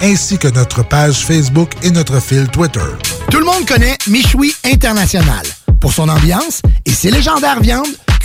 Ainsi que notre page Facebook et notre fil Twitter. Tout le monde connaît Michoui International pour son ambiance et ses légendaires viandes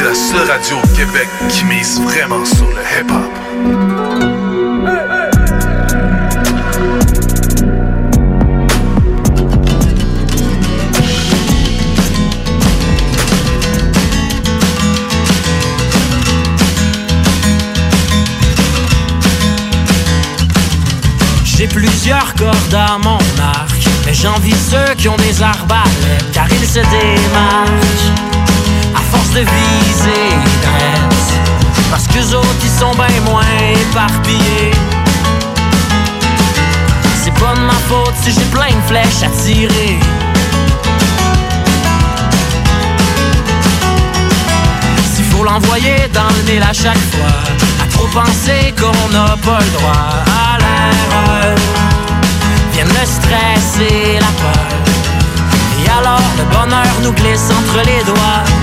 Écoutez la seule radio au Québec qui mise vraiment sur le hip-hop. J'ai plusieurs cordes à mon arc, mais j'envie ceux qui ont des arbalètes, car ils se démarquent de viser. Parce que autres ils sont bien moins éparpillés. C'est pas de ma faute si j'ai plein de flèches à tirer. S'il faut l'envoyer dans le mille à chaque fois, à trop penser qu'on n'a pas le droit à l'erreur, viennent le stress et la peur. Et alors le bonheur nous glisse entre les doigts.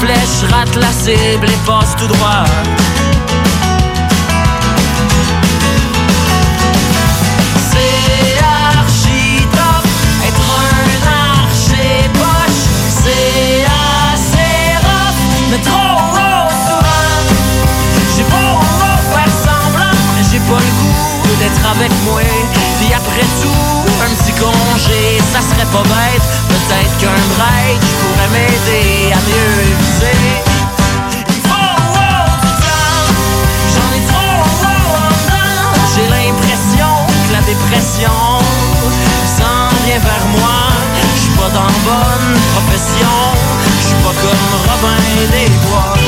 Et flèche rate la cible et tout droit. C'est archi top, être un archer poche, c'est assez mais trop rough souvent. J'ai beau faire semblant, j'ai pas le goût d'être avec moi. Puis après tout, ça serait pas bête. Peut-être qu'un break pourrait m'aider à mieux viser. J'ai l'impression que la dépression s'en vient vers moi. Je suis pas dans bonne profession, je suis pas comme Robin des Bois.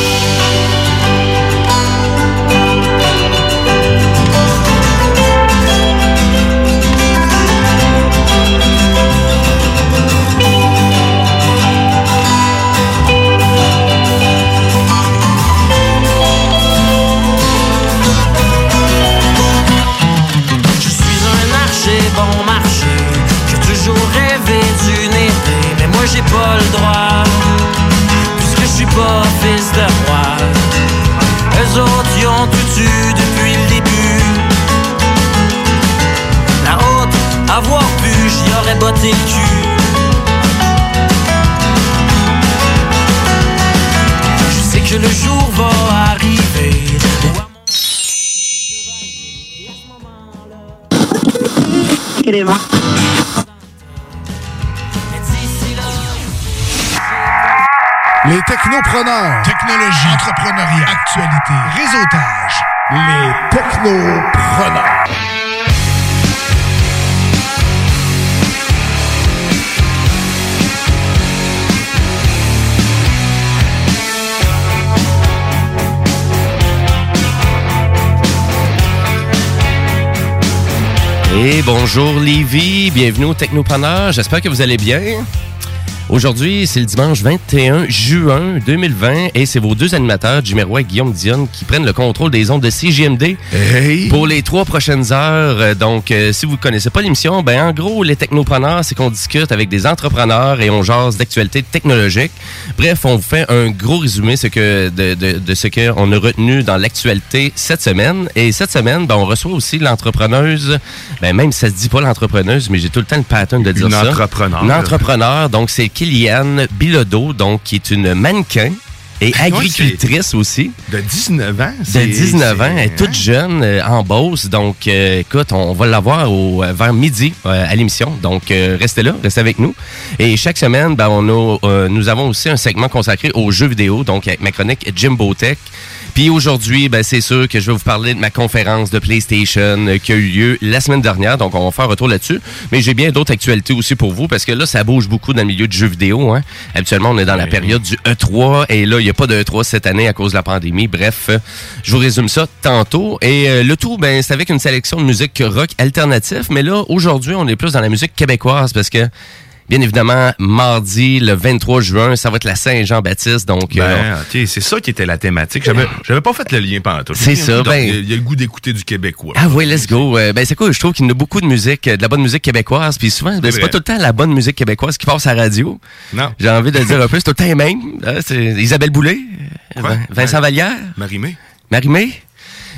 J'ai pas le droit. Puisque je suis pas fils de roi. Eux autres y ont tout eu depuis le début. La haute, avoir pu, j'y aurais botté le cul. Je sais que le jour va arriver. Les technopreneurs. Technologie. Entrepreneuriat. Actualité. Réseautage. Les technopreneurs. Et bonjour Lévi, bienvenue au Technopreneur. J'espère que vous allez bien. Aujourd'hui, c'est le dimanche 21 juin 2020 et c'est vos deux animateurs, Jimmy Roy et Guillaume Dionne, qui prennent le contrôle des ondes de CGMD pour les trois prochaines heures. Euh, Donc, euh, si vous ne connaissez pas l'émission, ben en gros, les technopreneurs, c'est qu'on discute avec des entrepreneurs et on jase d'actualités technologiques. Bref, on vous fait un gros résumé ce que, de, de, de ce qu'on a retenu dans l'actualité cette semaine. Et cette semaine, ben, on reçoit aussi l'entrepreneuse, ben, même si ça se dit pas l'entrepreneuse, mais j'ai tout le temps le pattern de dire Une ça. entrepreneur. Une entrepreneur. Donc, c'est Kyliane Bilodeau, donc, qui est une mannequin et ouais, agricultrice aussi. De 19 ans. De c'est- 19 ans, elle est toute jeune euh, en Beauce. Donc, euh, écoute, on va l'avoir euh, vers midi euh, à l'émission. Donc, restez là, restez avec nous. Et chaque semaine, ben, on a, nous avons aussi un segment consacré aux jeux vidéo, donc avec ma chronique Jimbo Tech. Puis aujourd'hui, ben, c'est sûr que je vais vous parler de ma conférence de PlayStation qui a eu lieu la semaine dernière. Donc, on va faire un retour là-dessus. Mais j'ai bien d'autres actualités aussi pour vous parce que là, ça bouge beaucoup dans le milieu du jeu vidéo. Hein. Habituellement, on est dans la période du E3 et là, il n'y a pas de E3 cette année à cause de la pandémie. Bref, euh, je vous résume ça tantôt. Et euh, le tout, ben, c'est avec une sélection de musique rock alternative. Mais là, aujourd'hui, on est plus dans la musique québécoise parce que Bien évidemment, mardi, le 23 juin, ça va être la Saint-Jean-Baptiste. Donc, euh, Ben, ok, c'est ça qui était la thématique. J'avais, j'avais pas fait le lien pendant tout. C'est ça, ben- Il y a le goût d'écouter du québécois. Ah oui, let's go. Euh, ben c'est cool, je trouve qu'il y a beaucoup de musique, euh, de la bonne musique québécoise, puis souvent, ben, c'est pas tout le temps la bonne musique québécoise qui passe à la radio. Non. J'ai envie de le dire un peu, c'est tout le temps les mêmes. Hein, c'est Isabelle Boulay, Quoi? Vincent Vallière, Marimé. Marie-Mé?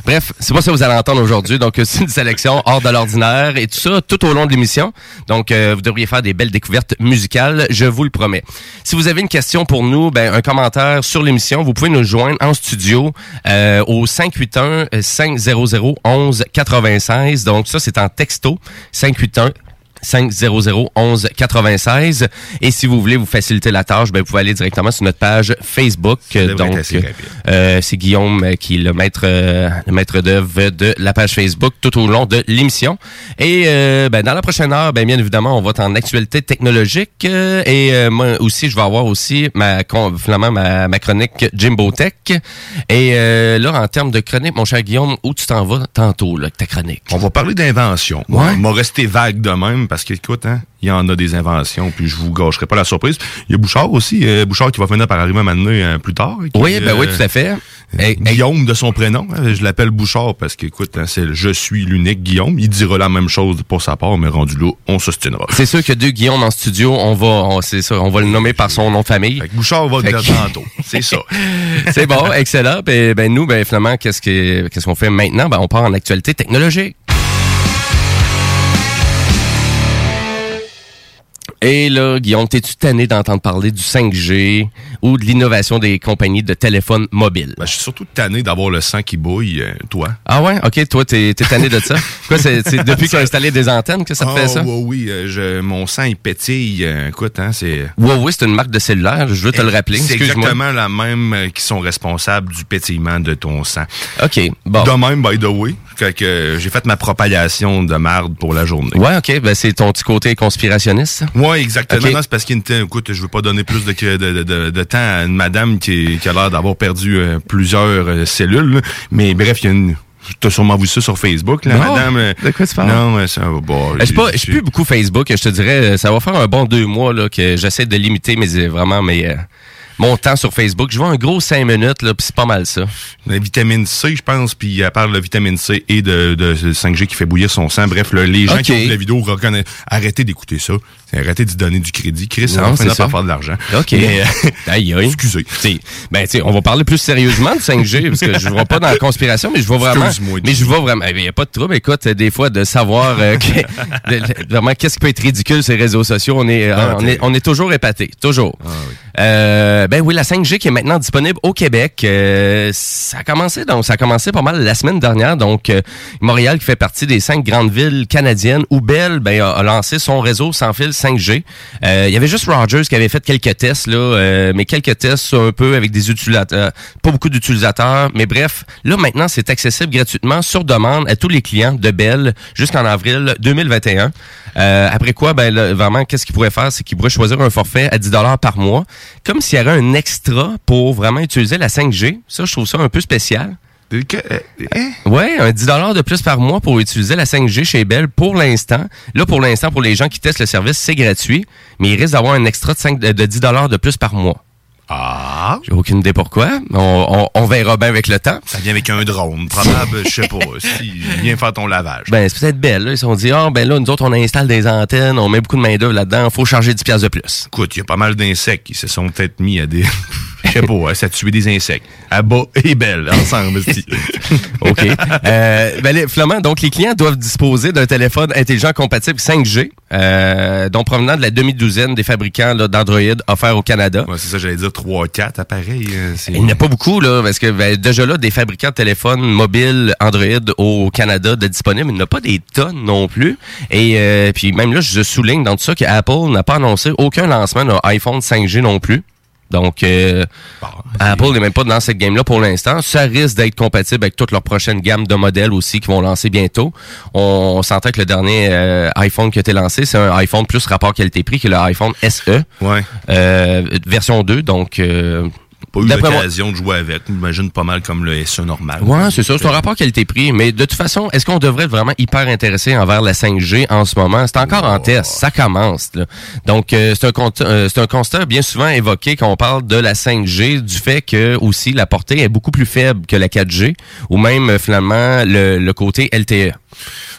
Bref, c'est pas ça que vous allez entendre aujourd'hui. Donc, euh, c'est une sélection hors de l'ordinaire et tout ça tout au long de l'émission. Donc, euh, vous devriez faire des belles découvertes musicales, je vous le promets. Si vous avez une question pour nous, ben, un commentaire sur l'émission, vous pouvez nous joindre en studio euh, au 581 500 11 96. Donc, ça, c'est en texto. 581 500 11 96 et si vous voulez vous faciliter la tâche ben vous pouvez aller directement sur notre page Facebook. Donc euh, c'est Guillaume qui est le maître euh, le maître d'œuvre de la page Facebook tout au long de l'émission. Et euh, ben, dans la prochaine heure ben bien évidemment on va être en actualité technologique euh, et euh, moi aussi je vais avoir aussi ma finalement ma, ma chronique Jimbo Tech. Et euh, là en termes de chronique mon cher Guillaume où tu t'en vas tantôt là avec ta chronique? On va parler d'invention. Ouais. On va rester vague de même parce que, écoute, hein, il y en a des inventions, puis je vous gâcherai pas la surprise. Il y a Bouchard aussi, euh, Bouchard qui va finir par arriver maintenant euh, plus tard. qui, oui ben oui euh, tout à fait Guillaume de son prénom, hein, je l'appelle Bouchard parce qu'écoute, hein, c'est je suis l'unique Guillaume. Il dira la même chose pour sa part, mais rendu là, on s'ostinera. C'est sûr que deux Guillaume en studio, on va, c'est ça, on va le nommer par son nom de famille. Fait que Bouchard va le dire tantôt. C'est ça. C'est bon, excellent. Ben, ben nous, ben finalement, qu'est-ce que, qu'est-ce qu'on fait maintenant? Ben on part en actualité technologique. Et là, Guillaume, t'es-tu tanné d'entendre parler du 5G ou de l'innovation des compagnies de téléphones mobiles? Ben, je suis surtout tanné d'avoir le sang qui bouille, euh, toi. Ah ouais? OK, toi, t'es, tanné de ça? Quoi, c'est, depuis qu'ils ont installé des antennes que ça te Ah, fait ça? oui, oui, euh, je, mon sang, il pétille. euh, écoute, hein, c'est... Huawei, c'est une marque de cellulaire, je veux te le rappeler. C'est exactement la même qui sont responsables du pétillement de ton sang. OK, bon. De même, by the way, que, que j'ai fait ma propagation de marde pour la journée. Ouais, OK, ben c'est ton petit côté conspirationniste? Ouais, exactement. C'est parce qu'il écoute, je veux pas donner plus de, de, de, temps à une madame qui, qui a l'air d'avoir perdu euh, plusieurs euh, cellules. là. Mais bref, il y a une. T'as sûrement vu ça sur Facebook, là, Non. madame. euh, De quoi tu parles? Non, ça va. Je suis pas, je suis plus beaucoup Facebook. Je te dirais, ça va faire un bon deux mois là que j'essaie de limiter mes vraiment mes mon temps sur Facebook. Je vois un gros cinq minutes là, puis c'est pas mal ça. La vitamine C, je pense, puis elle parle de vitamine C et de, de 5G qui fait bouillir son sang. Bref, là, les gens qui ont vu la vidéo reconnaissent. Arrêtez d'écouter ça. Arrêtez d'y donner du crédit. Chris, ça Non, finir ça. par faire de l'argent. OK. Mais, euh, Aïe, excusez. T'sais, ben, on va parler plus sérieusement du 5G, parce que je ne vais pas dans la conspiration, mais je vois vraiment. Excuse-moi, Mais je vois vraiment. Il n'y a pas de trouble. Écoute, des fois, de savoir euh, que- de- de- vraiment qu'est-ce qui peut être ridicule, ces réseaux sociaux, on est, euh, Ah, on est, on est toujours épaté. Toujours. Euh, ben oui, la 5G qui est maintenant disponible au Québec. Euh, ça a commencé donc ça a commencé pas mal la semaine dernière. Donc euh, Montréal qui fait partie des cinq grandes villes canadiennes où Bell ben, a, a lancé son réseau sans fil 5G. Euh, Il y avait juste Rogers qui avait fait quelques tests là, euh, mais quelques tests un peu avec des utilisateurs, pas beaucoup d'utilisateurs. Mais bref, là maintenant c'est accessible gratuitement sur demande à tous les clients de Bell jusqu'en avril 2021. Euh, après quoi, ben là, vraiment, qu'est-ce qu'ils pourraient faire, c'est qu'ils pourraient choisir un forfait à 10 par mois, comme s'il y avait un extra pour vraiment utiliser la 5G. Ça, je trouve ça un peu spécial. Ouais, un 10 de plus par mois pour utiliser la 5G chez Bell pour l'instant. Là, pour l'instant, pour les gens qui testent le service, c'est gratuit, mais il risque d'avoir un extra de, 5 de 10 de plus par mois. Ah. J'ai aucune idée pourquoi. On, on- on verra bien avec le temps. Ça vient avec un drone. Probable, je sais pas. Si, viens faire ton lavage. Ben, c'est peut-être belle. Là. Ils se sont dit, ah, ben là, nous autres, on installe des antennes, on met beaucoup de main-d'œuvre là-dedans, faut charger 10 piastres de plus. Écoute, il y a pas mal d'insectes qui se sont peut-être mis à des. Je sais pas, hein, ça tuer des insectes. À bas et belle, ensemble. OK. Euh, ben, les, Flamand, donc les clients doivent disposer d'un téléphone intelligent compatible 5G, euh, dont provenant de la demi-douzaine des fabricants d'Android offerts au Canada. Ouais, c'est ça, j'allais dire 3-4 appareils. euh, Il n'y en a pas beaucoup, là, parce que ben, déjà là, des fabricants de téléphones mobiles Android au Canada de disponibles, il n'y en a pas des tonnes non plus. Et euh, puis même là, je souligne dans tout ça qu'Apple n'a pas annoncé aucun lancement d'un iPhone 5G non plus. Donc, euh, Apple n'est même pas dans cette game-là pour l'instant. Ça risque d'être compatible avec toute leur prochaine gamme de modèles aussi qui vont lancer bientôt. On, on s'entend que le dernier euh, iPhone qui a été lancé, c'est un iPhone plus rapport qualité-prix que le iPhone SE. Ouais. Euh, version 2, donc... Pas eu l'occasion de jouer avec. J'imagine pas mal comme le SE normal. Ouais, c'est ça. C'est un rapport qualité-prix. Mais de toute façon, est-ce qu'on devrait être vraiment hyper intéressé envers la 5G en ce moment? C'est encore en test. Ça commence. Là. Donc, euh, c'est un, cont- euh, c'est un constat bien souvent évoqué quand on parle de la 5G, du fait que aussi la portée est beaucoup plus faible que la 4G, ou même euh, finalement le, le côté. LTE.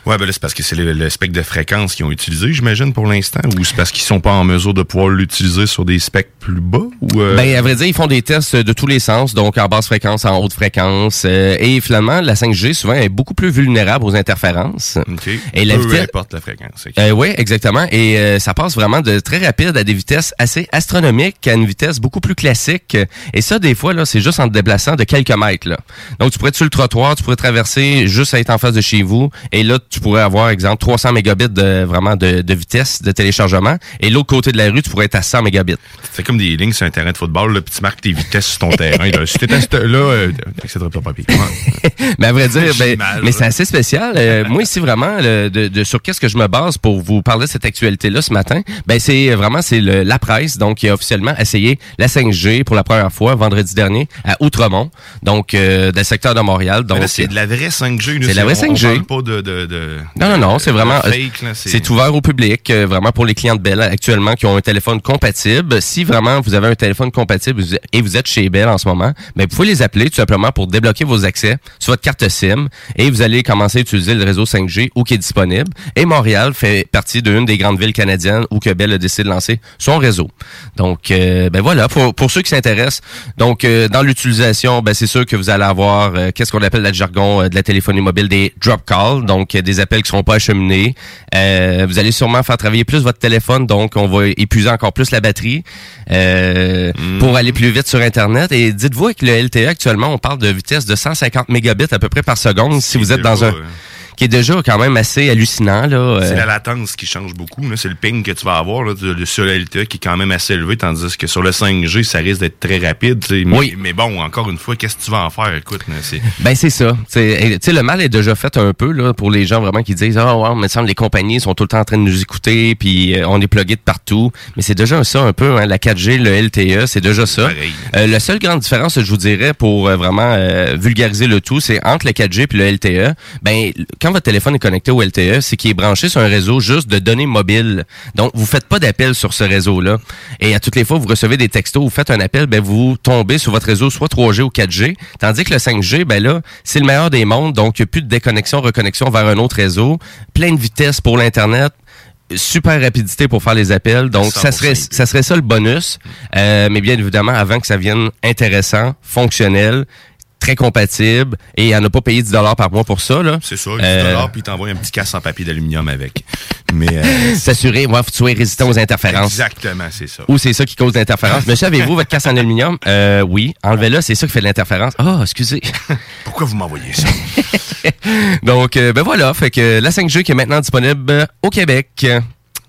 Ouais, ben là, c'est parce que c'est le, le spectre de fréquence qu'ils ont utilisé, j'imagine, pour l'instant. Ou c'est parce qu'ils sont pas en mesure de pouvoir l'utiliser sur des specs plus bas? Ou, euh, Ben, à vrai dire, ils font des tests de tous les sens, donc en basse fréquence, en haute fréquence. euh, et finalement, la 5G, souvent, est beaucoup plus vulnérable aux interférences. OK. Et la Peu vitesse- importe la fréquence. ok. Euh, oui, exactement. Et euh, ça passe vraiment de très rapide à des vitesses assez astronomiques, à une vitesse beaucoup plus classique. Et ça, des fois, là, c'est juste en te déplaçant de quelques mètres. Là. Donc, tu pourrais être sur le trottoir, tu pourrais traverser juste à être en face de chez vous. Et là, tu pourrais avoir, exemple, 300 mégabits de, vraiment de, de vitesse de téléchargement. Et l'autre côté de la rue, tu pourrais être à 100 mégabits. C'est comme des lignes sur un terrain de football, là, puis tu marques tes vitesses sur ton terrain. Là. Si t'étais à ce- là, euh, t'accéderais pas papier. Mais à vrai dire, ben, mais c'est assez spécial. Euh, moi ici vraiment, le- de, de- sur qu'est-ce que je me base pour vous parler de cette actualité-là ce matin, ben c'est vraiment c'est le- la presse donc qui a officiellement essayé la 5G pour la première fois vendredi dernier à Outremont, donc euh, dans le secteur de Montréal. Donc c'est de la vraie 5G. là, C'est de la vraie on- on 5G. parle pas de... de, de Non, non, non, c'est vraiment. là, c'est ouvert au public, euh, vraiment pour les clients de Bell actuellement qui ont un téléphone compatible. Si vraiment vous avez un téléphone compatible et vous êtes chez Bell en ce moment, ben vous pouvez les appeler tout simplement pour débloquer vos accès sur votre carte SIM et vous allez commencer à utiliser le réseau 5G où qui est disponible. Et Montréal fait partie d'une des grandes villes canadiennes où que Bell a décidé de lancer son réseau. Donc, euh, ben voilà, pour, pour ceux qui s'intéressent. Donc, euh, dans l'utilisation, ben c'est sûr que vous allez avoir, euh, qu'est-ce qu'on appelle dans le jargon euh, de la téléphonie mobile, des drop calls, donc euh, des appels qui seront pas acheminés. Euh, vous allez sûrement faire travailler plus votre téléphone, donc on va épuiser encore plus la batterie euh, pour aller plus vite sur Internet. Et dites-vous avec le LTE actuellement, on parle de vitesse de 150 mégabits à peu près par seconde si vous êtes dans un... qui est déjà quand même assez hallucinant. là. C'est Euh, la latence qui change beaucoup. là. C'est le ping que tu vas avoir là, de- sur le LTE qui est quand même assez élevé, tandis que sur le 5G, ça risque d'être très rapide. Mais, Oui. mais bon, encore une fois, qu'est-ce que tu vas en faire? Écoute, c'est... Ben c'est ça. C'est- et, Tu sais, le mal est déjà fait un peu là pour les gens vraiment qui disent ah ouais, mais ça semble les compagnies sont tout le temps en train de nous écouter puis euh, on est plugué de partout. Mais c'est déjà ça un peu hein, la 4G, le LTE, c'est déjà ça. Euh, la seule grande différence, je vous dirais, pour euh, vraiment euh, vulgariser le tout, c'est entre le 4G puis le LTE. Ben, quand votre téléphone est connecté au LTE, c'est qu'il est branché sur un réseau juste de données mobiles. Donc, vous faites pas d'appel sur ce réseau-là. Et à toutes les fois, vous recevez des textos, vous faites un appel, ben vous tombez sur votre réseau soit 3G ou 4G. Tandis que le 5G, ben là, c'est le meilleur des mondes. Donc, il n'y a plus de déconnexion, reconnexion vers un autre réseau. Plein de vitesse pour l'Internet super rapidité pour faire les appels. Donc, ça 100% serait, ça serait ça le bonus. Euh, mais bien évidemment, avant que ça vienne intéressant, fonctionnel, très compatible et à ne pas payer 10 par mois pour ça. là. C'est ça, 10 Euh, puis il t'envoie un petit casse en papier d'aluminium avec. Mais euh, S'assurer, moi, faut que tu sois résistant aux interférences. exactement, c'est ça. Ou c'est ça qui cause l'interférence. Monsieur, avez-vous votre casse en aluminium? Euh, oui. Enlevez-la, c'est ça qui fait de l'interférence. Ah, excusez. Pourquoi vous m'envoyez ça? Donc, euh, ben voilà. Fait que la 5G qui est maintenant disponible au Québec.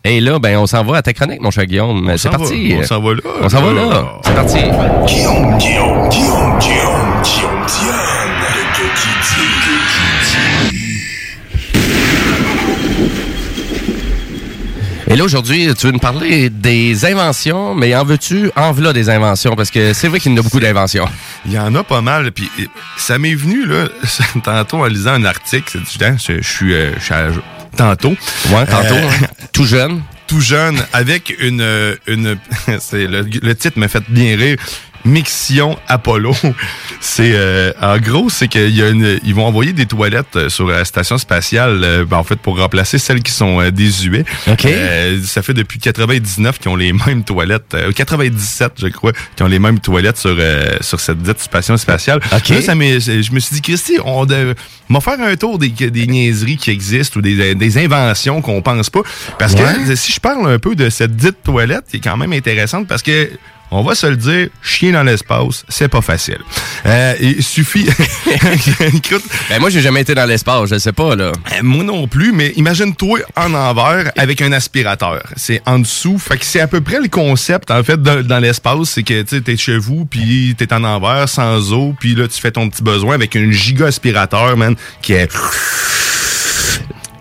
Et là, ben, on s'en va à ta chronique, mon cher Guillaume. C'est va, parti. on s'en va là, On s'en va là. là. C'est parti. Guillaume, Guillaume, Guillaume, Guillaume, Guillaume, Et là, aujourd'hui, tu veux nous parler des inventions, mais en veux-tu? En des inventions, parce que c'est vrai qu'il y en a beaucoup d'inventions. Il y en a pas mal. Puis ça m'est venu là tantôt en lisant un article. Je, suis euh, je suis à- tantôt. Ouais, tantôt, Euh, hein. tout jeune. Tout jeune, avec une une. c'est le, le titre me fait bien rire. Mixion Apollo. C'est euh, en gros, c'est qu'il y a une, ils vont envoyer des toilettes euh, sur la station spatiale, euh, ben, en fait pour remplacer celles qui sont euh, désuées. OK. Euh, ça fait depuis 99 qu'ils ont les mêmes toilettes, euh, 97 je crois, qui ont les mêmes toilettes sur euh, sur cette dite station spatiale. OK. Là, ça je me suis dit Christy, on va faire un tour des, des niaiseries qui existent ou des, des inventions qu'on pense pas parce que si je parle un peu de cette dite toilette qui est quand même intéressante parce que on va se le dire, chier dans l'espace, c'est pas facile. Euh, il suffit. Écoute, Ben, moi, j'ai jamais été dans l'espace, je sais pas, là. euh, Moi non plus, mais imagine-toi en envers avec un aspirateur. C'est en dessous. Fait que c'est à peu près le concept, en fait, dans, dans l'espace. C'est que tu es chez vous, puis t'es en envers, sans eau, puis là, tu fais ton petit besoin avec un giga aspirateur, man, qui est...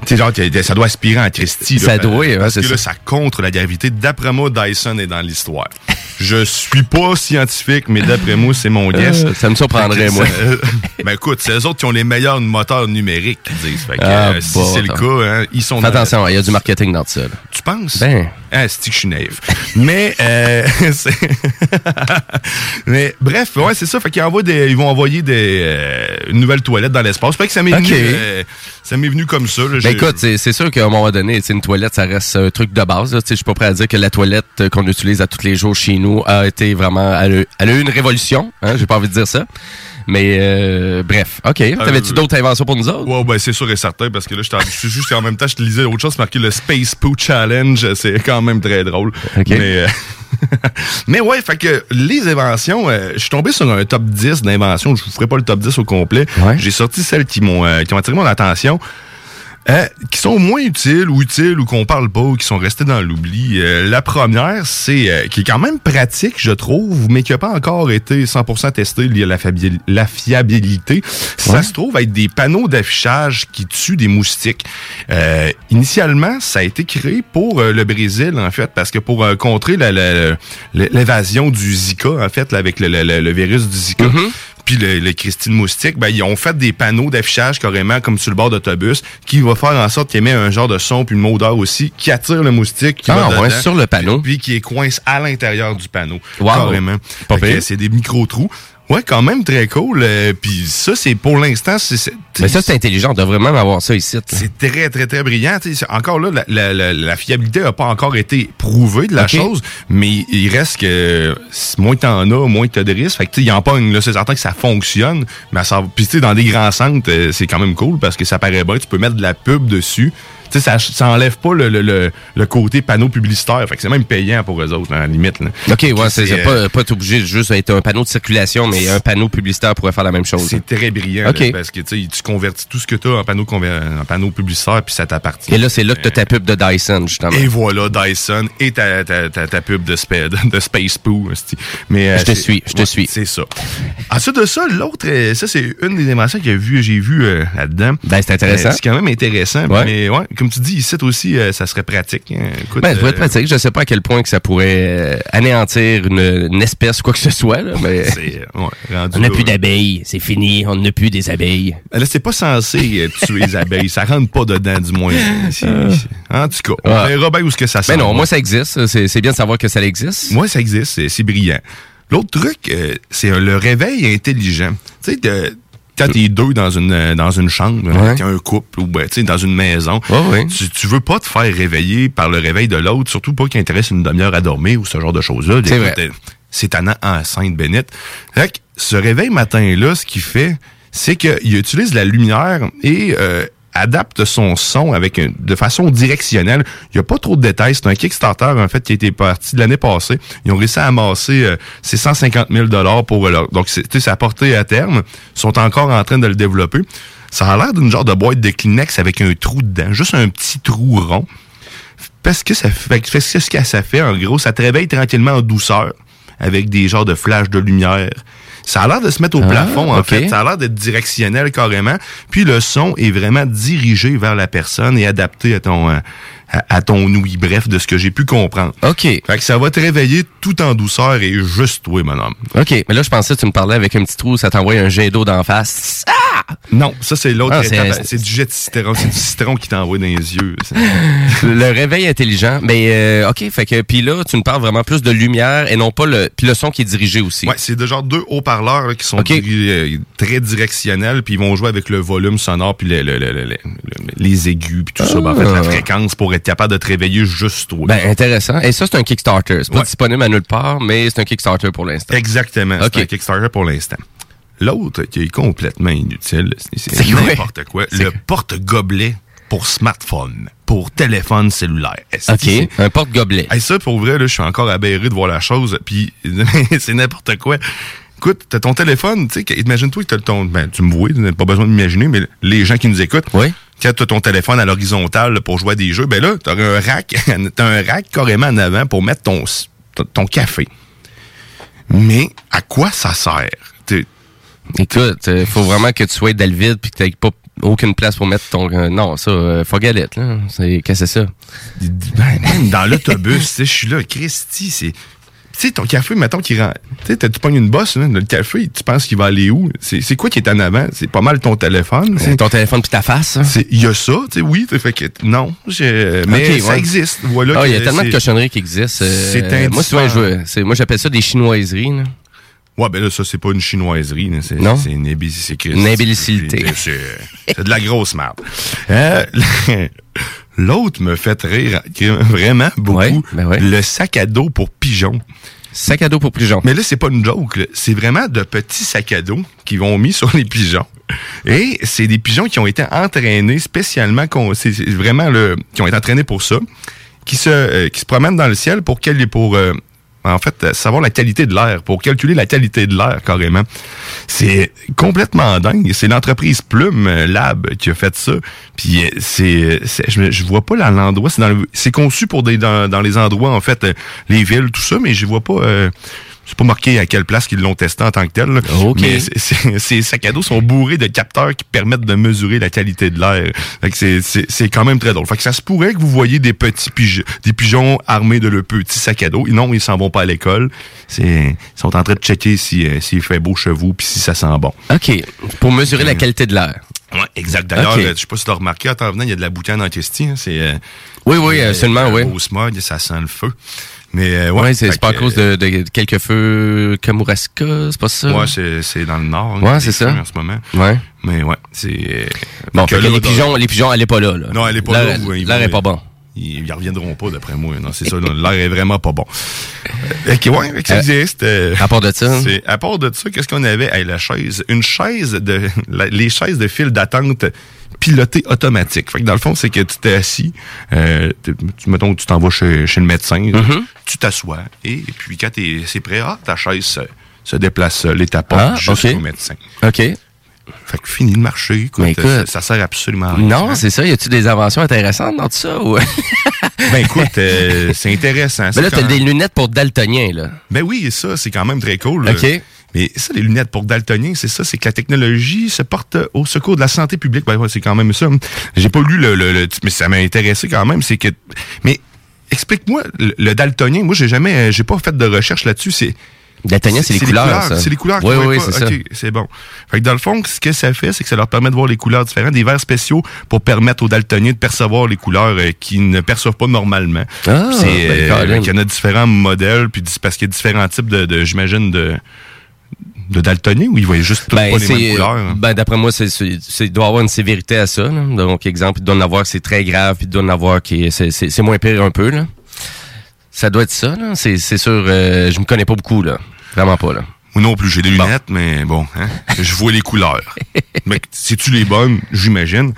Sais, genre, ça doit aspirer en Christie. là. Ça doit, ouais, Parce c'est que là, ça. ça contre la gravité. D'après moi, Dyson est dans l'histoire. Je suis pas scientifique, mais d'après moi, c'est mon guess. Euh, ça me surprendrait, moi. ça- ben écoute, c'est eux autres qui ont les meilleurs moteurs numériques, ils disent. Fait que, Ah, euh, si bon, c'est le cas, hein, ils sont Fais dans- attention, il y a du marketing dans tout ça. là. Tu penses? Ben. Ah, c'est que je suis naïf. Mais, euh, c'est- mais bref, ouais, c'est ça. Fait qu'ils envoient des, ils vont envoyer des euh, une nouvelle toilette dans l'espace. Fait que ça m'est Ok. venu, euh, ça m'est venu comme ça. là. Ben écoute, c'est sûr qu'à un moment donné, une toilette, ça reste un truc de base. là. Tu sais, Je suis pas prêt à dire que la toilette euh, qu'on utilise à tous les jours chez nous a été vraiment... Elle a, elle a eu une révolution, hein, j'ai pas envie de dire ça. Mais euh, bref, OK. T'avais-tu d'autres inventions pour nous autres? Ouais, ben c'est sûr et certain, parce que là, je suis juste en même temps, je te lisais autre chose, c'est marqué le Space Poo Challenge. C'est quand même très drôle. OK. Mais, euh, mais ouais, fait que les inventions, euh, je suis tombé sur un top 10 d'inventions. Je vous ferai pas le top 10 au complet. Ouais. J'ai sorti celles qui m'ont euh, qui ont attiré mon attention. Euh, qui sont moins utiles ou utiles ou qu'on parle pas ou qui sont restés dans l'oubli. Euh, la première, c'est euh, qui est quand même pratique, je trouve, mais qui n'a pas encore été 100% testé lié à la, fiabilité. Ça se trouve être des panneaux d'affichage qui tuent des moustiques. Euh, initialement, ça a été créé pour euh, le Brésil, en fait, parce que pour euh, contrer la- la- la- l'évasion du Zika, en fait, là, avec le, le- le- le virus du Zika, puis le, le Christine Moustique, ben, ils ont fait des panneaux d'affichage carrément comme sur le bord d'autobus qui va faire en sorte qu'il émet un genre de son puis une odeur aussi qui attire le moustique qui Ah, va ouais, dedans, sur le panneau. puis qui est coince à l'intérieur du panneau. Wow. Carrément. C'est des micro-trous. Ouais, quand même très cool. euh, puis ça, c'est pour l'instant, c'est- c'est Mais ça, c'est intelligent. On devrait même avoir ça ici. c'est très, très, très brillant. Tu sais, c'est- encore là, la, la- la- la fiabilité n'a pas encore été prouvée de la chose, mais il reste que moins t'en as, moins t'as de risques. Fait que tu sais, il y en a pas une, là, c'est certain que ça fonctionne, mais ça, puis tu sais, dans des grands centres, euh, c'est quand même cool parce que ça paraît bien, tu peux mettre de la pub dessus. Tu sais, ça, ça enlève pas le, le, le, le côté panneau publicitaire. Fait que c'est même payant pour eux autres, à la limite. Là. OK, ouais, c'est C'est, pas, pas obligé de juste être un panneau de circulation, mais un panneau publicitaire pourrait faire la même chose. C'est très brillant Ok. là, parce que tu tu convertis tout ce que tu as en panneau, en panneau publicitaire, puis ça t'appartient. Et là, c'est là que t'as ta pub de Dyson, justement. Et voilà, Dyson et ta, ta, ta, ta pub de, spa- de Space Poo. Mais, euh, Je te suis, je te ouais, suis. C'est ça. Ensuite de ça, l'autre, euh, ça, c'est une des inventions que j'ai vu, j'ai vu euh, là-dedans. Ben, c'est intéressant. Euh, c'est quand même intéressant. Ouais. Mais ouais, comme tu dis, ici aussi, euh, ça serait pratique. hein. Écoute, Ben, ça pourrait être euh, pratique. Je sais pas à quel point que ça pourrait euh, anéantir une, une espèce ou quoi que ce soit, là, mais... c'est, ouais, rendu On n'a plus d'abeilles, c'est fini, on n'a plus des abeilles. Là, c'est pas censé tuer les abeilles. Ça rentre pas dedans, du moins. C'est- En tout cas, on Ouais. verra bien où est-ce que ça Ben s'en non, moi ça existe, c'est bien de savoir que ça existe. Moi, ça existe, c'est- brillant. L'autre truc, euh, c'est le réveil intelligent. Tu sais, quand t'es deux dans une euh, dans une chambre, Ouais. t'es un couple ou ben, tu sais, dans une maison, ouais. tu, tu veux pas te faire réveiller par le réveil de l'autre, surtout pas qu'il intéresse une demi-heure à dormir ou ce genre de choses-là. C'est tannant enceinte, Bennett. Fait que ce réveil matin-là, ce qu'il fait, c'est qu'il utilise la lumière et euh, adapte son son avec de façon directionnelle. Il n'y a pas trop de détails. C'est un Kickstarter, en fait, qui a été parti de l'année passée. Ils ont réussi à amasser euh, ces 150 000 pour leur... Donc, c'est portée à terme. Ils sont encore en train de le développer. Ça a l'air d'une genre de boîte de Kleenex avec un trou dedans. Juste un petit trou rond. Parce que ça fait, ce que ça fait, en gros, ça te réveille tranquillement en douceur, avec des genres de flashs de lumière. Ça a l'air de se mettre au Ah, plafond, en fait. Ça a l'air d'être directionnel carrément. Puis le son est vraiment dirigé vers la personne et adapté à ton, euh, à, à ton ouïe. Bref, de ce que j'ai pu comprendre. OK. Fait que ça va te réveiller tout en douceur et juste toi, mon homme. OK. Mais là, je pensais que tu me parlais avec un petit trou, ça t'envoie un jet d'eau d'en face. Non, ça c'est l'autre Ah, c'est- étape. C'est du jet de citron. C'est du citron qui t'envoie dans les yeux. Le réveil intelligent. Mais euh, OK, fait que puis là, tu me parles vraiment plus de lumière et non pas le puis le son qui est dirigé aussi. Ouais, c'est de genre deux haut-parleurs qui sont euh, très directionnels, puis ils vont jouer avec le volume sonore, puis le- le- le- le- le- les aigus, puis tout ça. Ben, en fait, la Ah. fréquence pour être capable de te réveiller juste toi. Ben intéressant. Et ça c'est un Kickstarter. C'est pas Ouais. disponible à nulle part, mais c'est un Kickstarter pour l'instant. Exactement. Ok. C'est un Kickstarter pour l'instant. L'autre qui est complètement inutile, c'est n'importe quoi. Le porte-gobelet pour smartphone, pour téléphone cellulaire. OK, un porte-gobelet. Hey, ça, pour vrai, je suis encore aberré de voir la chose, puis c'est n'importe quoi. Écoute, t'as ton téléphone, tu sais, imagine-toi que t'as ton... Ben, tu me vois, tu n'as pas besoin d'imaginer, mais les gens qui nous écoutent, Oui. quand t'as ton téléphone à l'horizontale pour jouer à des jeux, ben là, t'as un rack, t'as un rack carrément en avant pour mettre ton, ton café. Mais à quoi ça sert? Écoute, il faut vraiment que tu sois dans le vide puis que tu pas aucune place pour mettre ton euh, non, ça euh, forget it, là. C'est qu'est-ce que c'est ça? Ben, dans l'autobus, tu sais, je suis là, Christy, c'est... Tu sais, ton café, mettons, qui rend... Tu sais, t'as- tu pognes une bosse, là, le café, tu penses qu'il va aller où? C'est quoi qui est en avant? C'est pas mal ton téléphone. c'est- Ton téléphone puis ta face. hein? Il y a ça, tu sais, oui, tu fait que non, je- mais ça ouais. existe. Voilà Ah, il y a tellement de cochonneries qui existent. euh, C'est moi souvent je c'est moi j'appelle ça des chinoiseries là. Ouais, ben là, ça, c'est pas une chinoiserie. là, C'est, Non? C'est une imbécilité. Une imbécilité. C'est, de la grosse merde. Euh, L'autre me fait rire vraiment beaucoup. Ouais, ben ouais. Le sac à dos pour pigeons. Sac à dos pour pigeons. Mais là, c'est pas une joke. là. C'est vraiment de petits sacs à dos qui vont mis sur les pigeons. Et c'est des pigeons qui ont été entraînés spécialement, c'est vraiment le, qui ont été entraînés pour ça, qui se, euh, qui se promènent dans le ciel pour pour euh, en fait euh, savoir la qualité de l'air, pour calculer la qualité de l'air carrément. C'est complètement dingue. C'est l'entreprise Plume euh, Lab qui a fait ça. Puis euh, c'est, je, je vois pas l'endroit. C'est conçu pour des dans, les endroits en fait, les villes, tout ça, mais je vois pas. C'est pas marqué à quelle place qu'ils l'ont testé en tant que tel. là. OK. Mais ces sacs à dos sont bourrés de capteurs qui permettent de mesurer la qualité de l'air. Fait que c'est- quand même très drôle. Fait que ça se pourrait que vous voyez des petits pigeons, des pigeons armés de leurs petits sacs à dos. Non, ils s'en vont pas à l'école. Ils sont en train de checker si, euh, s'il fait beau chez vous puis si ça sent bon. OK, pour mesurer la qualité de l'air. Ouais, exact. D'ailleurs, OK. euh, je sais pas si tu as remarqué, en venant, il y a de la boucane en question. C'est, euh, Oui, oui, euh, un oui. beau smog, ça sent le feu. Mais euh, ouais, Ouais, c'est pas à cause de, de quelques feux Kamouraska, c'est pas ça? Ouais, c'est, dans le nord. Ouais, hein, c'est ça. En ce moment. Ouais. Mais ouais, c'est. euh, Bon, que là, les pigeons, les pigeons, elle est pas là, là. Non, elle est pas là. ils L'air est pas bon. Ils, ils reviendront pas, d'après moi. Non, c'est ça. L'air est vraiment pas bon. Ok, ouais, ça Euh, euh, À part de ça? c'est- à part de ça, qu'est-ce qu'on avait? Hey, la chaise. Une chaise de. la- les chaises de file d'attente pilotées automatique. Fait que dans le fond, c'est que tu t'es assis, euh, tu, mettons que tu t'en vas chez, chez le médecin, Mm-hmm. tu t'assois, et, puis quand t'es, c'est prêt, ah, ta chaise se, se déplace seule et t'apporte Ah, jusqu'au ok. médecin. OK. Fait que fini de marcher. Écoute, ça, ça sert absolument à rien. Non, c'est ça. Y a-tu des inventions intéressantes dans tout ça? Ou... Ben écoute, euh, c'est intéressant. Mais là, t'as des lunettes pour daltonien, là. Ben oui, ça, c'est quand même très cool. là. OK. Mais ça, les lunettes pour daltoniens, c'est ça, c'est que la technologie se porte au secours de la santé publique. Ben ouais, c'est quand même ça. J'ai pas lu le, le- le- mais ça m'a intéressé quand même. C'est que, mais explique-moi le, le daltonien. Moi, j'ai jamais, j'ai pas fait de recherche là-dessus. C'est C'est les couleurs. C'est les couleurs. Oui, oui, c'est ça. C'est bon. Fait que dans le fond, ce que ça fait, c'est que ça leur permet de voir les couleurs différentes, des verres spéciaux pour permettre aux daltoniens de percevoir les couleurs euh, qu'ils ne perçoivent pas normalement. Ah, c'est, ben, euh, qu'il y en a différents modèles, puis parce qu'il y a différents types de, de j'imagine, de de daltonien ou ils voient juste toutes Ben, pas les mêmes c'est, couleurs? ben, d'après moi, c'est, il doit y avoir une sévérité à ça, là. Donc, exemple, il doit en avoir que c'est très grave, puis il doit en avoir qui est- c'est, moins pire un peu, là. Ça doit être ça, là. C'est sûr. euh, je me connais pas beaucoup, là. Vraiment pas, là. Moi non plus, j'ai des lunettes, mais bon, hein, je vois les couleurs. mais c'est-tu les bonnes, j'imagine.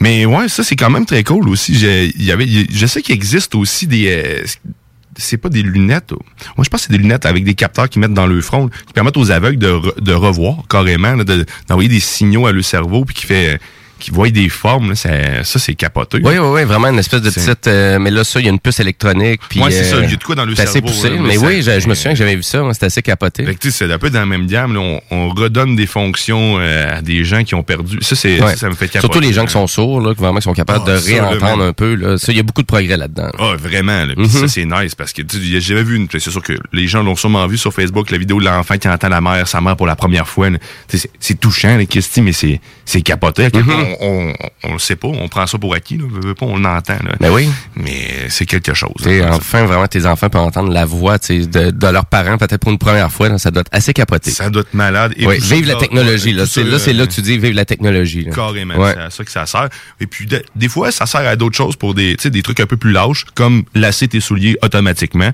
Mais ouais, ça c'est quand même très cool aussi. Il y avait, je sais qu'il existe aussi des, euh, c'est pas des lunettes. oh. Moi, je pense que c'est des lunettes avec des capteurs qui mettent dans le front, qui permettent aux aveugles de, re- de revoir carrément, de- d'envoyer des signaux à leur cerveau, puis qui fait, qui voient des formes. Là, ça, ça c'est capoté. Oui, oui, oui, vraiment une espèce de C'est- petite. euh, mais là, ça, il y a une puce électronique. Puis, Ouais, c'est ça, euh, il y a de quoi dans le c'est assez poussé. là, mais mais ça- oui, je, je me souviens que j'avais vu ça. moi, C'était assez capoté. Fait que, tu sais, c'est un peu dans la même gamme. là, on, on redonne des fonctions euh, à des gens qui ont perdu. Ça, c'est, Ouais. ça, ça me fait capoter. Surtout les gens qui sont sourds, là, qui vraiment sont capables Ah, de ça, là, réentendre un peu. Là. Ça, il y a beaucoup de progrès là-dedans. Ah, vraiment. Là. Puis Mhm. ça, c'est nice parce que j'avais vu une. C'est sûr que les gens l'ont sûrement vu sur Facebook, la vidéo de l'enfant qui entend la mère, sa mère pour la première fois. C'est, c'est touchant, les Christy, mais c'est, c'est capoté. À on, on, le sait pas, on prend ça pour acquis. Là. Veut, veut pas, on l'entend. Là. Ben oui. Mais c'est quelque chose. Sais, là. enfin, vraiment, tes enfants peuvent entendre la voix de, de leurs parents, peut-être pour une première fois. là, ça doit être assez capoté. Ça doit être malade. Et Oui, vive la ça, technologie. Là, c'est, ça, là, c'est là euh, que tu dis vive la technologie. là. Carrément, Ouais. c'est à ça que ça sert. Et puis, de- des fois, ça sert à d'autres choses pour des, des trucs un peu plus lâches, comme lasser tes souliers automatiquement.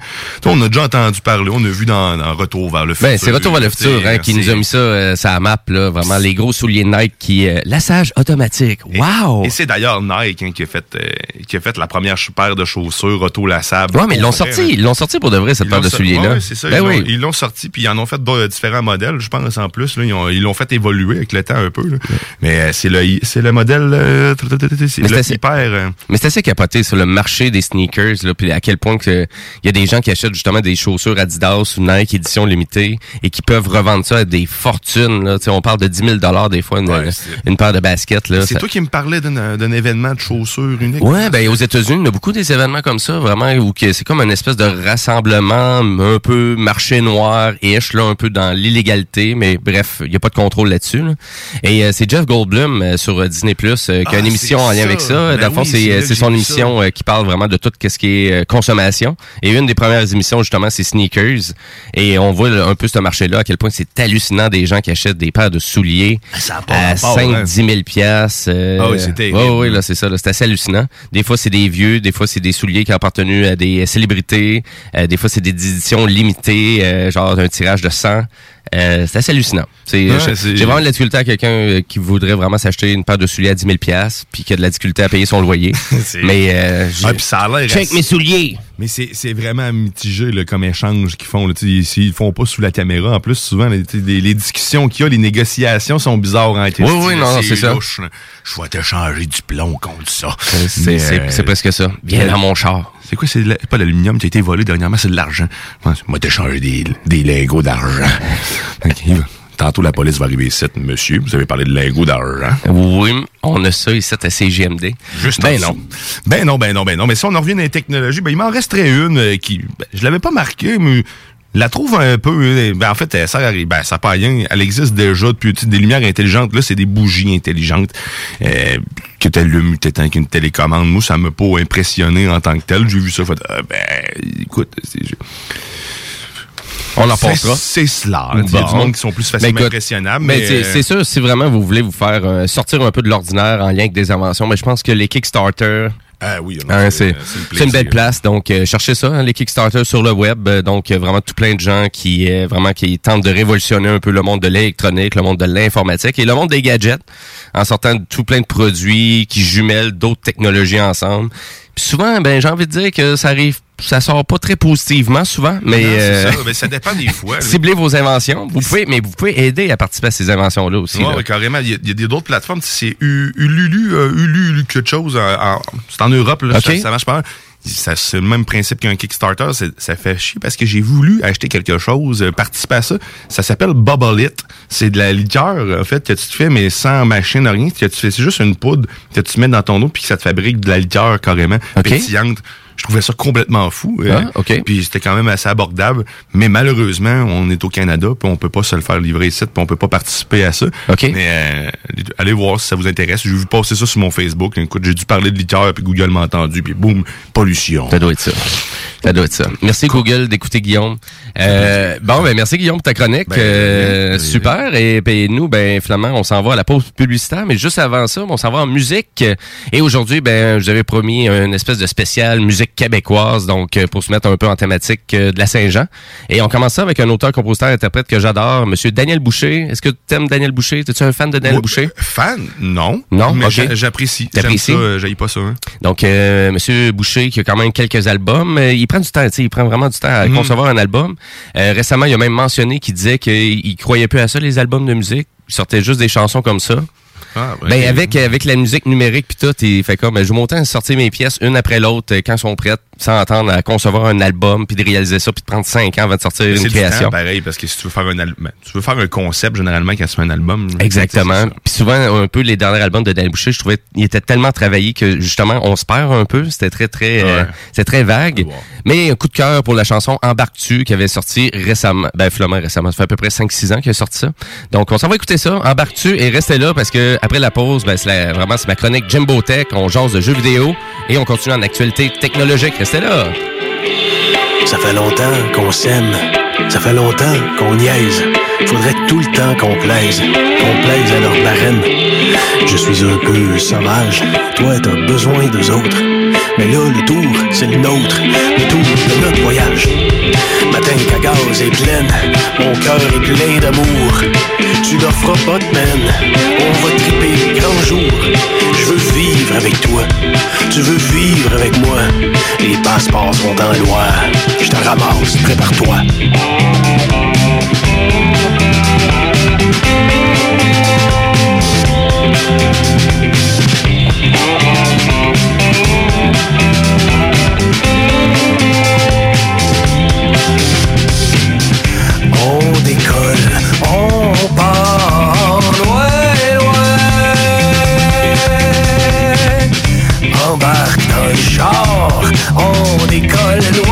On a déjà entendu parler, on a vu dans, dans Retour vers le futur. Ben, c'est Retour vers le futur hein, qui nous a mis ça, euh, ça map, là, vraiment, les gros souliers Nike qui... Euh, lassage automatique. Wow! Et c'est d'ailleurs Nike hein, qui, a fait, euh, qui a fait la première paire de chaussures auto-lassables. Ouais, mais ils l'ont sorti, là. ils l'ont sorti pour de vrai, cette Ils paire de souliers-là. Ouais, c'est ça. Ben ils l'ont- oui. ils l'ont sorti, puis ils en ont fait différents modèles, je pense, en plus. Là, ils ont- ils l'ont fait évoluer avec le temps un peu. là. Mais euh, c'est le, c'est le modèle... euh, c'est Mais le c'est- hyper... euh, Mais c'est assez capoté sur le marché des sneakers, là, puis à quel point il y a des gens qui achètent justement des chaussures Adidas ou Nike édition limitée et qui peuvent revendre ça à des fortunes. Là. On parle de 10 000 dollars des fois une, Ouais, une paire de baskets. Là, c'est toi qui me parlais d'un événement de chaussures unique. Ouais, ben aux États-Unis, il y a beaucoup des événements comme ça, vraiment, où c'est comme une espèce de rassemblement un peu marché noir ish là, un peu dans l'illégalité, mais bref, il y a pas de contrôle là-dessus. là. Et euh, c'est Jeff Goldblum euh, sur euh, Disney Plus qui a Ah, une émission c'est en lien avec ça. Ben dans le fond, oui, c'est son émission qui parle vraiment de tout ce qui est consommation. Et une des premières émissions justement, c'est sneakers. Et on voit un peu ce marché-là à quel point c'est hallucinant des gens qui achètent des paires de souliers pas à rapport, 5 hein. 10 000 piastres. euh, Ah oui, terrible. ouais, ouais, là, c'est ça. là, C'est assez hallucinant. Des fois, c'est des vieux. Des fois, c'est des souliers qui ont appartenu à des célébrités. euh, des fois, c'est des éditions limitées, euh, genre un tirage de 100. Euh, c'est assez hallucinant. Ouais, j'ai- vraiment de la difficulté à quelqu'un euh, qui voudrait vraiment s'acheter une paire de souliers à 10 000 piastres, puis qui a de la difficulté à payer son loyer. Mais euh, Ah, puis ça a l'air check assez- mes souliers. Mais c'est, vraiment mitigé là, comme échange qu'ils font. Là. Ils, font pas sous la caméra. En plus, souvent, les, discussions qu'il y a, les négociations sont bizarres en Oui, oui, non, c'est ça. Je vais t'échanger du plomb contre ça. C'est, euh, c'est presque ça. Viens dans mon char. C'est quoi? C'est la- pas l'aluminium qui a été volé dernièrement, c'est de l'argent. Moi, t'échanger des, des lingots d'argent. Tantôt, la police va arriver ici. Monsieur, vous avez parlé de lingots d'argent. Oui, on a ça ici à CGMD. Juste ben en non. Ben non, ben non, ben non. Mais si on en revient dans les technologies, ben il m'en resterait une euh, qui. ben, je l'avais pas marquée, mais la trouve un peu. euh, Ben en fait, elle sert ben, ça pas rien. Elle existe déjà depuis des lumières intelligentes. Là, c'est des bougies intelligentes. Euh, que t'allumes peut-être avec une télécommande. Moi, ça m'a pas impressionné en tant que tel. J'ai vu ça, fait, ah, ben, écoute, c'est. On en C'est- passera. C'est cela. Il y a Bon. du monde qui sont plus facilement impressionnables. Mais Mais, c'est- c'est sûr, si vraiment vous voulez vous faire euh, sortir un peu de l'ordinaire en lien avec des inventions, mais je pense que les Kickstarter, Ah oui, Hein, c'est- c'est une belle place. Donc, euh, cherchez ça, hein, les Kickstarter sur le web. Euh, donc, euh, vraiment tout plein de gens qui vraiment qui tentent de révolutionner un peu le monde de l'électronique, le monde de l'informatique et le monde des gadgets, en sortant de tout plein de produits qui jumellent d'autres technologies ensemble. Puis souvent, ben j'ai envie de dire que ça arrive, ça sort pas très positivement souvent, mais non, euh, ça. Ça dépend des fois. ciblez vos inventions. Vous pouvez, mais vous pouvez aider à participer à ces inventions-là aussi. Ouais, carrément. Il y a, a des- d'autres plateformes. C'est Ululu, euh, Ululu quelque chose. c'est en Europe, là, ça, ça marche pas. C'est le même principe qu'un Kickstarter. Ça fait chier parce que j'ai voulu acheter quelque chose, euh, participer à ça. Ça s'appelle Bubble It. C'est de la liqueur, en fait, que tu te fais, mais sans machine, rien. C'est juste une poudre que tu mets dans ton eau puis que ça te fabrique de la liqueur carrément pétillante. Je trouvais ça complètement fou. euh, Ah. Puis c'était quand même assez abordable. Mais malheureusement, on est au Canada, puis on peut pas se le faire livrer ici, puis on peut pas participer à ça. Mais euh, allez voir si ça vous intéresse. J'ai vu passer ça sur mon Facebook. Écoute, j'ai dû parler de liqueur, puis Google m'a entendu, puis boum, pollution. Ça doit être ça. Ça doit être ça. Merci Google d'écouter Guillaume. Euh, bon, ben merci Guillaume pour ta chronique. Ben, Euh, super. Et puis nous, ben finalement, on s'en va à la pause publicitaire, mais juste avant ça, on s'en va en musique. Et aujourd'hui, ben je vous avais promis une espèce de spécial musique québécoise, donc euh, pour se mettre un peu en thématique euh, de la Saint-Jean. Et on commence ça avec un auteur, compositeur, interprète que j'adore, Monsieur Daniel Boucher. Est-ce que tu aimes Daniel Boucher? Es-tu un fan de Daniel Boucher? Fan? Non. Non? Mais j'apprécie. Euh, j'haïs pas ça. hein. Donc, euh, Monsieur Boucher, qui a quand même quelques albums, euh, il prend du temps, tu sais, il prend vraiment du temps à Mhm. concevoir un album. Euh, récemment, il a même mentionné qu'il disait qu'il il croyait plus à ça, les albums de musique. Il sortait juste des chansons comme ça. Ah. Ben, avec, avec la musique numérique puis tout, il fait comme, je vais monter à sortir mes pièces une après l'autre euh, quand elles sont prêtes, sans attendre à concevoir un album puis de réaliser ça puis de prendre cinq ans avant de sortir C'est une création. temps, pareil, parce que si tu veux faire un album, tu veux faire un concept, généralement, quand tu fais un album. Exactement. c'est. Puis souvent, un peu, les derniers albums de Daniel Boucher, je trouvais qu'il était tellement travaillé que, justement, on se perd un peu. C'était très, très, euh, Ouais. c'était très vague. Mais un coup de cœur pour la chanson Embarque-tu, qui avait sorti récemment. Ben, finalement, récemment. Ça fait à peu près 5-6 ans qu'il a sorti ça. Donc, on s'en va écouter ça. Embarque-tu et restez là parce que, après la pause, ben, c'est vraiment, c'est ma chronique Jimbo Tech. On jase de jeux vidéo et on continue en actualité technologique. Restez Ça fait longtemps qu'on s'aime, ça fait longtemps qu'on niaise. Faudrait tout le temps qu'on plaise, qu'on plaise à leur marraine. Je suis un peu sauvage, toi t'as besoin d'eux autres. Mais là, le tour, c'est le nôtre, le tour de notre voyage. Ma tank à gaz est pleine, mon cœur est plein d'amour. Tu leur feras pas de peine, on va triper grand jour. Je veux vivre avec toi, tu veux vivre avec moi. Les passeports sont en loi, je te ramasse, prépare-toi. On décolle loin,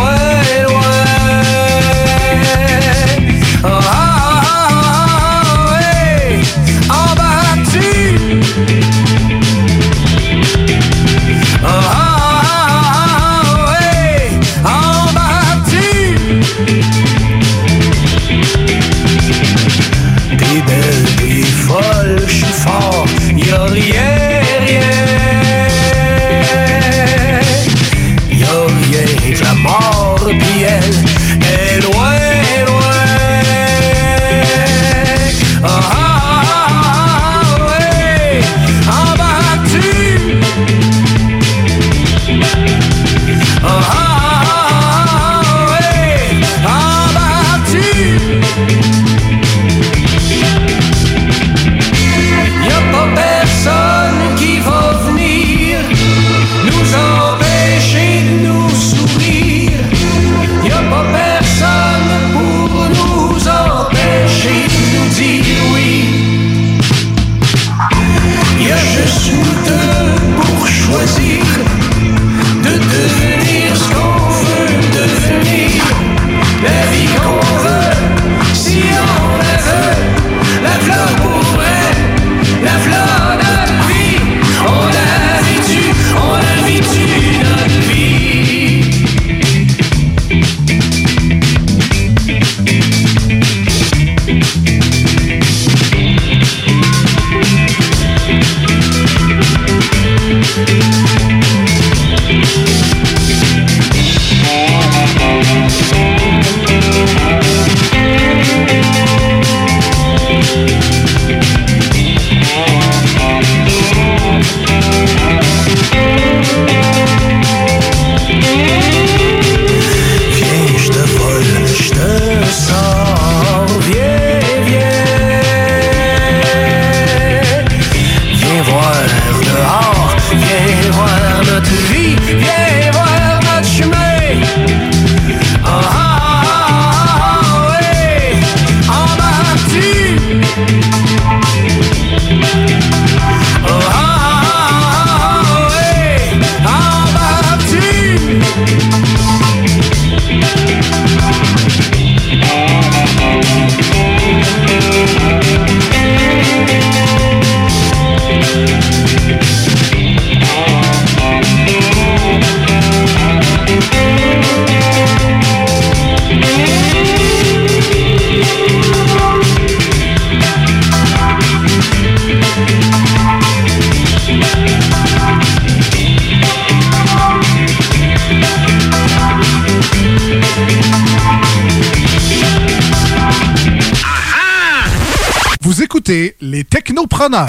technopreneurs.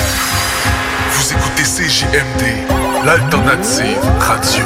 Vous écoutez CJMD, l'alternative radio.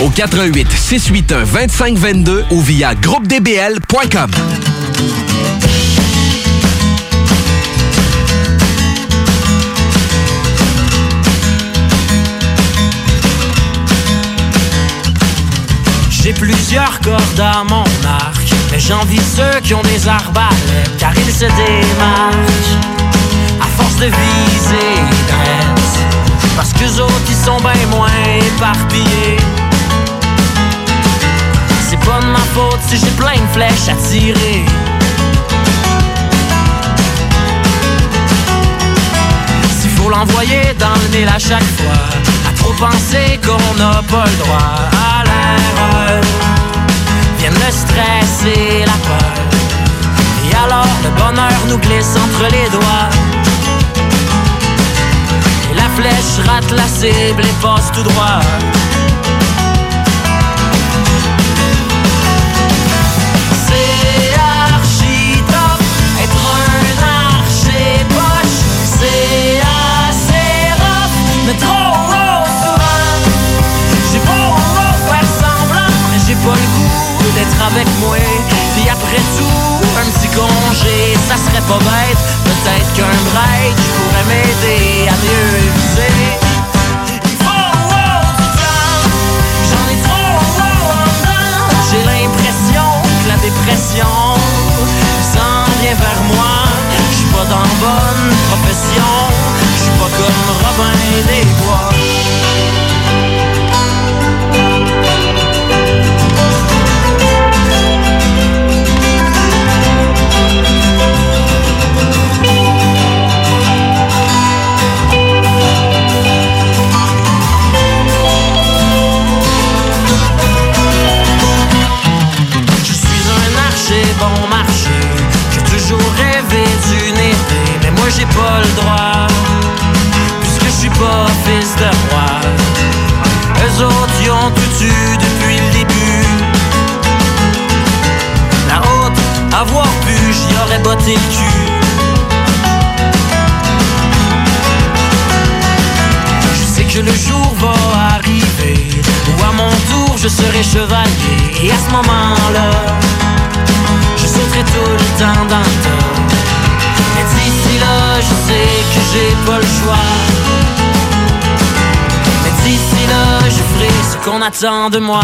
au 88 681 2522 ou via groupedbl.com. J'ai plusieurs cordes à mon arc, mais j'envie ceux qui ont des arbalètes, car ils se démarquent à force de viser. Parce que autres, ils sont bien moins éparpillés. Pas de ma faute si j'ai plein de flèches à tirer. S'il faut l'envoyer dans le nez à chaque fois, à trop penser qu'on n'a pas le droit à l'erreur. Viennent le stress et la peur. Et alors le bonheur nous glisse entre les doigts. Et la flèche rate la cible et passe tout droit. Mais trop souvent. J'ai beau faire semblant, j'ai pas le goût d'être avec moi. Puis après tout, un petit congé, ça serait pas bête. Peut-être qu'un break pourrait m'aider à mieux viser. Il faut j'en ai trop dedans. J'ai l'impression que la dépression s'en vient vers moi. Je suis pas dans bonne profession, Je suis un archer bon marché. J'ai toujours rêvé d'une épée, mais moi j'ai pas le droit. Pas fils de roi. Eux autres, ils ont tout eu depuis le début. La haute, avoir pu, j'y aurais botté le cul. Je sais que le jour va arriver où à mon tour je serai chevalier. Et à ce moment-là, je sauterai tout le temps dans le tas. Mais d'ici là, je sais que j'ai pas le choix. Ce qu'on attend de moi.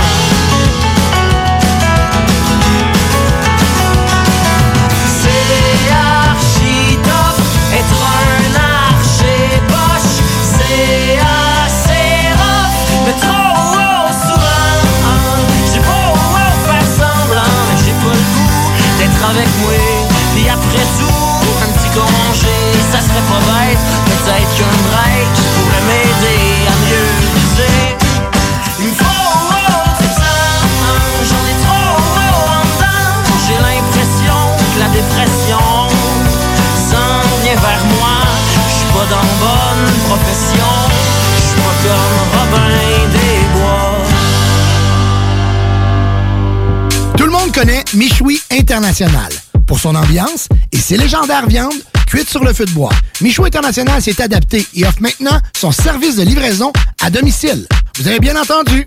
C'est archi top, être un archer poche, c'est assez rough, mais trop haut souvent. J'ai beau wow, faire semblant, mais j'ai pas le goût d'être avec moi. Puis après tout, un petit congé, ça serait pas bête. Peut-être qu'un break pourrait m'aider vers moi. Je pas dans bonne profession, je pas Robin des Bois. Tout le monde connaît Michoui International pour son ambiance et ses légendaires viandes cuites sur le feu de bois. Michoui International s'est adapté et offre maintenant son service de livraison à domicile. Vous avez bien entendu,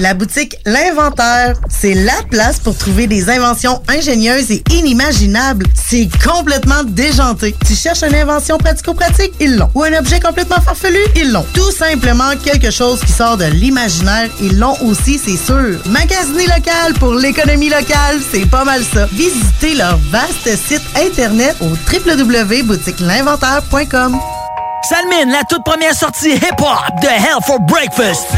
La boutique L'Inventaire, c'est la place pour trouver des inventions ingénieuses et inimaginables. C'est complètement déjanté. Tu cherches une invention pratico-pratique? Ils l'ont. Ou un objet complètement farfelu? Ils l'ont. Tout simplement quelque chose qui sort de l'imaginaire? Ils l'ont aussi, c'est sûr. Magasiner local pour l'économie locale, c'est pas mal ça. Visitez leur vaste site internet au www.boutiquelinventaire.com. Salmine, la toute première sortie hip-hop de Hell for Breakfast.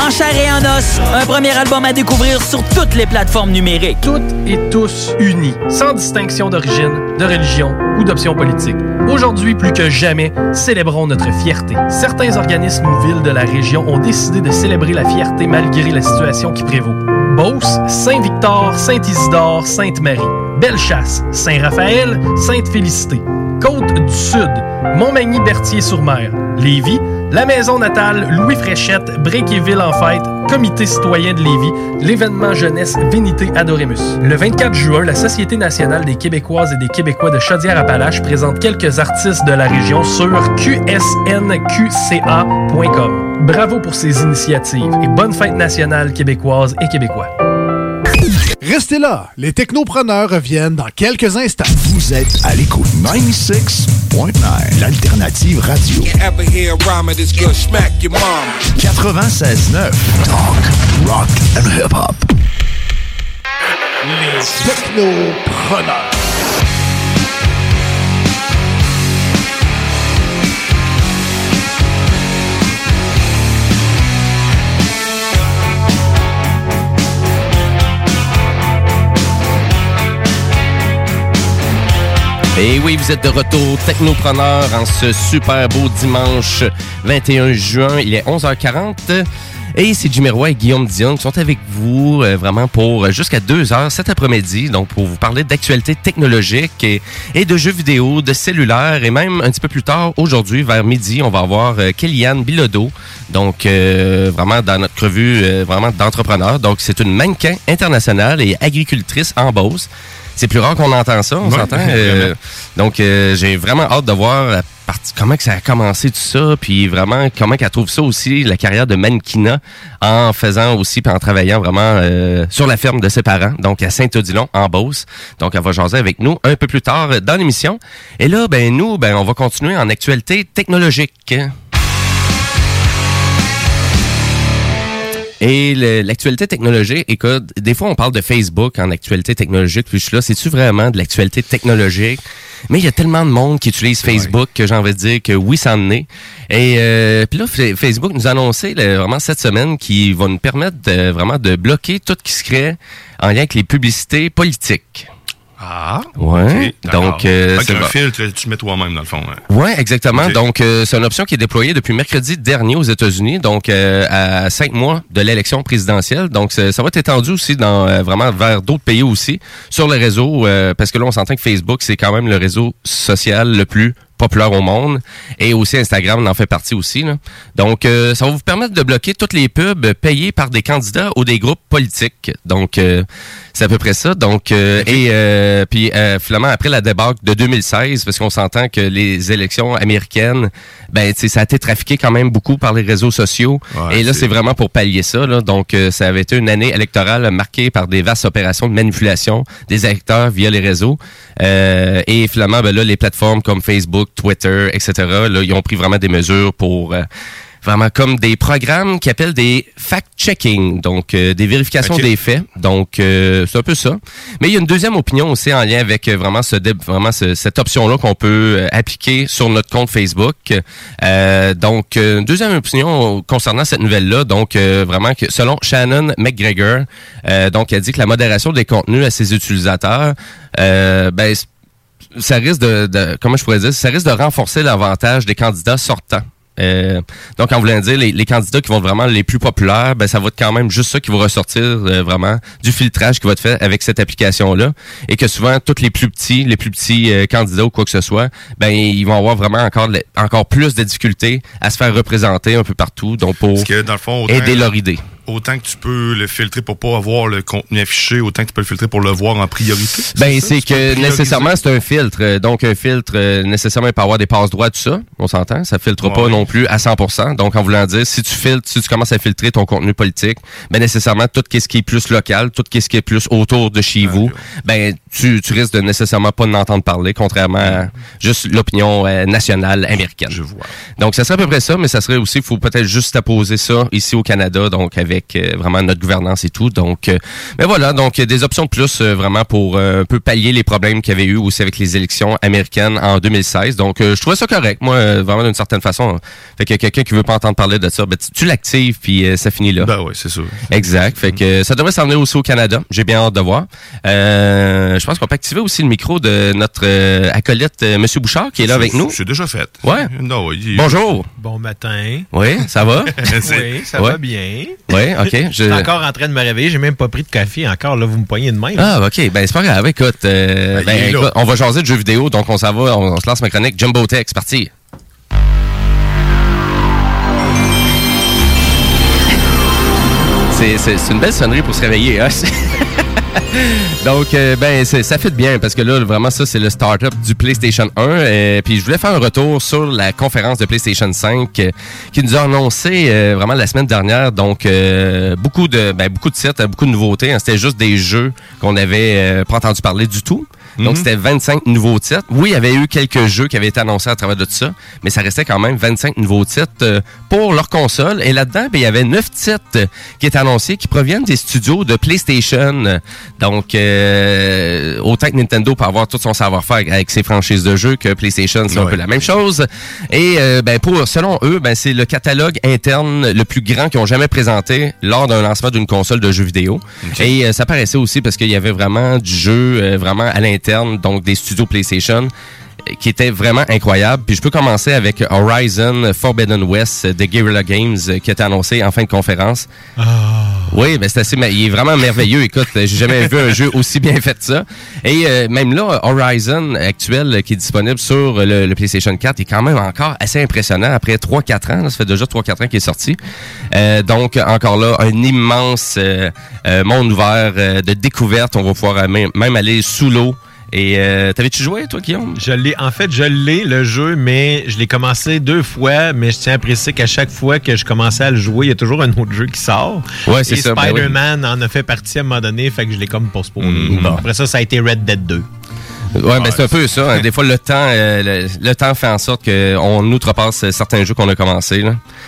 En chair et en os, un premier album à découvrir sur toutes les plateformes numériques. Toutes et tous unis, sans distinction d'origine, de religion ou d'option politique. Aujourd'hui, plus que jamais, célébrons notre fierté. Certains organismes ou villes de la région ont décidé de célébrer la fierté malgré la situation qui prévaut. Beauce, Saint-Victor, Saint-Isidore, Sainte-Marie. Bellechasse, Saint-Raphaël, Sainte-Félicité. Côte du Sud, Montmagny-Berthier-sur-Mer. Lévis, la maison natale Louis Fréchette, Bréquéville en fête, Comité citoyen de Lévis, l'événement jeunesse Vénité Adoremus. Le 24 juin, la Société nationale des Québécoises et des Québécois de Chaudière-Appalaches présente quelques artistes de la région sur qsnqca.com. Bravo pour ces initiatives et bonne fête nationale québécoise et québécois. Restez là, les technopreneurs reviennent dans quelques instants. Vous êtes à l'écoute 96.9, l'alternative radio. Ever hear a rhyme that's gonna smack your mom? 96.9, talk, rock and hip-hop. Les technopreneurs. Et oui, vous êtes de retour, Technopreneur, en ce super beau dimanche 21 juin. Il est 11h40. Et c'est Jimmy et Guillaume Dion qui sont avec vous euh, vraiment pour euh, jusqu'à 2 heures cet après-midi, donc pour vous parler d'actualité technologique et, de jeux vidéo, de cellulaire et même un petit peu plus tard aujourd'hui, vers midi, on va avoir euh, Kellyanne Bilodeau, donc euh, vraiment dans notre revue vraiment d'entrepreneur. Donc c'est une mannequin internationale et agricultrice en Beauce. C'est plus rare qu'on entend ça, on s'entend. Euh, donc, euh, j'ai vraiment hâte de voir la partie, comment que ça a commencé tout ça, puis vraiment comment qu'elle trouve ça aussi, la carrière de mannequinat, en faisant aussi, puis en travaillant vraiment euh, sur la ferme de ses parents, donc à Saint-Odilon, en Beauce. Donc, elle va jaser avec nous un peu plus tard dans l'émission. Et là, ben nous, ben on va continuer en actualité technologique. Et l'actualité technologique, écoute, des fois on parle de Facebook en actualité technologique, puis je suis là, c'est-tu vraiment de l'actualité technologique? Mais il y a tellement de monde qui utilise Facebook que j'ai envie de dire que oui, ça en est. Et euh, puis là, Fa- Facebook nous a annoncé là, vraiment cette semaine qu'il va nous permettre de, vraiment de bloquer tout ce qui se crée en lien avec les publicités politiques. Ah, Ouais. Donc, euh, c'est bon. filtre, tu mets toi-même, dans le fond. hein. Oui, exactement. Donc, euh, c'est une option qui est déployée depuis mercredi dernier aux États-Unis, donc euh, à cinq mois de l'élection présidentielle. Donc, ça ça va être étendu aussi dans euh, vraiment vers d'autres pays aussi sur le réseau, euh, parce que là, on s'entend que Facebook, c'est quand même le réseau social le plus populaire au monde et aussi Instagram en fait partie aussi. là. Donc, euh, ça va vous permettre de bloquer toutes les pubs payées par des candidats ou des groupes politiques. Donc, euh, c'est à peu près ça. Donc, euh, et euh, puis euh, finalement après la débâcle de 2016, parce qu'on s'entend que les élections américaines, ben ça a été trafiqué quand même beaucoup par les réseaux sociaux. Ouais, et là, c'est- vraiment pour pallier ça. Là. Donc, euh, ça avait été une année électorale marquée par des vastes opérations de manipulation des électeurs via les réseaux. Euh, et finalement, ben là, les plateformes comme Facebook, Twitter, etc. Là, ils ont pris vraiment des mesures pour euh, vraiment comme des programmes qui appellent des fact-checking, donc euh, des vérifications des faits. Donc euh, c'est un peu ça. Mais il y a une deuxième opinion aussi en lien avec vraiment ce vraiment ce- cette option-là qu'on peut appliquer sur notre compte Facebook. Euh, donc une deuxième opinion concernant cette nouvelle-là, donc euh, vraiment que selon Shannon McGregor, donc elle dit que la modération des contenus à ses utilisateurs, ben ça risque de, de- comment je pourrais dire, ça risque de renforcer l'avantage des candidats sortants. Euh, donc, en voulant dire, les, les candidats qui vont être vraiment les plus populaires, ben, ça va être quand même juste ça qui va ressortir euh, vraiment du filtrage qui va être fait avec cette application-là. Et que souvent, tous les plus petits, les plus petits euh, candidats ou quoi que ce soit, ben, ils vont avoir vraiment encore, encore plus de difficultés à se faire représenter un peu partout, donc pour Parce que dans le fond, autant, aider leur idée. Autant que tu peux le filtrer pour pas avoir le contenu affiché, autant que tu peux le filtrer pour le voir en priorité. Ben, c'est que nécessairement, c'est un filtre. Donc, un filtre, euh, nécessairement, il peut avoir des passes droits, tout ça. On s'entend. Ça filtre pas non plus à 100% Donc, en voulant dire, si tu filtres, si tu commences à filtrer ton contenu politique, ben, nécessairement, tout ce qui est plus local, tout ce qui est plus autour de chez vous, ben, tu, tu risques de nécessairement pas n'entendre parler, contrairement à juste l'opinion euh, nationale américaine. Je vois. Donc, ça serait à peu près ça, mais ça serait aussi, il faut peut-être juste apposer ça ici au Canada, donc avec euh, vraiment notre gouvernance et tout. Donc, euh, mais voilà, donc il y a des options de plus euh, vraiment pour euh, un peu pallier les problèmes qu'il y avait eu aussi avec les élections américaines en 2016. Donc, euh, je trouvais ça correct, moi, euh, vraiment d'une certaine façon. Fait que quelqu'un qui veut pas entendre parler de ça, ben, tu, tu l'actives puis euh, ça finit là. Ben oui, c'est sûr. Exact. Fait que euh, ça devrait s'en venir aussi au Canada. J'ai bien hâte de voir. Euh, je pense qu'on peut activer aussi le micro de notre euh, acolyte, euh, Monsieur Bouchard, qui est là avec nous. C'est déjà fait. Ouais. Non, il- Bonjour. Bon matin. Oui, ça va? oui, ça Ouais. va bien. Oui, OK. Je suis encore en train de me réveiller. J'ai même pas pris de café encore. Là, vous me poignez de même. Ah, OK. Ben, c'est pas grave. Écoute, euh, Ben, ben, écoute, on va jaser de jeux vidéo, donc on s'en va, on, on se lance ma chronique Jumbo Tech. C'est parti. C'est une belle sonnerie pour se réveiller. Hein? Donc, euh, ben, ça fait bien parce que là, vraiment, ça, c'est le start-up du PlayStation 1. Euh, puis, je voulais faire un retour sur la conférence de PlayStation 5 euh, qui nous a annoncé euh, vraiment la semaine dernière. Donc, beaucoup de ben, beaucoup de titres, beaucoup de nouveautés. hein. C'était juste des jeux qu'on avait euh, pas entendu parler du tout. Donc, Mhm. c'était 25 nouveaux titres. Oui, il y avait eu quelques jeux qui avaient été annoncés à travers de tout ça, mais ça restait quand même 25 nouveaux titres euh, pour leur console. Et là-dedans, ben, il y avait 9 titres qui étaient annoncés qui proviennent des studios de PlayStation. Donc, euh, autant que Nintendo peut avoir tout son savoir-faire avec ses franchises de jeux que PlayStation, c'est un peu la même chose. Et euh, ben, pour, selon eux, ben, c'est le catalogue interne le plus grand qu'ils ont jamais présenté lors d'un lancement d'une console de jeux vidéo. Et euh, ça paraissait aussi parce qu'il y avait vraiment du jeu vraiment à donc des studios PlayStation qui était vraiment incroyable. Puis je peux commencer avec Horizon Forbidden West de Guerrilla Games euh, qui a été annoncé en fin de conférence. Oui, ben c'est assez, il est vraiment merveilleux. Écoute, j'ai jamais vu un jeu aussi bien fait que ça. Et euh, même là, Horizon actuel euh, qui est disponible sur le, le PlayStation 4 est quand même encore assez impressionnant après 3-4 ans. là. ça fait déjà 3-4 ans qu'il est sorti. Euh, donc encore là, un immense euh, monde ouvert de découverte. On va pouvoir même, même aller sous l'eau. Et euh, t'avais-tu joué, toi, Guillaume? Je l'ai, en fait, je l'ai, le jeu, mais je l'ai commencé deux fois, mais je tiens à préciser qu'à chaque fois que je commençais à le jouer, il y a toujours un autre jeu qui sort. Ouais, c'est ça, ben oui. Spider-Man en a fait partie à un moment donné, fait que je l'ai comme postponé. Mm, bon. Après ça, ça a été Red Dead 2. Ouais, ben c'est un peu ça. hein. Des fois, le temps, euh, le, le temps fait en sorte qu'on outrepasse certains jeux qu'on a commencé.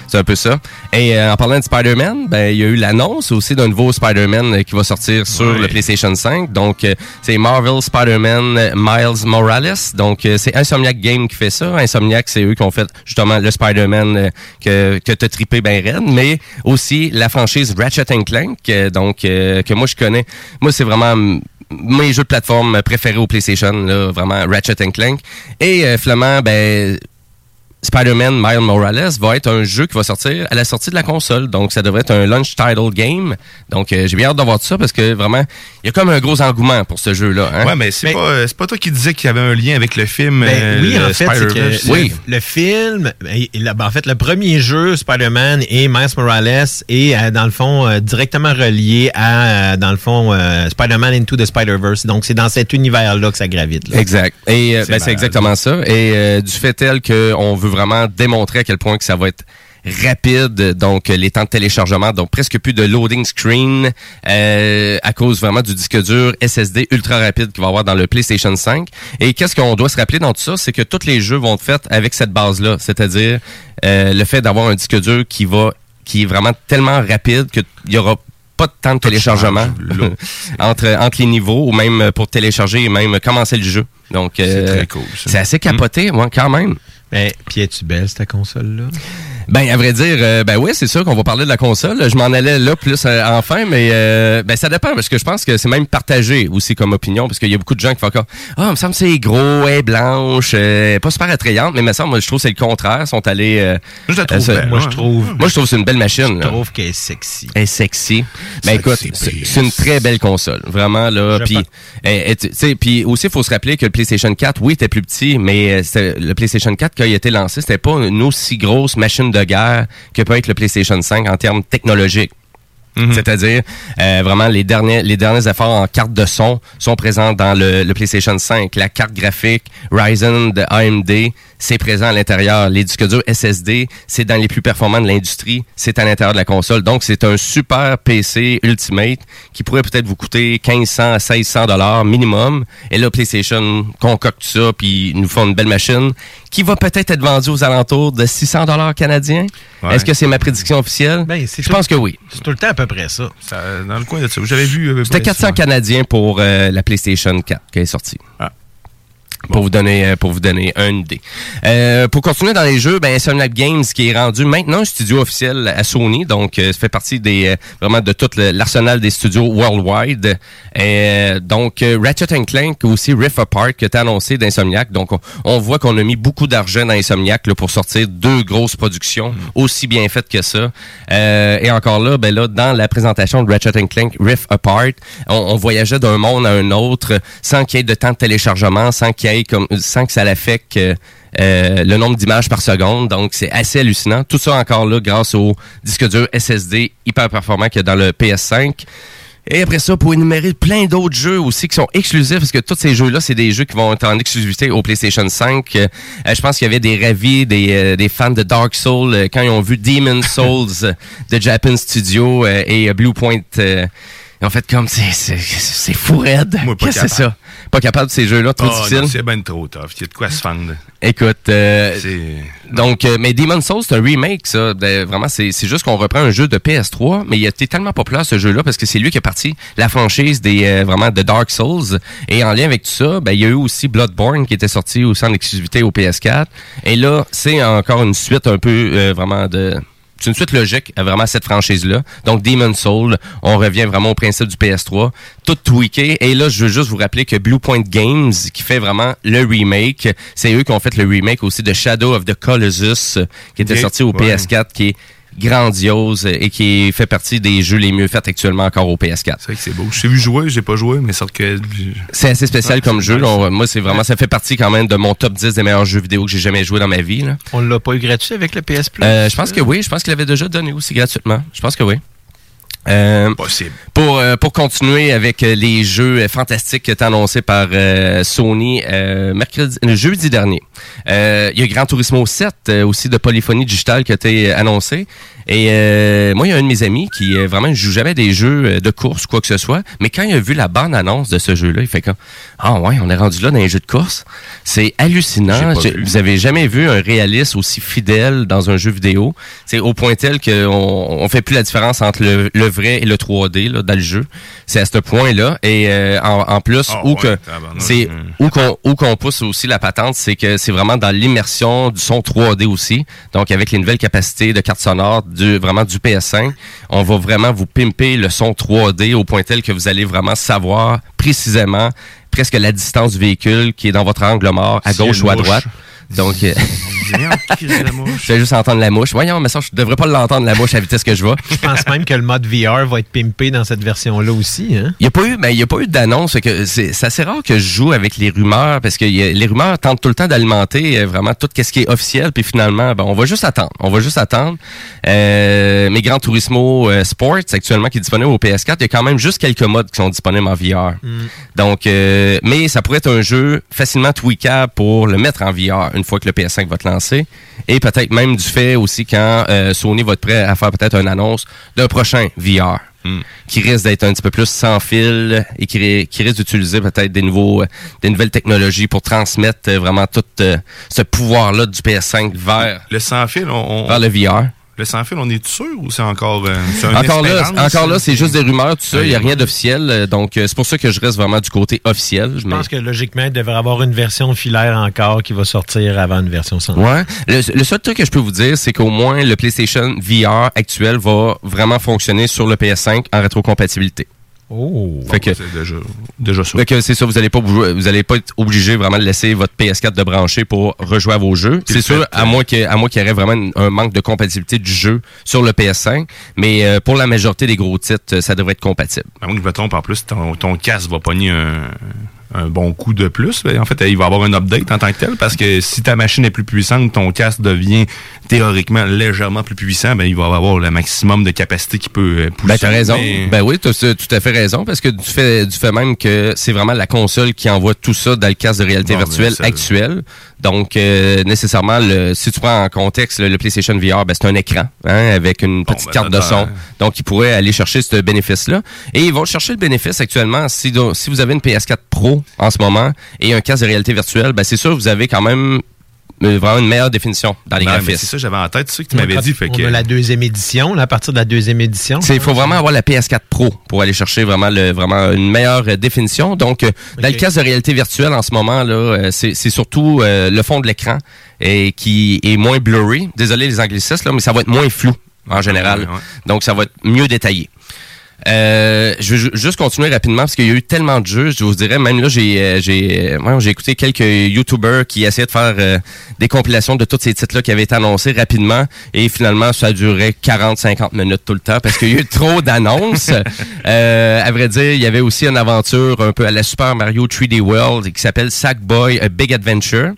C'est un peu ça. Et euh, en parlant de Spider-Man, ben il y a eu l'annonce aussi d'un nouveau Spider-Man euh, qui va sortir sur Ouais. le PlayStation 5. Donc, euh, c'est Marvel Spider-Man euh, Miles Morales. Donc, euh, c'est Insomniac Game qui fait ça. Insomniac, c'est eux qui ont fait justement le Spider-Man que, que t'as trippé ben raide, mais aussi la franchise Ratchet Clank. donc, euh, que moi, je connais. Moi, c'est vraiment mes jeux de plateforme préférés au PlayStation, là, vraiment Ratchet Clank. Et euh, Flamand, ben Spider-Man Miles Morales va être un jeu qui va sortir à la sortie de la console. Donc, ça devrait être un launch title game. Donc, euh, j'ai bien hâte de voir ça parce que vraiment, il y a comme un gros engouement pour ce jeu-là. Hein? Ouais, mais c'est pas, euh, c'est pas toi qui disais qu'il y avait un lien avec le film Ben euh, oui, en le fait, que le, le film, ben, ben, en fait, le premier jeu, Spider-Man et Miles Morales, est, euh, dans le fond, directement relié à, dans le fond, euh, Spider-Man Into the Spider-Verse. Donc, c'est dans cet univers-là que ça gravite. là. Exact. Et C'est ben, c'est exactement ça. Et euh, du fait tel qu'on veut vraiment démontrer à quel point que ça va être rapide, donc les temps de téléchargement, donc presque plus de loading screen euh, à cause vraiment du disque dur SSD ultra rapide qu'il va y avoir dans le PlayStation 5. Et qu'est-ce qu'on doit se rappeler dans tout ça, c'est que tous les jeux vont être faits avec cette base-là, c'est-à-dire euh, le fait d'avoir un disque dur qui va qui est vraiment tellement rapide qu'il y aura pas de temps de téléchargement entre, entre les niveaux ou même pour télécharger et même commencer le jeu. Donc, C'est euh, très cool, assez capoté, moi, quand même. Mais, puis es-tu belle, cette console-là? Ben, à vrai dire, euh, ben oui, c'est sûr qu'on va parler de la console. Je m'en allais là plus euh, enfin, mais euh, ben ça dépend parce que je pense que c'est même partagé aussi comme opinion parce qu'il y a beaucoup de gens qui font encore ah, me semble c'est gros, elle est blanche, euh, pas super attrayante, mais me semble, moi je trouve que c'est le contraire, sont allés. euh, Je la trouve ça- Moi, je trouve- Moi je trouve que c'est une belle machine. Je trouve qu'elle est sexy. Elle est sexy. Ben écoute, c'est une très belle console, vraiment là. Puis, tu sais, puis aussi il faut se rappeler que le PlayStation 4, oui, était plus petit, mais le PlayStation 4 quand il a été lancé, c'était pas une aussi grosse machine de guerre que peut être le PlayStation 5 en termes technologiques. C'est-à-dire, euh, vraiment, les derniers, les derniers efforts en carte de son sont présents dans le, le PlayStation 5. La carte graphique Ryzen de AMD, c'est présent à l'intérieur. Les disques durs SSD, c'est dans les plus performants de l'industrie. C'est à l'intérieur de la console. Donc, c'est un super PC Ultimate qui pourrait peut-être vous coûter 1500 à 1600 dollars minimum. Et là, PlayStation concocte ça, puis nous font une belle machine qui va peut-être être vendue aux alentours de 600 dollars canadiens. Ouais. Est-ce que c'est ma prédiction officielle? Ben, Je pense que oui. C'est tout le temps à peu près ça. dans le coin de ça. J'avais vu. euh, C'était 400 canadiens pour euh, la PlayStation 4 qui est sortie. Pour vous donner euh, pour vous donner une idée. Euh, pour continuer dans les jeux, ben Insomniac Games qui est rendu maintenant un studio officiel à Sony, donc euh, ça fait partie des euh, vraiment de tout l'arsenal des studios worldwide. Euh, donc Ratchet and Clank aussi Rift Apart qui était annoncé d'Insomniac. Donc on, on voit qu'on a mis beaucoup d'argent dans Insomniac là, pour sortir deux grosses productions aussi bien faites que ça. Euh, et encore là, ben là dans la présentation de Ratchet and Clank Rift Apart, on, on voyageait d'un monde à un autre sans qu'il y ait de temps de téléchargement, sans qu'il y ait comme sans que ça l'affecte euh, le nombre d'images par seconde. Donc c'est assez hallucinant. Tout ça encore là grâce au disque dur SSD hyper performant qu'il y a dans le PS5. Et après ça, pour énumérer plein d'autres jeux aussi qui sont exclusifs, parce que tous ces jeux-là, c'est des jeux qui vont être en exclusivité au PlayStation 5. Euh, je pense qu'il y avait des ravis, des, euh, des fans de Dark Souls, quand ils ont vu Demon Souls de Japan Studio et Blue Point. Ils ont fait comme, c'est- fou raide. Qu'est-ce que c'est ça? Pas capable de ces jeux-là, trop Ah, difficile. non, C'est ben trop tough. Il y a de quoi se fendre. Écoute, euh, C'est- donc, euh, mais Demon's Souls, c'est un remake, ça. De- vraiment, c'est c'est juste qu'on reprend un jeu de PS3, mais il a été tellement populaire ce jeu-là parce que c'est lui qui a parti la franchise des euh, vraiment de Dark Souls. Et en lien avec tout ça, ben, il y a eu aussi Bloodborne qui était sorti aussi en exclusivité au PS4. Et là, c'est encore une suite un peu euh, vraiment de c'est une suite logique à vraiment cette franchise-là. Donc, Demon Soul, on revient vraiment au principe du PS3, tout tweaké. Et là, je veux juste vous rappeler que Blue Point Games, qui fait vraiment le remake, c'est eux qui ont fait le remake aussi de Shadow of the Colossus, qui était sorti au ouais. PS4, qui est grandiose et qui fait partie des jeux les mieux faits actuellement encore au PS4. C'est vrai que c'est beau. Je t'ai vu jouer, j'ai pas joué, mais sorte que. C'est assez spécial Ouais, comme jeu. là. Moi, c'est vraiment, ça fait partie quand même de mon top 10 des meilleurs jeux vidéo que j'ai jamais joué dans ma vie. Là. On l'a pas eu gratuit avec le PS Plus? Euh, je pense que oui. Je pense qu'il avait déjà donné aussi gratuitement. Je pense que oui. Euh, Possible. Pour, euh, pour continuer avec euh, les jeux euh, fantastiques qui étaient annoncés par euh, Sony euh, mercredi, jeudi dernier. Euh, Il y a Gran Turismo 7 euh, aussi de polyphonie digitale qui a été annoncé. Et euh, moi, il y a un de mes amis qui euh, vraiment ne joue jamais des jeux euh, de course, quoi que ce soit. Mais quand il a vu la bande-annonce de ce jeu-là, il fait comme Ah ouais, on est rendu là dans les jeux de course. C'est hallucinant. Vous avez jamais vu un réalisme aussi fidèle dans un jeu vidéo. C'est au point tel qu'on on fait plus la différence entre le, le vrai et le 3D là, dans le jeu. C'est à ce point-là. Et euh, en, en plus, Ah où ouais, que c'est où qu'on où qu'on pousse aussi la patente, c'est que c'est vraiment dans l'immersion du son 3D aussi. Donc avec les nouvelles capacités de carte sonore du vraiment du PS5, on va vraiment vous pimper le son 3D au point tel que vous allez vraiment savoir précisément presque la distance du véhicule qui est dans votre angle mort à gauche ou à mouche. Donc euh, je vais juste entendre la mouche. Voyons, mais ça, je devrais pas l'entendre, la mouche, à la vitesse que je vais. Je pense même que le mode VR va être pimpé dans cette version-là aussi. Hein? Il n'y a pas eu, ben, il y a pas eu d'annonce. que C'est assez rare que je joue avec les rumeurs parce que a- les rumeurs tentent tout le temps d'alimenter euh, vraiment tout ce qui est officiel. Puis finalement, ben, on va juste attendre. On va juste attendre. Euh, mais Gran Turismo euh, Sports, actuellement, qui est disponible au PS4, il y a quand même juste quelques modes qui sont disponibles en VR. Donc, euh, mais ça pourrait être un jeu facilement tweakable pour le mettre en VR une fois que le PS5 va te lancer. Et peut-être même du fait aussi quand euh, Sony va être prêt à faire peut-être une annonce d'un prochain VR. Qui risque d'être un petit peu plus sans fil et qui, ri- qui risque d'utiliser peut-être des nouveaux, euh, des nouvelles technologies pour transmettre euh, vraiment tout euh, ce pouvoir-là du PS5 vers, Le sans-fil, on, on- vers le VR. Le sans-fil, on est sûr ou c'est encore. euh, une Encore là, encore là, c'est juste des rumeurs, tout ça. Il n'y a rien d'officiel. euh, Donc, euh, c'est pour ça que je reste vraiment du côté officiel. Je pense que logiquement, il devrait avoir une version filaire encore qui va sortir avant une version sans. Ouais. Le, le seul truc que je peux vous dire, c'est qu'au moins le PlayStation VR actuel va vraiment fonctionner sur le PS5 en rétrocompatibilité. Oh. Fait que, C'est déjà, déjà ça. fait que c'est ça, vous allez pas vous, allez pas être obligé vraiment de laisser votre PS4 de brancher pour rejouer à vos jeux. C'est sûr, à moins qu'il y aurait vraiment un manque de compatibilité du jeu sur le PS5, mais euh, pour la majorité des gros titres, euh, ça devrait être compatible. À moins que je me trompe, en plus, ton, ton casque va pogner un, un bon coup de plus. Ben, En fait, il va y avoir un update en tant que tel parce que si ta machine est plus puissante, ton casque devient théoriquement légèrement plus puissant, ben, il va avoir le maximum de capacité qu'il peut euh, pousser. Ben, t'as raison. Mais- Ben oui, t'as as tout à fait raison, parce que du fait, du fait même que c'est vraiment la console qui envoie tout ça dans le casque de réalité virtuelle ça- actuel. Donc, euh, nécessairement, le, si tu prends en contexte le, le PlayStation VR, ben, c'est un écran hein, avec une petite ben, carte de son. Donc, ils pourraient aller chercher ce bénéfice-là. Et ils vont chercher le bénéfice actuellement. Si, si vous avez une PS4 Pro en ce moment et un casque de réalité virtuelle, ben, c'est sûr vous avez quand même vraiment une meilleure définition dans les Ben, mais graphismes. c'est ça, j'avais en tête, c'est ça que tu m'avais dit. Fait on que, a la deuxième édition, là, à partir de la deuxième édition. C'est- Il faut vraiment avoir la PS4 Pro pour aller chercher vraiment le vraiment une meilleure euh, définition. Donc, euh, dans le casque de réalité virtuelle en ce moment là, euh, c'est c'est surtout euh, le fond de l'écran et qui est moins blurry. Désolé les anglicistes là, mais ça va être moins flou en général. ouais, ouais. Donc, ça va être mieux détaillé. Euh, je ju- juste continuer rapidement parce qu'il y a eu tellement de jeux. Je vous dirais, même là, j'ai euh, j'ai euh, ouais, j'ai écouté quelques YouTubers qui essayaient de faire des compilations de tous ces titres-là qui avaient été annoncés rapidement et finalement, ça duré 40-50 minutes tout le temps parce qu'il y a eu trop d'annonces. euh, à vrai dire, il y avait aussi une aventure un peu à la Super Mario 3D World qui s'appelle Sackboy A Big Adventure.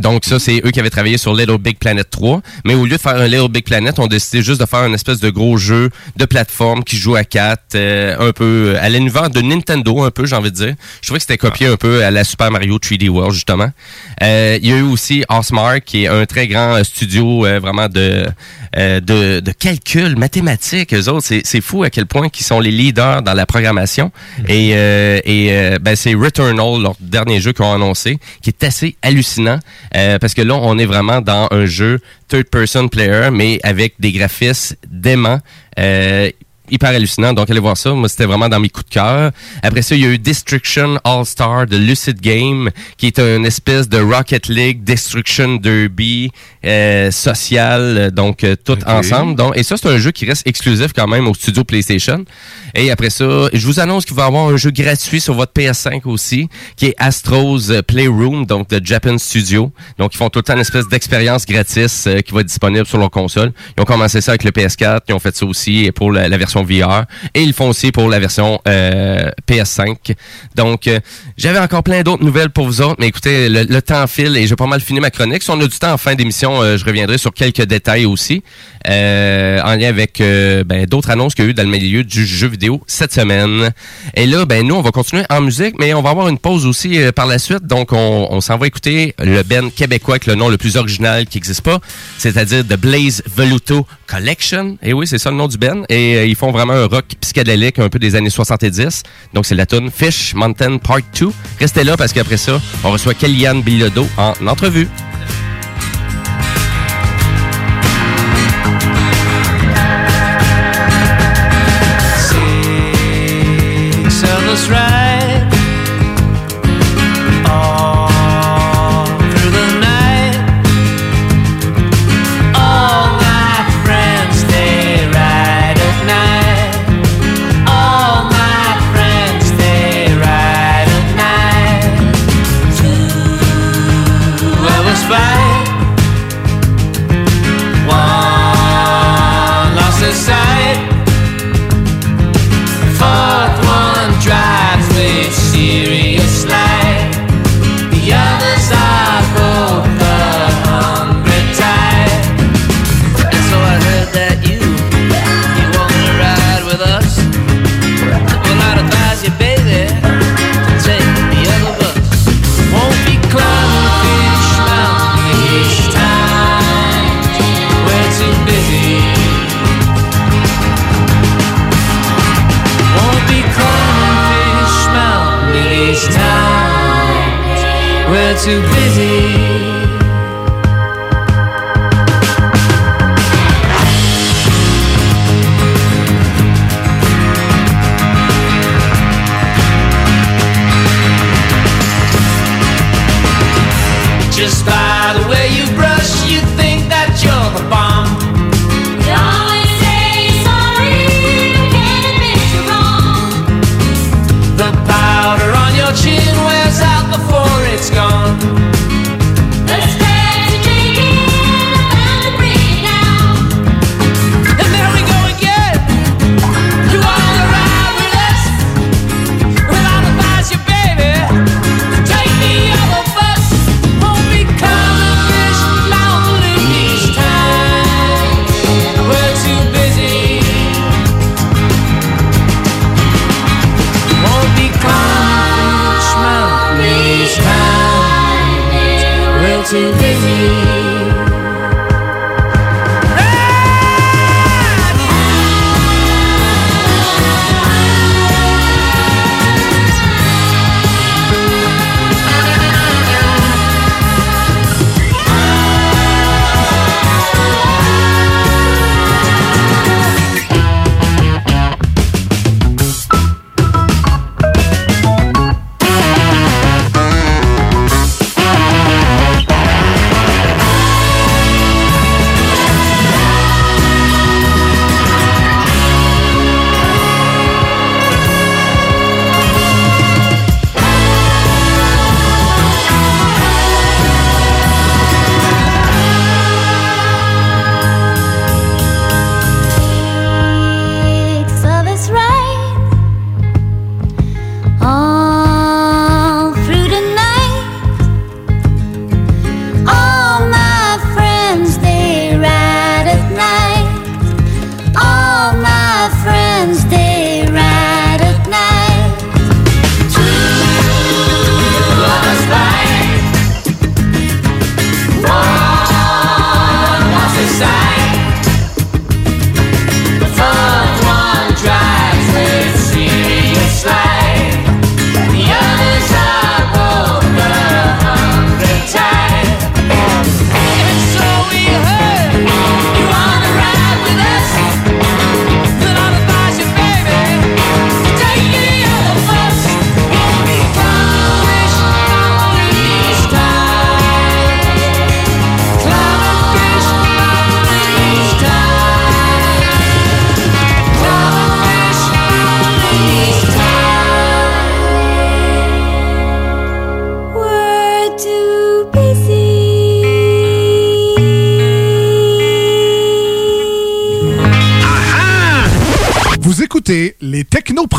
Donc ça, c'est eux qui avaient travaillé sur Little Big Planet 3. Mais au lieu de faire un Little Big Planet, on a décidé juste de faire une espèce de gros jeu de plateforme qui joue à quatre, euh, un peu à l'univers de Nintendo, un peu, j'ai envie de dire. Je trouvais que c'était copié un peu à la Super Mario 3D World, justement. Euh, il y a eu aussi Osmark, qui est un très grand euh, studio euh, vraiment de, euh, de, de calcul mathématique. Eux autres, c'est, c'est fou à quel point ils sont les leaders dans la programmation. Et, euh, et ben, c'est Returnal, leur dernier jeu qu'ils ont annoncé, qui est assez hallucinant. Euh, parce que là, on est vraiment dans un jeu third-person player, mais avec des graphismes déments. Euh, hyper hallucinant. Donc, allez voir ça. Moi, c'était vraiment dans mes coups de cœur. Après ça, il y a eu Destruction All-Star de Lucid Game, qui est une espèce de Rocket League, Destruction Derby, euh, social, donc euh, tout ensemble. Donc, et ça, c'est un jeu qui reste exclusif quand même au studio PlayStation. Et après ça, je vous annonce qu'il va y avoir un jeu gratuit sur votre PS5 aussi, qui est Astro's Playroom, donc de Japan Studio. Donc, ils font tout le temps une espèce d'expérience gratis euh, qui va être disponible sur leur console. Ils ont commencé ça avec le PS4, ils ont fait ça aussi pour la, la version VR, et ils font aussi pour la version euh, PS5. Donc, euh, j'avais encore plein d'autres nouvelles pour vous autres, mais écoutez, le, temps file et j'ai pas mal fini ma chronique. Si on a du temps en fin d'émission, euh, je reviendrai sur quelques détails aussi, en lien avec ben, d'autres annonces qu'il y a eu dans le milieu du jeu vidéo cette semaine. Et là, ben nous, on va continuer en musique, mais on va avoir une pause aussi par la suite. Donc, on, on s'en va écouter le Ben québécois avec le nom le plus original qui n'existe pas, c'est-à-dire The Blaze Veluto Collection. Et oui, c'est ça le nom du Ben. Et vraiment un rock psychédélique un peu des années 70. Donc, c'est la tune Fish Mountain Part 2. Restez là parce qu'après ça, on reçoit Kellyanne Bilodeau en entrevue.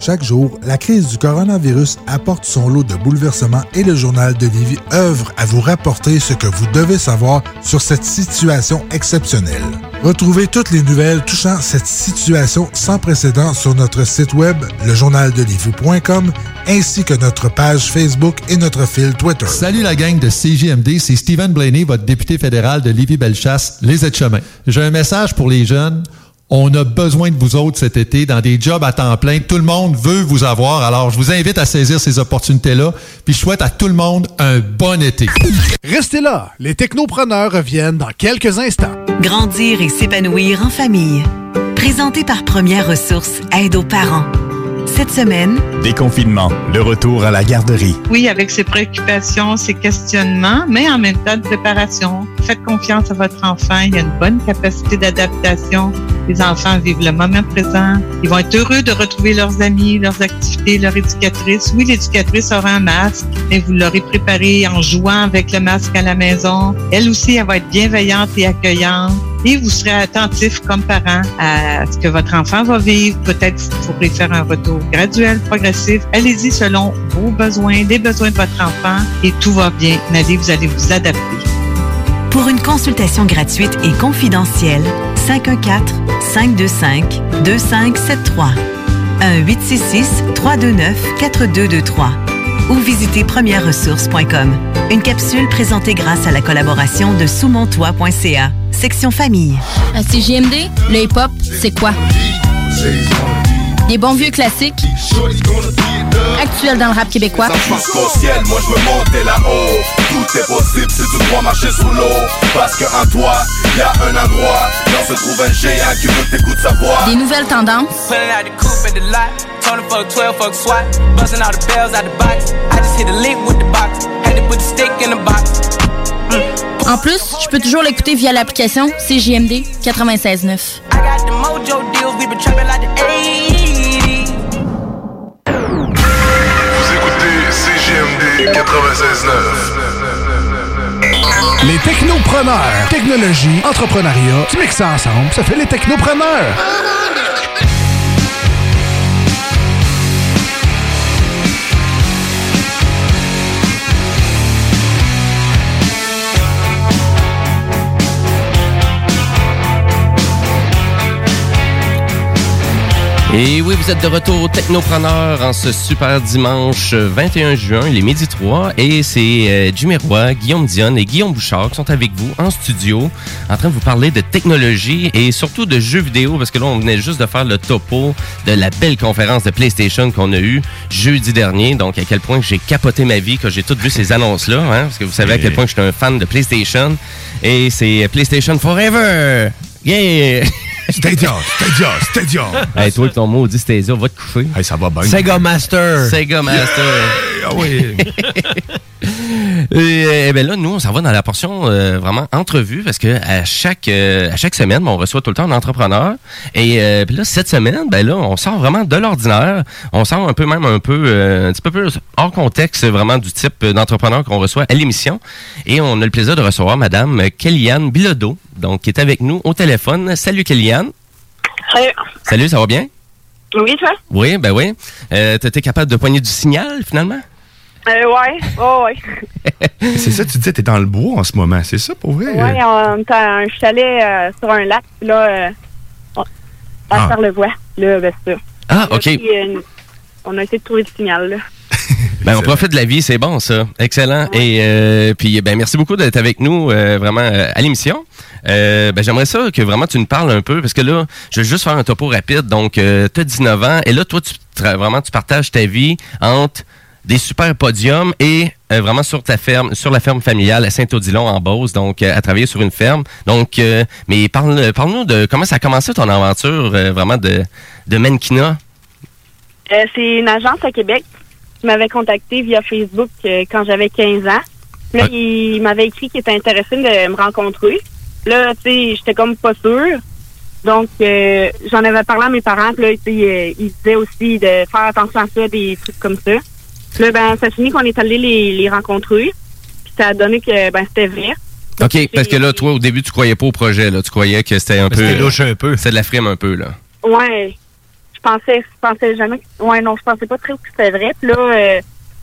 Chaque jour, la crise du coronavirus apporte son lot de bouleversements et le journal de Lévis œuvre à vous rapporter ce que vous devez savoir sur cette situation exceptionnelle. Retrouvez toutes les nouvelles touchant cette situation sans précédent sur notre site web, lejournaldelivie.com, ainsi que notre page Facebook et notre fil Twitter. Salut la gang de CGMD, c'est Stephen Blaney, votre député fédéral de Lévis-Bellechasse, les aides-chemins. J'ai un message pour les jeunes. On a besoin de vous autres cet été dans des jobs à temps plein. Tout le monde veut vous avoir. Alors, je vous invite à saisir ces opportunités-là. Puis, je souhaite à tout le monde un bon été. Restez là, les technopreneurs reviennent dans quelques instants. Grandir et s'épanouir en famille. Présenté par Première Ressources, aide aux parents. Cette semaine, Déconfinement, le retour à la garderie. Oui, avec ses préoccupations, ses questionnements, mais en même temps de préparation. Faites confiance à votre enfant. Il a une bonne capacité d'adaptation. Les enfants vivent le moment présent. Ils vont être heureux de retrouver leurs amis, leurs activités, leur éducatrice. Oui, l'éducatrice aura un masque, mais vous l'aurez préparé en jouant avec le masque à la maison. Elle aussi, elle va être bienveillante et accueillante. Et vous serez attentif comme parent à ce que votre enfant va vivre. Peut-être vous pourrez faire un retour graduel, progressif. Allez-y selon vos besoins, les besoins de votre enfant et tout va bien. Allez, vous allez vous adapter. pour une consultation gratuite et confidentielle, 514-525-2573. 1-866-329-4223 ou visitez premièreressources.com. Une capsule présentée grâce à la collaboration de sousmontois.ca. Section famille. À CGMD, le hip-hop, c'est quoi? Des bons vieux classiques, actuels dans le rap québécois. Ça jusqu'au ciel, moi je veux monter là-haut Tout est possible si tu dois marcher sous l'eau Parce qu'en toi, y a un endroit Là se trouve un géant qui veut t'écouter sa voix Des nouvelles tendances, Pulling out the coupe at the lot. Tony fuck 12, fuck SWAT. Busting all the bells out the box. I just hit a lick with the box. Had to put the stick in the box. En plus, je peux toujours l'écouter via l'application CJMD 96.9. 96.9 Les technopreneurs. Technologie, entrepreneuriat, tu mixes ça ensemble, ça fait les technopreneurs. Et oui, vous êtes de retour au Technopreneur en ce super dimanche euh, 21 juin, les midi 3. Et c'est euh, Jimmy Roy, Guillaume Dionne et Guillaume Bouchard qui sont avec vous en studio, en train de vous parler de technologie et surtout de jeux vidéo, parce que là, on venait juste de faire le topo de la belle conférence de PlayStation qu'on a eue jeudi dernier. Donc, à quel point j'ai capoté ma vie quand j'ai tout vu ces annonces-là, hein, parce que vous savez à quel point je suis un fan de PlayStation. Et c'est PlayStation Forever! Yeah! Stadia, Stadia, Stadia. Hey, toi, ton mot dit Stadia, va te coucher. Hey, ça va bien. Sega Master. Sega Master. Ah oui. Et, euh, ben là, nous, on s'en va dans la portion euh, vraiment entrevue parce que à chaque euh, à chaque semaine, ben, on reçoit tout le temps un entrepreneur. Et euh, puis là, cette semaine, ben là, on sort vraiment de l'ordinaire. On sort un peu même un peu euh, un petit peu plus hors contexte vraiment du type d'entrepreneur qu'on reçoit à l'émission. Et on a le plaisir de recevoir Madame Kellyanne Bilodeau, donc qui est avec nous au téléphone. Salut Kellyanne. Salut. Salut, ça va bien? Oui, toi? Oui, ben oui. Euh, T'étais capable de poigner du signal finalement? Euh, ouais. Oh, ouais. C'est ça, tu disais, t'es dans le bois en ce moment, c'est ça pour vrai? Ouais, on est à un chalet euh, sur un lac, puis là, euh, on, à Ah. Charlevoix, là, ben, ça. Ah, OK. pris, euh, on a essayé de trouver le signal, là. Ben, on profite de la vie, c'est bon ça. Excellent. Et euh, puis ben merci beaucoup d'être avec nous euh, vraiment euh, à l'émission. Euh, ben j'aimerais ça que vraiment tu nous parles un peu parce que là, je vais juste faire un topo rapide. Donc tu as 19 ans et là toi tu vraiment tu partages ta vie entre des super podiums et euh, vraiment sur ta ferme, sur la ferme familiale à Saint-Odilon en Beauce, donc euh, à travailler sur une ferme. Donc, euh, mais parle, parle-nous de comment ça a commencé ton aventure euh, vraiment de, de mannequinat. Euh, c'est une agence à Québec qui m'avait contacté via Facebook euh, quand j'avais 15 ans. Là, Ouais. il m'avait écrit qu'il était intéressé de me rencontrer. Là, tu sais, j'étais comme pas sûre. Donc, euh, j'en avais parlé à mes parents. Puis là, tu sais, euh, ils disaient aussi de faire attention à ça, des trucs comme ça. Puis Là, ben, ça finit qu'on est allé les, les rencontrer. Puis ça a donné que, ben, c'était vrai. OK, parce que là, toi, au début, tu croyais pas au projet, là. Tu croyais que c'était un peu. C'était louche un peu. C'était de la frime un peu, là. Ouais. Je pensais, je pensais jamais. Ouais, non, je pensais pas très que c'était vrai. Puis là, euh,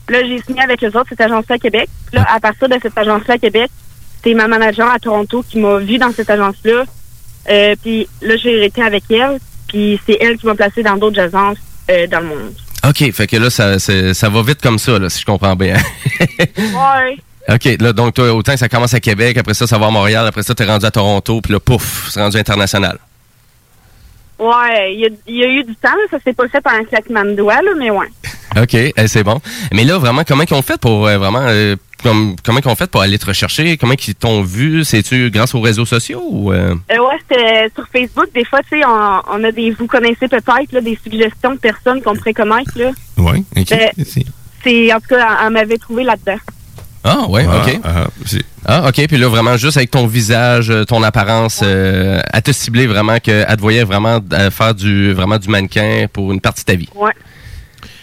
là j'ai signé avec eux autres, cette agence-là à Québec. Puis là, à partir de cette agence-là à Québec, c'est ma manager à Toronto qui m'a vu dans cette agence-là. Euh, puis là, j'ai été avec elle. Puis c'est elle qui m'a placé dans d'autres agences euh, dans le monde. OK, fait que là, ça, c'est- ça va vite comme ça, là, si je comprends bien. Ouais. OK, là, donc, toi, autant que ça commence à Québec, après ça, ça va à Montréal, après ça, t'es rendu à Toronto, puis là, pouf, c'est rendu international. Ouais, il y a, il y a eu du temps, là. ça s'est pas fait en un claquement de doigts, là, mais ouais. OK, eh, c'est bon. Mais là, vraiment, comment ils ont fait pour euh, vraiment. euh, comme, comment ils ont fait pour aller te rechercher? Comment ils t'ont vu? C'est-tu grâce aux réseaux sociaux ou. euh? Euh, ouais, c'était sur Facebook. Des fois, tu sais, on, on a des, vous connaissez peut-être, des suggestions de personnes qu'on pourrait connaître, là. Oui, OK. Euh, c'est, en tout cas, elle m'avait trouvé là-dedans. Ah, ouais, Ah, OK. ah, Ah, OK. Puis là, vraiment, juste avec ton visage, euh, ton apparence, euh, à te cibler vraiment, qu'elle te voyait vraiment euh, faire du, vraiment du mannequin pour une partie de ta vie. Ouais.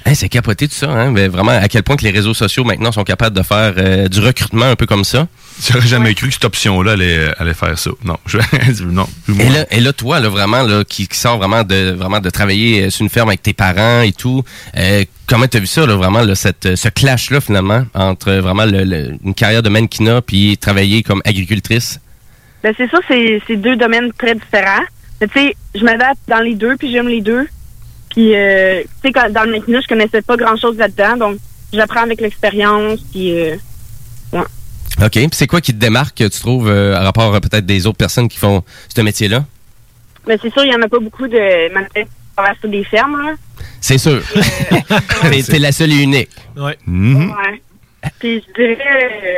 Hey, c'est capoté tout ça, hein? Mais vraiment, à quel point que les réseaux sociaux maintenant sont capables de faire euh, du recrutement un peu comme ça. J'aurais jamais cru que cette option-là allait, allait faire ça. Non, je, non. Et là, et là, toi, là, vraiment, là, qui, qui sort vraiment de, vraiment de travailler euh, sur une ferme avec tes parents et tout, euh, comment t'as vu ça, là, vraiment, là, cette, ce clash-là, finalement, entre euh, vraiment le- le- une carrière de mannequinat puis travailler comme agricultrice? Ben, c'est ça, c'est, c'est deux domaines très différents. Mais tu sais, je m'adapte dans les deux, puis j'aime les deux. Puis, euh, tu sais, dans le mannequinat, je connaissais pas grand-chose là-dedans, donc j'apprends avec l'expérience, puis... Euh. OK. Puis c'est quoi qui te démarque, tu trouves, euh, à rapport à peut-être des autres personnes qui font ce métier-là? Mais c'est sûr, il y en a pas beaucoup de mannequins qui travaillent sur des fermes, là. C'est sûr. T'es t'es la seule et unique. Ouais. Ouais. Puis je dirais,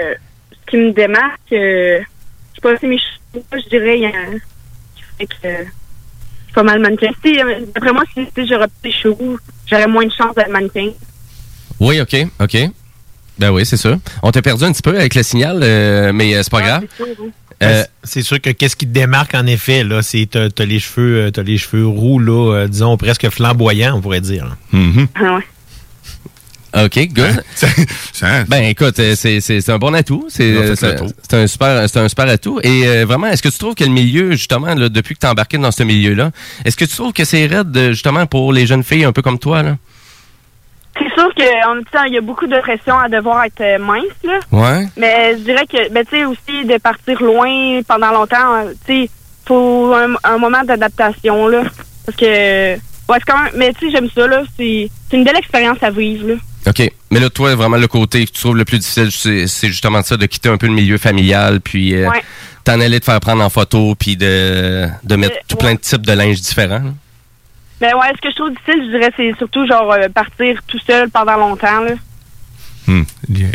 euh, ce qui me démarque, euh, je sais pas si mes cheveux, je dirais, il y a un- qui fait que euh, je suis pas mal mannequin. Si, euh, d'après moi, si, si j'aurais plus de cheveux, j'aurais moins de chance d'être mannequin. Oui, OK. OK. Ben oui, c'est sûr. On t'a perdu un petit peu avec le signal, euh, mais euh, c'est pas grave. Euh, c'est sûr que qu'est-ce qui te démarque en effet là, c'est t'as, t'as les cheveux, t'as les cheveux roux là, euh, disons presque flamboyants, on pourrait dire. Ah ouais. OK, good. ben écoute, c'est, c'est, c'est un bon atout. C'est, un super, c'est un super atout. Et euh, vraiment, est-ce que tu trouves que le milieu, justement, là, depuis que tu es embarqué dans ce milieu-là, est-ce que tu trouves que c'est raide, justement, pour les jeunes filles un peu comme toi, là? C'est sûr qu'en même temps, il y a beaucoup de pression à devoir être euh, mince, là. Ouais. Mais je dirais que, ben, tu sais, aussi de partir loin pendant longtemps, euh, tu sais, faut un, un moment d'adaptation, là. Parce que Ouais, c'est quand même. Mais tu sais, j'aime ça, là. C'est une belle expérience à vivre, là. OK. Mais là, toi, vraiment, le côté que tu trouves le plus difficile, c'est justement ça, de quitter un peu le milieu familial, puis euh, Ouais. t'en aller te faire prendre en photo, puis de, de mettre Euh, tout plein de types de linge différents. là. Mais ouais, ce que je trouve difficile, je dirais, c'est surtout, genre, euh, partir tout seul pendant longtemps, là. Hmm.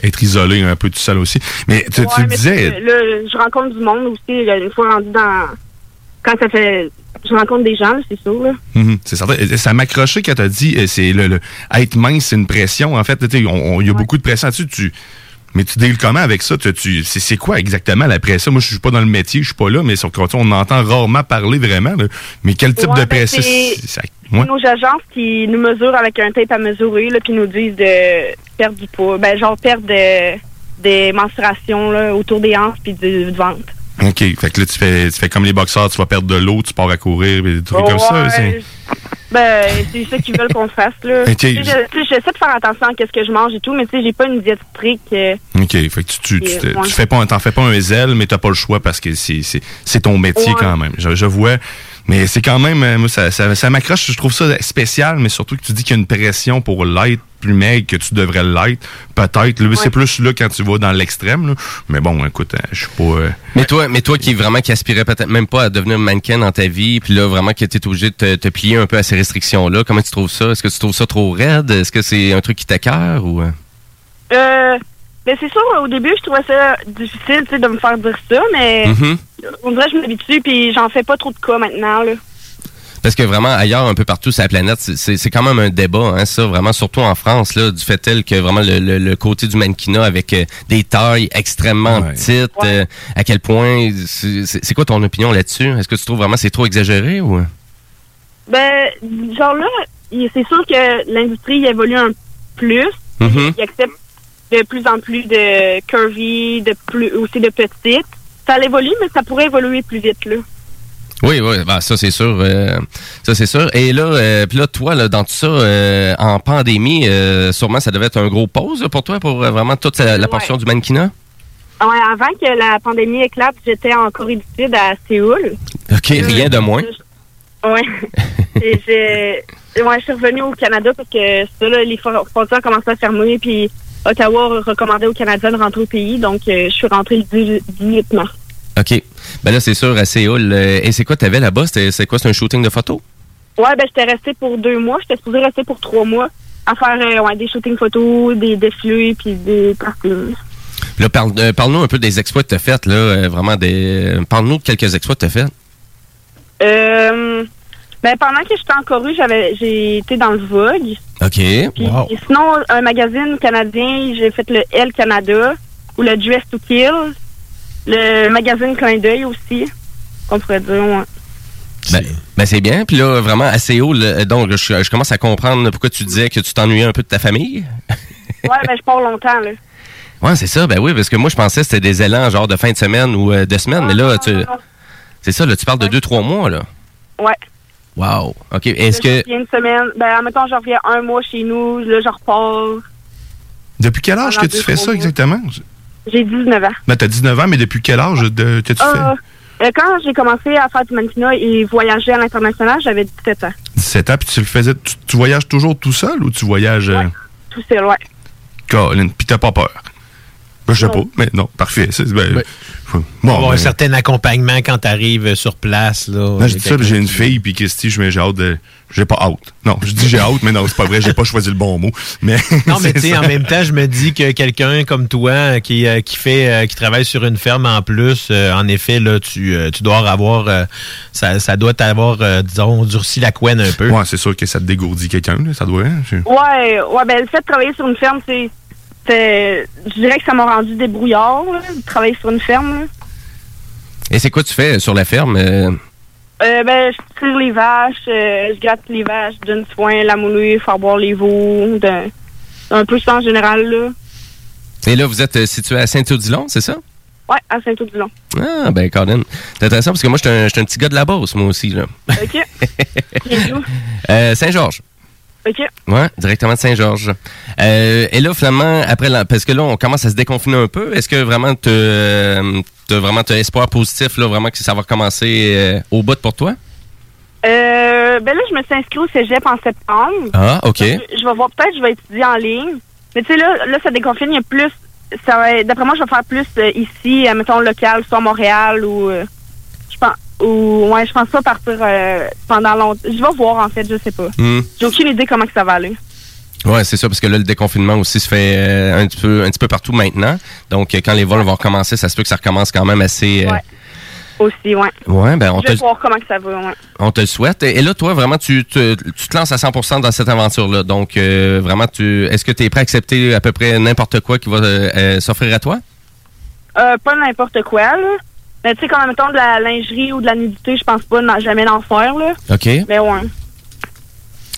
Être isolé un peu tout seul aussi. Mais tu, tu mais disais. Là, je rencontre du monde aussi. Une fois rendu dans. Quand ça fait. Je rencontre des gens, c'est sûr, là. Mhm, c'est certain. Ça m'a accroché quand t'as dit euh, c'est le, le- être mince, c'est une pression. En fait, tu sais, on- on- il y a beaucoup de pression là-dessus. Tu, mais tu deals comment avec ça? Tu, tu- c'est, quoi exactement la pression? Moi, je suis pas dans le métier, je suis pas là, mais sur on entend rarement parler vraiment. là. Mais quel type Ouais, de ben, pression? c'est- c'est- ça- ouais. Nos agences qui nous mesurent avec un tape à mesurer, là, puis nous disent de perdre du poids. Ben, genre, perdre de- des mensurations, là, autour des hanches, puis du, du ventre. OK. Fait que là, tu fais, tu fais comme les boxeurs, tu vas perdre de l'eau, tu pars à courir, des trucs comme ça. C'est- Ben, c'est ça qu'ils veulent qu'on fasse, là. Ok. Tu sais, je- tu sais, J'essaie de faire attention à ce que je mange et tout, mais tu sais, j'ai pas une diète stricte. euh, OK. Fait que tu, tu, tu, fais pas, t'en fais pas un zèle, mais t'as pas le choix parce que c'est, c'est, c'est ton métier Ouais. quand même. Je, je vois. Mais c'est quand même, euh, moi, ça, ça, ça m'accroche. Je trouve ça spécial, mais surtout que tu dis qu'il y a une pression pour l'être plus maigre que tu devrais l'être. Peut-être. là, C'est plus là quand tu vas dans l'extrême. là. Mais bon, écoute, euh, je suis pas. euh, Mais toi, mais toi qui vraiment qui aspirais peut-être même pas à devenir mannequin dans ta vie, puis là vraiment qui étais obligé de te, te plier un peu à ces restrictions-là, comment tu trouves ça? Est-ce que tu trouves ça trop raide? Est-ce que c'est un truc qui t'écœure ou euh? Mais c'est sûr, au début, je trouvais ça difficile, tu sais, de me faire dire ça, mais Mhm. on dirait que je m'habitue, puis j'en fais pas trop de cas maintenant, là. Parce que vraiment, ailleurs, un peu partout sur la planète, c'est- c'est c'est quand même un débat, hein, ça, vraiment, surtout en France, là, du fait tel que vraiment le, le- le côté du mannequinat avec euh, des tailles extrêmement petites, euh, à quel point, c'est c'est- c'est quoi ton opinion là-dessus? Est-ce que tu trouves vraiment que c'est trop exagéré ou? Ben, genre là, c'est sûr que l'industrie évolue un plus. Mhm. Il accepte de plus en plus de curvy, de plus aussi de petites. Ça évolue, mais ça pourrait évoluer plus vite, là. Oui, oui, bah, ça c'est sûr. euh, ça c'est sûr. Et là, euh, puis là, toi, là, dans tout ça, euh, en pandémie, euh, sûrement ça devait être un gros pause là, pour toi, pour euh, vraiment toute la, la portion du mannequinat? Ouais, avant que la pandémie éclate, j'étais en Corée du Sud, à Séoul. OK, rien de moins. Ouais. Et j'ai- ouais, je suis revenue au Canada parce que ça, là, les fron- frontières commençaient à fermer, puis Ottawa recommandait aux Canadiens de rentrer au pays, donc euh, je suis rentrée le 10 18 mars. OK. Ben là, c'est sûr, à Séoul. euh, et c'est quoi t'avais là-bas? C'est quoi? C'est un shooting de photos? Ouais, ben j'étais restée pour deux mois. J'étais supposée rester pour trois mois à faire euh, ouais, des shootings photos, des défilés, puis des parties. Là, parle, parle-nous un peu des exploits que t'as fait, là. euh, vraiment des. Parle-nous de quelques exploits que t'as fait. Euh, ben pendant que j'étais en Corée, j'avais j'ai été dans le Vogue. OK. Puis, et sinon, un magazine canadien, j'ai fait le L Canada ou le Dress to Kill. Le magazine Clin d'œil aussi, on pourrait dire. ouais. Ben, ben, c'est bien. Puis là, vraiment, Séoul, euh, donc, je, je commence à comprendre pourquoi tu disais que tu t'ennuyais un peu de ta famille. Ouais, ben je pars longtemps, là. Ouais, c'est ça. Ben oui, parce que moi, je pensais que c'était des élans genre de fin de semaine ou euh, de semaine. mais là, tu. C'est ça, là, tu parles de deux, trois mois, là. Ouais. Wow. OK. Est-ce que. Je reviens une semaine. Ben, en même temps, je reviens un mois chez nous. Là, je repars. Depuis quel âge que tu fais ça mois. exactement? J'ai 19 ans. Ben, t'as 19 ans, mais depuis quel âge de, que tu Ah, euh, quand j'ai commencé à faire du mannequinat et voyager à l'international, j'avais 17 ans. fais 17 ans, puis tu le faisais. Tu, tu voyages toujours tout seul ou tu voyages. euh, Tout seul, ouais. Colin, puis t'as pas peur? Ben, je sais Non. pas, mais non, parfait. C'est- ben, faut- Bon, bon, un ben, certain accompagnement quand tu arrives sur place. Là, Là, je dis ça, puis j'ai une fille, puis Christy, je mets j'ai hâte de. J'ai pas hâte. Non, je dis j'ai hâte, mais non, c'est pas vrai, j'ai pas choisi le bon mot. Mais Non, mais tu sais, en même temps, je me dis que quelqu'un comme toi euh, qui, euh, qui fait euh, qui travaille sur une ferme en plus, euh, en effet, là, tu, euh, tu dois avoir euh, ça, ça doit t'avoir, euh, disons, durci la couenne un peu. Ouais, c'est sûr que ça te dégourdit quelqu'un, là, ça doit. hein, Ouais, ouais, ben le fait de travailler sur une ferme, c'est. Je dirais que ça m'a rendu débrouillard, là, de travailler sur une ferme. là. Et c'est quoi tu fais sur la ferme? euh? Euh, ben, je tire les vaches, euh, je gratte les vaches, je donne soin, la moulée, faire boire les veaux, de- un peu ça en général, là. Et là, vous êtes euh, situé à Saint-Odilon, c'est ça? Ouais, à Saint-Odilon. Ah, ben, Colin. C'est intéressant parce que moi, je suis un, petit gars de la Beauce, moi aussi, là. OK. Euh, Saint-Georges. OK. Ouais, directement de Saint-Georges. Euh, et là, finalement, après, la, parce que là, on commence à se déconfiner un peu. Est-ce que vraiment tu as vraiment t'as espoir positif, là, vraiment que ça va recommencer euh, au bout pour toi? Euh, ben là, je me suis inscrite au cégep en septembre. Ah, OK. Je, je vais voir, peut-être, je vais étudier en ligne. Mais tu sais, là, là, ça déconfine, il y a plus. D'après moi, je vais faire plus euh, ici, euh, mettons, local, soit à Montréal ou. euh, je pense. Ou, ouais, je pense pas partir euh, pendant longtemps. Je vais voir, en fait, je sais pas. Hmm. J'ai aucune idée comment que ça va aller. Ouais, c'est ça, parce que là, le déconfinement aussi se fait euh, un, petit peu, un petit peu partout maintenant. Donc, euh, quand les vols vont recommencer, ça se peut que ça recommence quand même assez. euh, Ouais. Aussi, ouais. ouais, ben, on je vais te, voir comment que ça va, ouais. on te le souhaite. Et, et là, toi, vraiment, tu te, tu te lances à 100% dans cette aventure-là. Donc, euh, vraiment, tu, est-ce que tu es prêt à accepter à peu près n'importe quoi qui va s'offrir à toi? Euh, pas n'importe quoi, là. Mais tu sais, comme, mettons, de la lingerie ou de la nudité, je pense pas jamais d'en faire, là. OK. Mais ouais.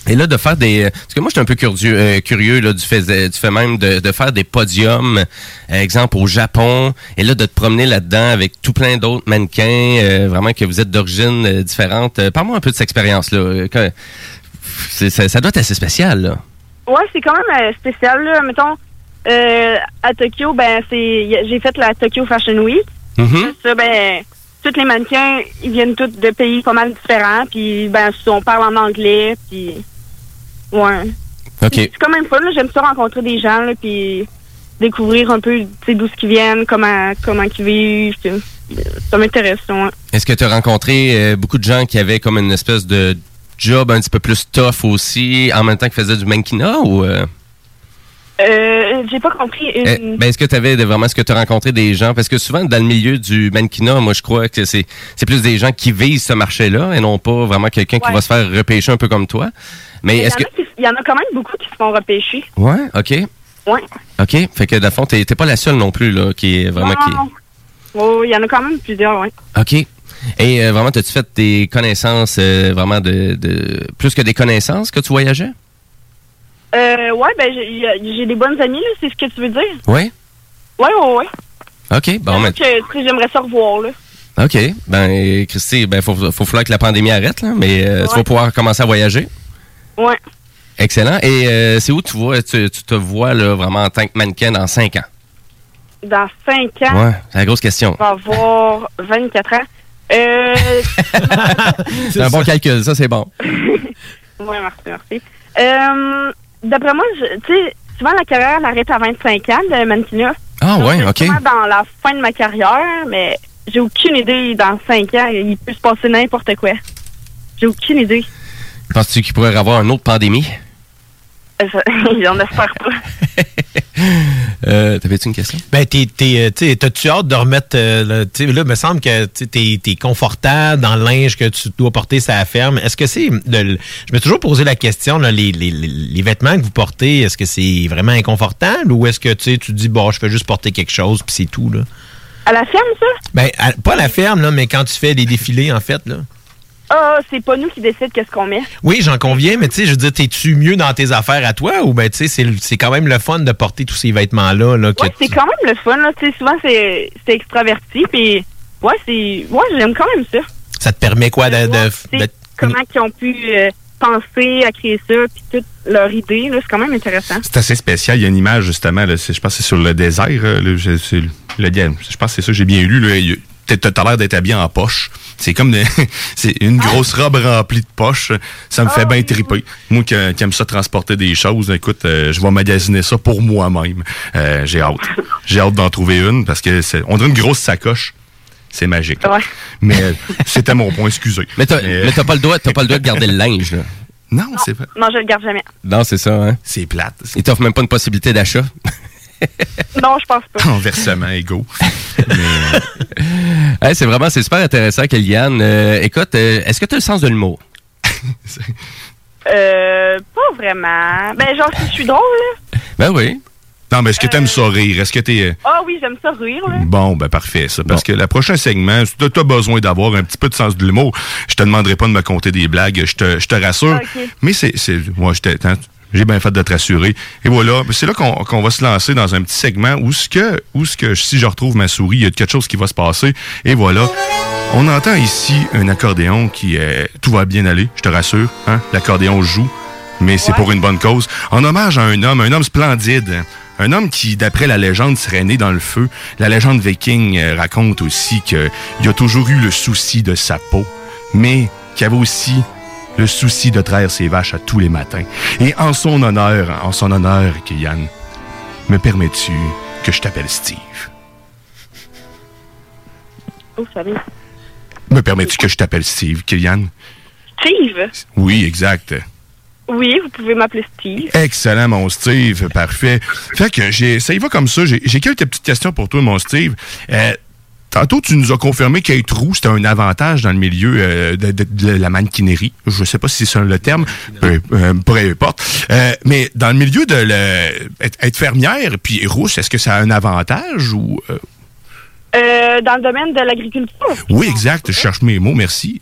Et là, de faire des... Parce que moi, je suis un peu curieux, euh, curieux là, du, fait, du fait même de, de faire des podiums, euh, exemple au Japon, et là, de te promener là-dedans avec tout plein d'autres mannequins, euh, vraiment que vous êtes d'origine euh, différente. Euh, Parle-moi un peu de cette expérience-là. Euh, Ça, ça doit être assez spécial, là. Ouais, c'est quand même euh, spécial, là. Mettons, euh, à Tokyo, ben, c'est, j'ai fait la Tokyo Fashion Week. Mhm. Ça, ben, tous les mannequins, ils viennent tous de pays pas mal différents, puis, ben, on parle en anglais, puis, ouais. C'est quand même fun. J'aime ça rencontrer des gens, là, puis découvrir un peu, d'où ce qu'ils viennent, comment, comment ils vivent. puis, Ça m'intéresse, ouais. Est-ce que tu as rencontré euh, beaucoup de gens qui avaient comme une espèce de job un petit peu plus tough aussi, en même temps qu'ils faisaient du mannequinat ou... euh, Euh, j'ai pas compris une... Eh, ben, est-ce que tu avais vraiment est-ce que tu as rencontré des gens? Parce que souvent dans le milieu du mannequinat, moi je crois que c'est c'est plus des gens qui visent ce marché-là et non pas vraiment quelqu'un qui va se faire repêcher un peu comme toi. Mais il, y est-ce que qui- il y en a quand même beaucoup qui se font repêcher. Ouais, OK. Ouais. OK, fait que dans le fond t'es pas la seule non plus là qui est vraiment qui Non. Oh, il y en a quand même plusieurs, ouais. OK. Et euh, vraiment t'as-tu fait des connaissances euh, vraiment de, de plus que des connaissances que tu voyageais? Euh, ouais, ben, j'ai des bonnes amies, là, c'est ce que tu veux dire? Ouais. Ouais, ouais, ouais. OK, bon mais j'aimerais ça revoir, là. OK. Ben Christy, ben faut faut falloir que la pandémie arrête là, mais euh, tu vas pouvoir commencer à voyager. Ouais. Excellent. Et euh, c'est où tu vois, tu, tu te vois là, vraiment en tant que mannequin dans 5 ans? Dans 5 ans, Ouais, c'est la grosse question. on va avoir 24 ans. Euh, C'est un bon calcul, ça c'est bon. ouais, merci, merci. Euh, D'après moi, tu sais, souvent la carrière elle arrête à 25 ans, le mannequinat. Ah ouais, ok. dans la fin de ma carrière, mais j'ai aucune idée, dans 5 ans, il peut se passer n'importe quoi. J'ai aucune idée. Penses-tu qu'il pourrait y avoir une autre pandémie? J'en espère pas. Euh, T'avais-tu une question? Ben, t'es, t'es, euh, t'as-tu hâte de remettre, euh, le- là, il me semble que t'es, t'es confortable dans le linge que tu dois porter ça la ferme. Est-ce que c'est, je me suis toujours posé la question, là, les, les, les- vêtements que vous portez, est-ce que c'est vraiment inconfortable ou est-ce que tu tu dis, bon, je fais juste porter quelque chose puis c'est tout, là? À la ferme, ça? Ben, à- pas à la ferme, là, mais quand tu fais des défilés, en fait, là. Ah, c'est pas nous qui décident qu'est-ce qu'on met. Oui, j'en conviens, mais tu sais, je veux dire, t'es-tu mieux dans tes affaires à toi ou ben, tu sais, c'est, le- c'est quand même le fun de porter tous ces vêtements-là, là, que Ouais, c'est quand même le fun, là. Tu sais, souvent, c'est c'est extraverti, puis ouais, c'est... Ouais, j'aime quand même ça. ça te permet quoi de, de- comment ils ont pu euh, penser à créer ça, puis toute leur idée, là, c'est quand même intéressant. C'est assez spécial. Il y a une image, justement, là, c'est- je pense que c'est sur le désert. euh, là, je, c'est le, le- je pense que c'est ça que j'ai bien lu. Là, T'as t'as l'air d'être habillé en poche. C'est comme de- c'est une grosse robe remplie de poches. Ça me fait bien triper. Moi qui, qui aime ça transporter des choses, écoute, euh, je vais magasiner ça pour moi-même. Euh, j'ai hâte. J'ai hâte d'en trouver une parce que c'est, on dirait une grosse sacoche. C'est magique. Mais euh, c'était mon point, excusez. Mais t'as mais t'as pas le droit, t'as pas le droit de garder le linge, là. Non, c'est pas. Non, je le garde jamais. Non, c'est ça, hein? C'est plate. Ils t'offrent même pas une possibilité d'achat. Non, je pense pas. En versement égaux. Hey, c'est vraiment, c'est super intéressant, Kellyanne. Euh, écoute, euh, est-ce que tu as le sens de l'humour? Euh, pas vraiment. Ben, genre, si je suis drôle, là. Ben oui. Non, mais est-ce que t'aimes ça rire? Est-ce que t'es. euh, Ah oui, j'aime ça rire, là. Bon, ben parfait, ça. Parce que le prochain segment, si tu as besoin d'avoir un petit peu de sens de l'humour, je te demanderai pas de me compter des blagues, je te, je te rassure. Ah. Mais c'est. c'est- Moi, je t'ai- hein, j'ai bien fait de te rassurer. Et voilà, c'est là qu'on va se lancer dans un petit segment où ce que, où ce que si je retrouve ma souris, il y a quelque chose qui va se passer. Et voilà. On entend ici un accordéon qui est. Tout va bien aller, je te rassure. Hein? L'accordéon joue, mais c'est pour une bonne cause. En hommage à un homme, un homme splendide. Un homme qui, d'après la légende, serait né dans le feu. La légende viking euh, raconte aussi qu'il a toujours eu le souci de sa peau, mais qu'il avait aussi le souci de traire ses vaches à tous les matins. Et en son honneur, en son honneur, Kylian, me permets-tu que je t'appelle Steve? Oh, salut. Me permets-tu que je t'appelle Steve, Kylian? Steve? Oui, exact. Oui, vous pouvez m'appeler Steve. Excellent, mon Steve. Parfait. Fait que j'ai, ça y va comme ça. J'ai, quelques petites questions pour toi, mon Steve. Euh, tantôt, tu nous as confirmé qu'être roux, c'était un avantage dans le milieu euh, de, de- de la mannequinerie. Je sais pas si c'est ça le terme. Peu, euh, peu importe. Euh, mais dans le milieu de le- être, être fermière puis rousse, est-ce que ça a un avantage ou... dans le domaine de l'agriculture? Oui, exact. Je cherche mes mots. Merci.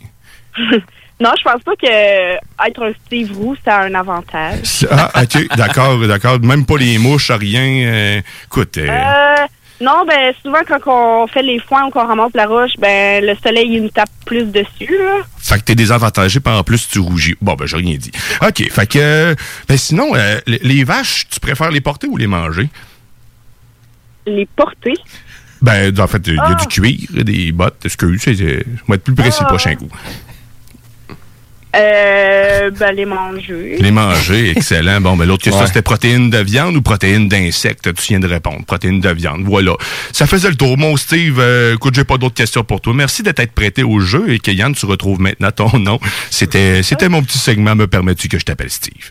non, je pense pas que être un Steve Roux, c'est un avantage. Ah, OK. D'accord, d'accord. Même pas les mouches, rien. Écoute... euh, Euh, non, ben souvent quand on fait les foins ou qu'on ramasse la roche, ben le soleil il nous tape plus dessus. Là. Fait que t'es désavantagé, par en plus tu rougis. Bon, ben j'ai rien dit. OK, fait que... euh, Ben sinon, euh, les, vaches, tu préfères les porter ou les manger? Les porter. Ben, en fait, il y a Ah. du cuir, des bottes, excuse, c'est- je vais être plus précis le Ah. prochain coup. Euh, ben les manger. Les manger, excellent. Bon, ben l'autre question, Ouais. c'était protéines de viande ou protéines d'insectes? Tu viens de répondre. Protéines de viande, voilà. Ça faisait le tour. Mon Steve, euh, écoute, j'ai pas d'autres questions pour toi. Merci d'être prêté au jeu et que Yann, tu retrouves maintenant ton nom. C'était c'était mon petit segment. Me permets-tu que je t'appelle Steve?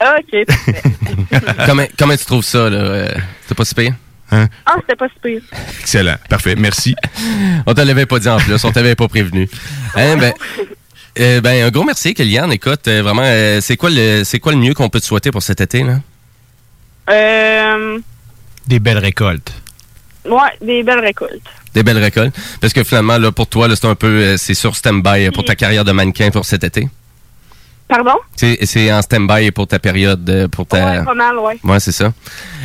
OK. comment, comment tu trouves ça, là? Euh, C'est pas si pire? Hein? Ah, c'était pas si pire. Excellent. Parfait. Merci. On te l'avait pas dit en plus, on t'avait pas prévenu. Hein, ben, euh, ben, un gros merci, Kylian. Écoute, euh, vraiment, euh, c'est quoi le c'est quoi le mieux qu'on peut te souhaiter pour cet été, là? Euh, Des belles récoltes. ouais, des belles récoltes. Des belles récoltes. Parce que finalement, là, pour toi, là, c'est un peu euh, c'est sur stand-by pour ta carrière de mannequin pour cet été. Pardon? C'est c'est en stand-by pour ta période, euh, pour ta. Ouais, pas mal, ouais. Ouais, c'est ça.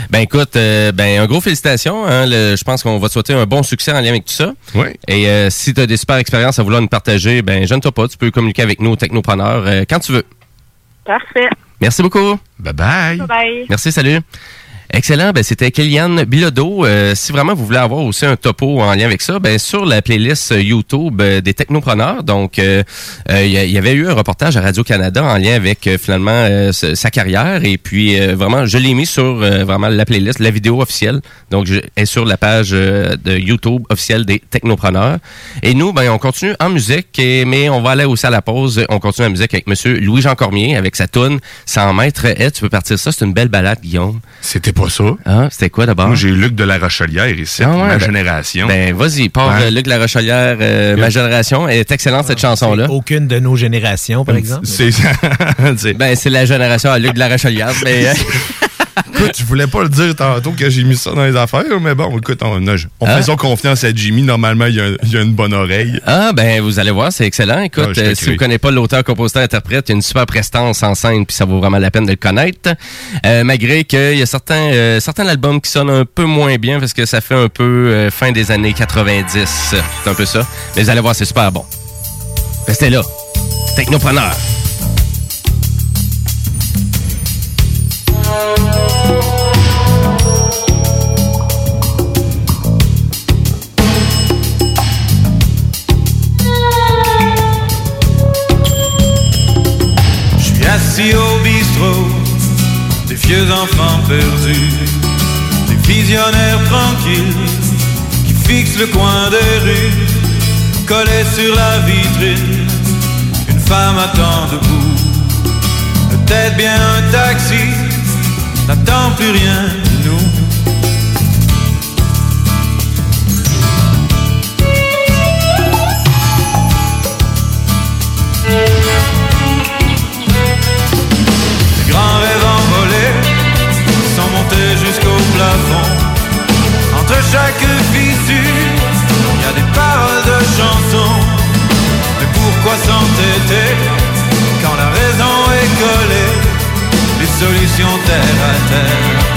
Ben écoute, euh, ben un gros félicitations. Hein, le- je pense qu'on va te souhaiter un bon succès en lien avec tout ça. Oui. Et euh, si tu as des super expériences à vouloir nous partager, ben gêne-toi pas, tu peux communiquer avec nous au Technopreneur euh, quand tu veux. Parfait. Merci beaucoup. Bye bye. Bye bye. Merci, salut. Excellent, ben c'était Kéliane Bilodeau. Euh, si vraiment vous voulez avoir aussi un topo en lien avec ça, ben sur la playlist euh, YouTube euh, des technopreneurs, donc euh, euh, il il y avait eu un reportage à Radio Canada en lien avec euh, finalement euh, sa carrière et puis euh, vraiment je l'ai mis sur euh, vraiment la playlist, la vidéo officielle. Donc je est sur la page euh, de YouTube officielle des technopreneurs. Et nous ben on continue en musique mais on va aller aussi à la pause, on continue la musique avec monsieur Louis-Jean Cormier avec sa tune 100 mètres et tu peux partir ça, c'est une belle balade Guillaume. C'était pas ça. Ah, c'était quoi d'abord? Moi, j'ai Luc de la Rochelière ici, Ah ouais, ma ben- génération. Ben, vas-y, part Ouais. euh, Luc La Rochelière, euh, ma génération. Elle est excellente, cette chanson-là. Aucune de nos générations, par exemple? C'est Ben, c'est la génération à Luc de la Rochelière. mais, euh, Écoute, je voulais pas le dire tantôt que j'ai mis ça dans les affaires, mais bon, écoute, on, on, on Ah. faisons confiance à Jimmy. Normalement, il y a, il y a une bonne oreille. Ah, ben, vous allez voir, c'est excellent. Écoute, Ah, euh, si vous connaissez pas l'auteur, compositeur, interprète, il y a une super prestance en scène, puis ça vaut vraiment la peine de le connaître. Euh, malgré qu'il y a certains, euh, certains albums qui sonnent un peu moins bien parce que ça fait un peu euh, fin des années 90. C'est un peu ça. Mais vous allez voir, c'est super bon. Restez là. Technopreneur. Assis au bistrot, des vieux enfants perdus, des visionnaires tranquilles qui fixent le coin des rues, collés sur la vitrine. Une femme attend debout, peut-être bien un taxi, n'attend plus rien de nous. Jusqu'au plafond. Entre chaque fissure, il y a des paroles de chansons. Mais pourquoi s'entêter quand la raison est collée? Les solutions terre à terre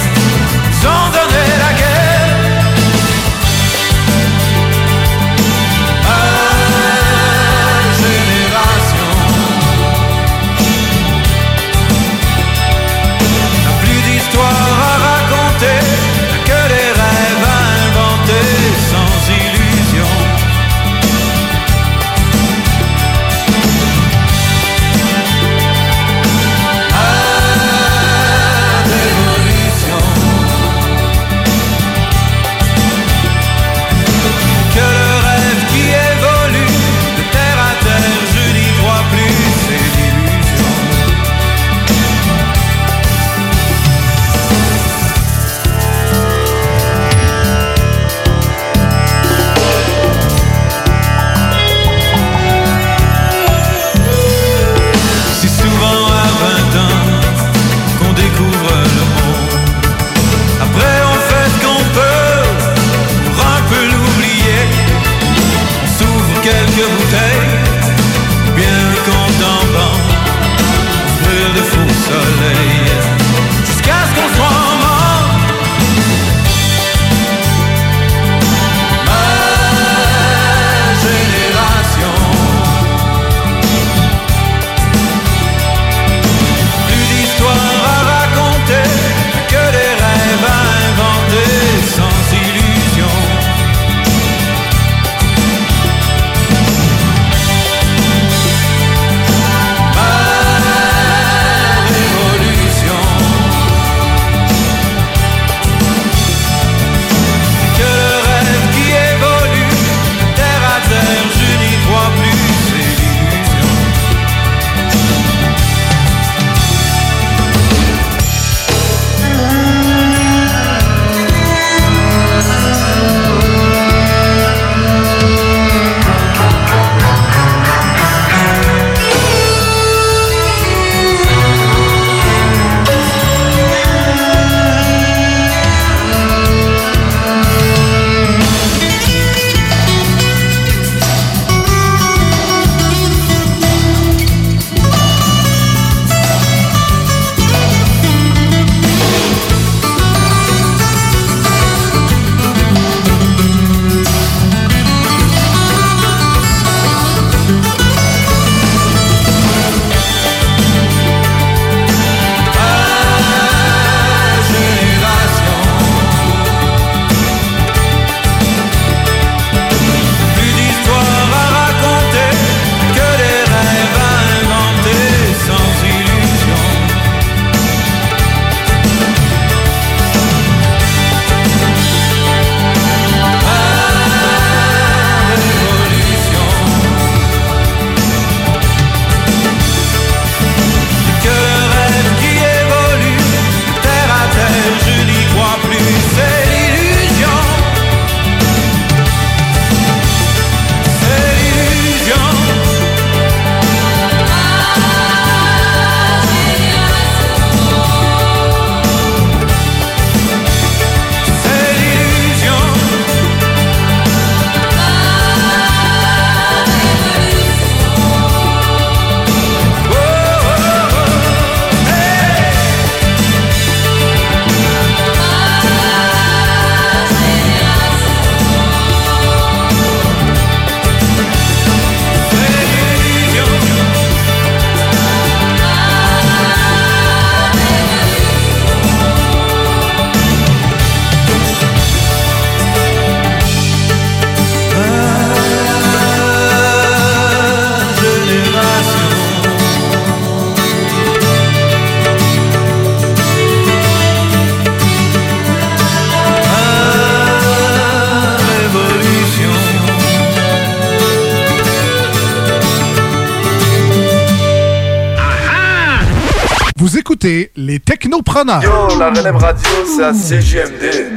Yo, la relève radio, c'est à CGMD.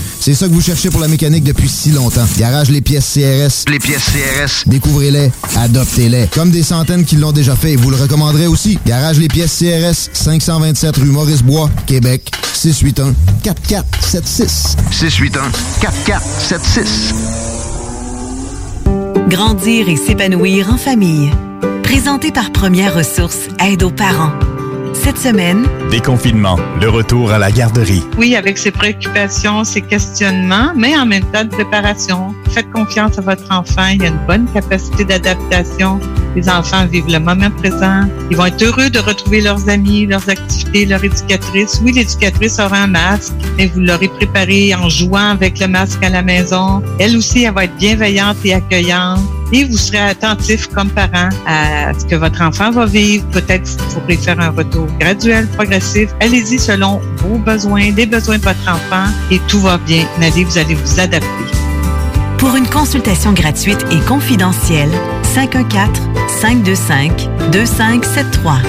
C'est ça que vous cherchez pour la mécanique depuis si longtemps. Garage Les Pièces CRS. Les pièces CRS. Découvrez-les, adoptez-les. Comme des centaines qui l'ont déjà fait et vous le recommanderez aussi. Garage Les Pièces CRS, 527 rue Maurice-Bois, Québec, 681 4476. 681 4476. Grandir et s'épanouir en famille. Présenté par Première Ressources Aide aux parents. Cette semaine, Déconfinement, le retour à la garderie. Oui, avec ses préoccupations, ses questionnements, mais en même temps de préparation. Faites confiance à votre enfant. Il a une bonne capacité d'adaptation. Les enfants vivent le moment présent. Ils vont être heureux de retrouver leurs amis, leurs activités, leur éducatrice. Oui, l'éducatrice aura un masque, mais vous l'aurez préparé en jouant avec le masque à la maison. Elle aussi, elle va être bienveillante et accueillante. Et vous serez attentif comme parent à ce que votre enfant va vivre. Peut-être qu'il faudrait faire un retour graduel, progressif. Allez-y selon vos besoins, les besoins de votre enfant et tout va bien. Allez, vous allez vous adapter. pour une consultation gratuite et confidentielle, 514-525-2573.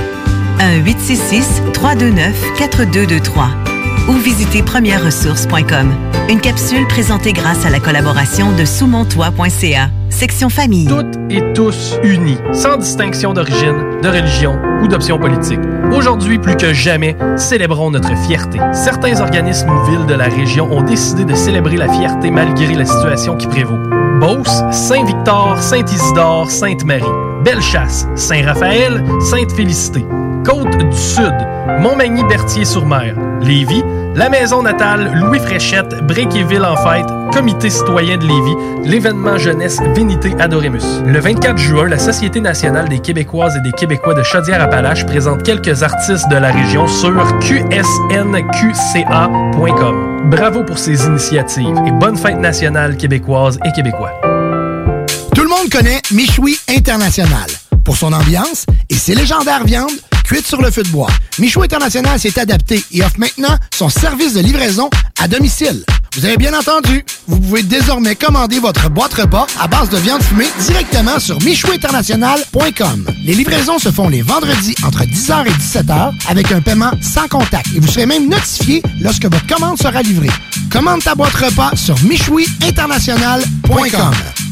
1-866-329-4223 ou visitez premièreressources.com. Une capsule présentée grâce à la collaboration de soumontois.ca. Section famille. Toutes et tous unis, sans distinction d'origine, de religion ou d'option politique. Aujourd'hui, plus que jamais, célébrons notre fierté. Certains organismes ou villes de la région ont décidé de célébrer la fierté malgré la situation qui prévaut. Beauce, Saint-Victor, Saint-Isidore, Sainte-Marie. Bellechasse, Saint-Raphaël, Sainte-Félicité. Côte du Sud, Montmagny-Berthier-sur-Mer. Lévis, la maison natale Louis Fréchette, Bréquéville en fête, Comité citoyen de Lévis, l'événement jeunesse Vénité Adoremus. Le 24 juin, la Société nationale des Québécoises et des Québécois de Chaudière-Appalaches présente quelques artistes de la région sur qsnqca.com. Bravo pour ces initiatives et bonne fête nationale québécoise et québécois. Tout le monde connaît Michoui International pour son ambiance et ses légendaires viandes cuites sur le feu de bois. Michoui International s'est adapté et offre maintenant son service de livraison à domicile. Vous avez bien entendu, vous pouvez désormais commander votre boîte repas à base de viande fumée directement sur michouinternational.com. Les livraisons se font les vendredis entre 10h et 17h avec un paiement sans contact et vous serez même notifié lorsque votre commande sera livrée. Commande ta boîte repas sur michouiinternational.com.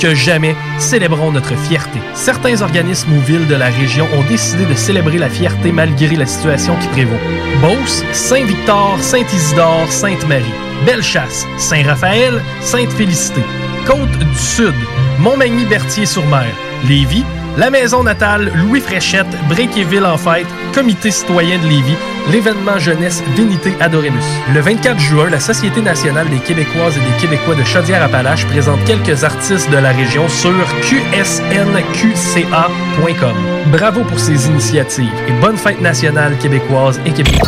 que jamais, célébrons notre fierté. Certains organismes ou villes de la région ont décidé de célébrer la fierté malgré la situation qui prévaut. Beauce, Saint-Victor, Saint-Isidore, Sainte-Marie. Bellechasse, Saint-Raphaël, Sainte-Félicité. Côte du Sud, Montmagny-Berthier-sur-Mer. Lévis, la maison natale Louis Fréchette, Bréquéville en fête, Comité citoyen de Lévis, l'événement jeunesse Vénité Adoremus. Le 24 juin, la Société nationale des Québécoises et des Québécois de Chaudière-Appalaches présente quelques artistes de la région sur qsnqca.com. Bravo pour ces initiatives et bonne fête nationale québécoise et québécois.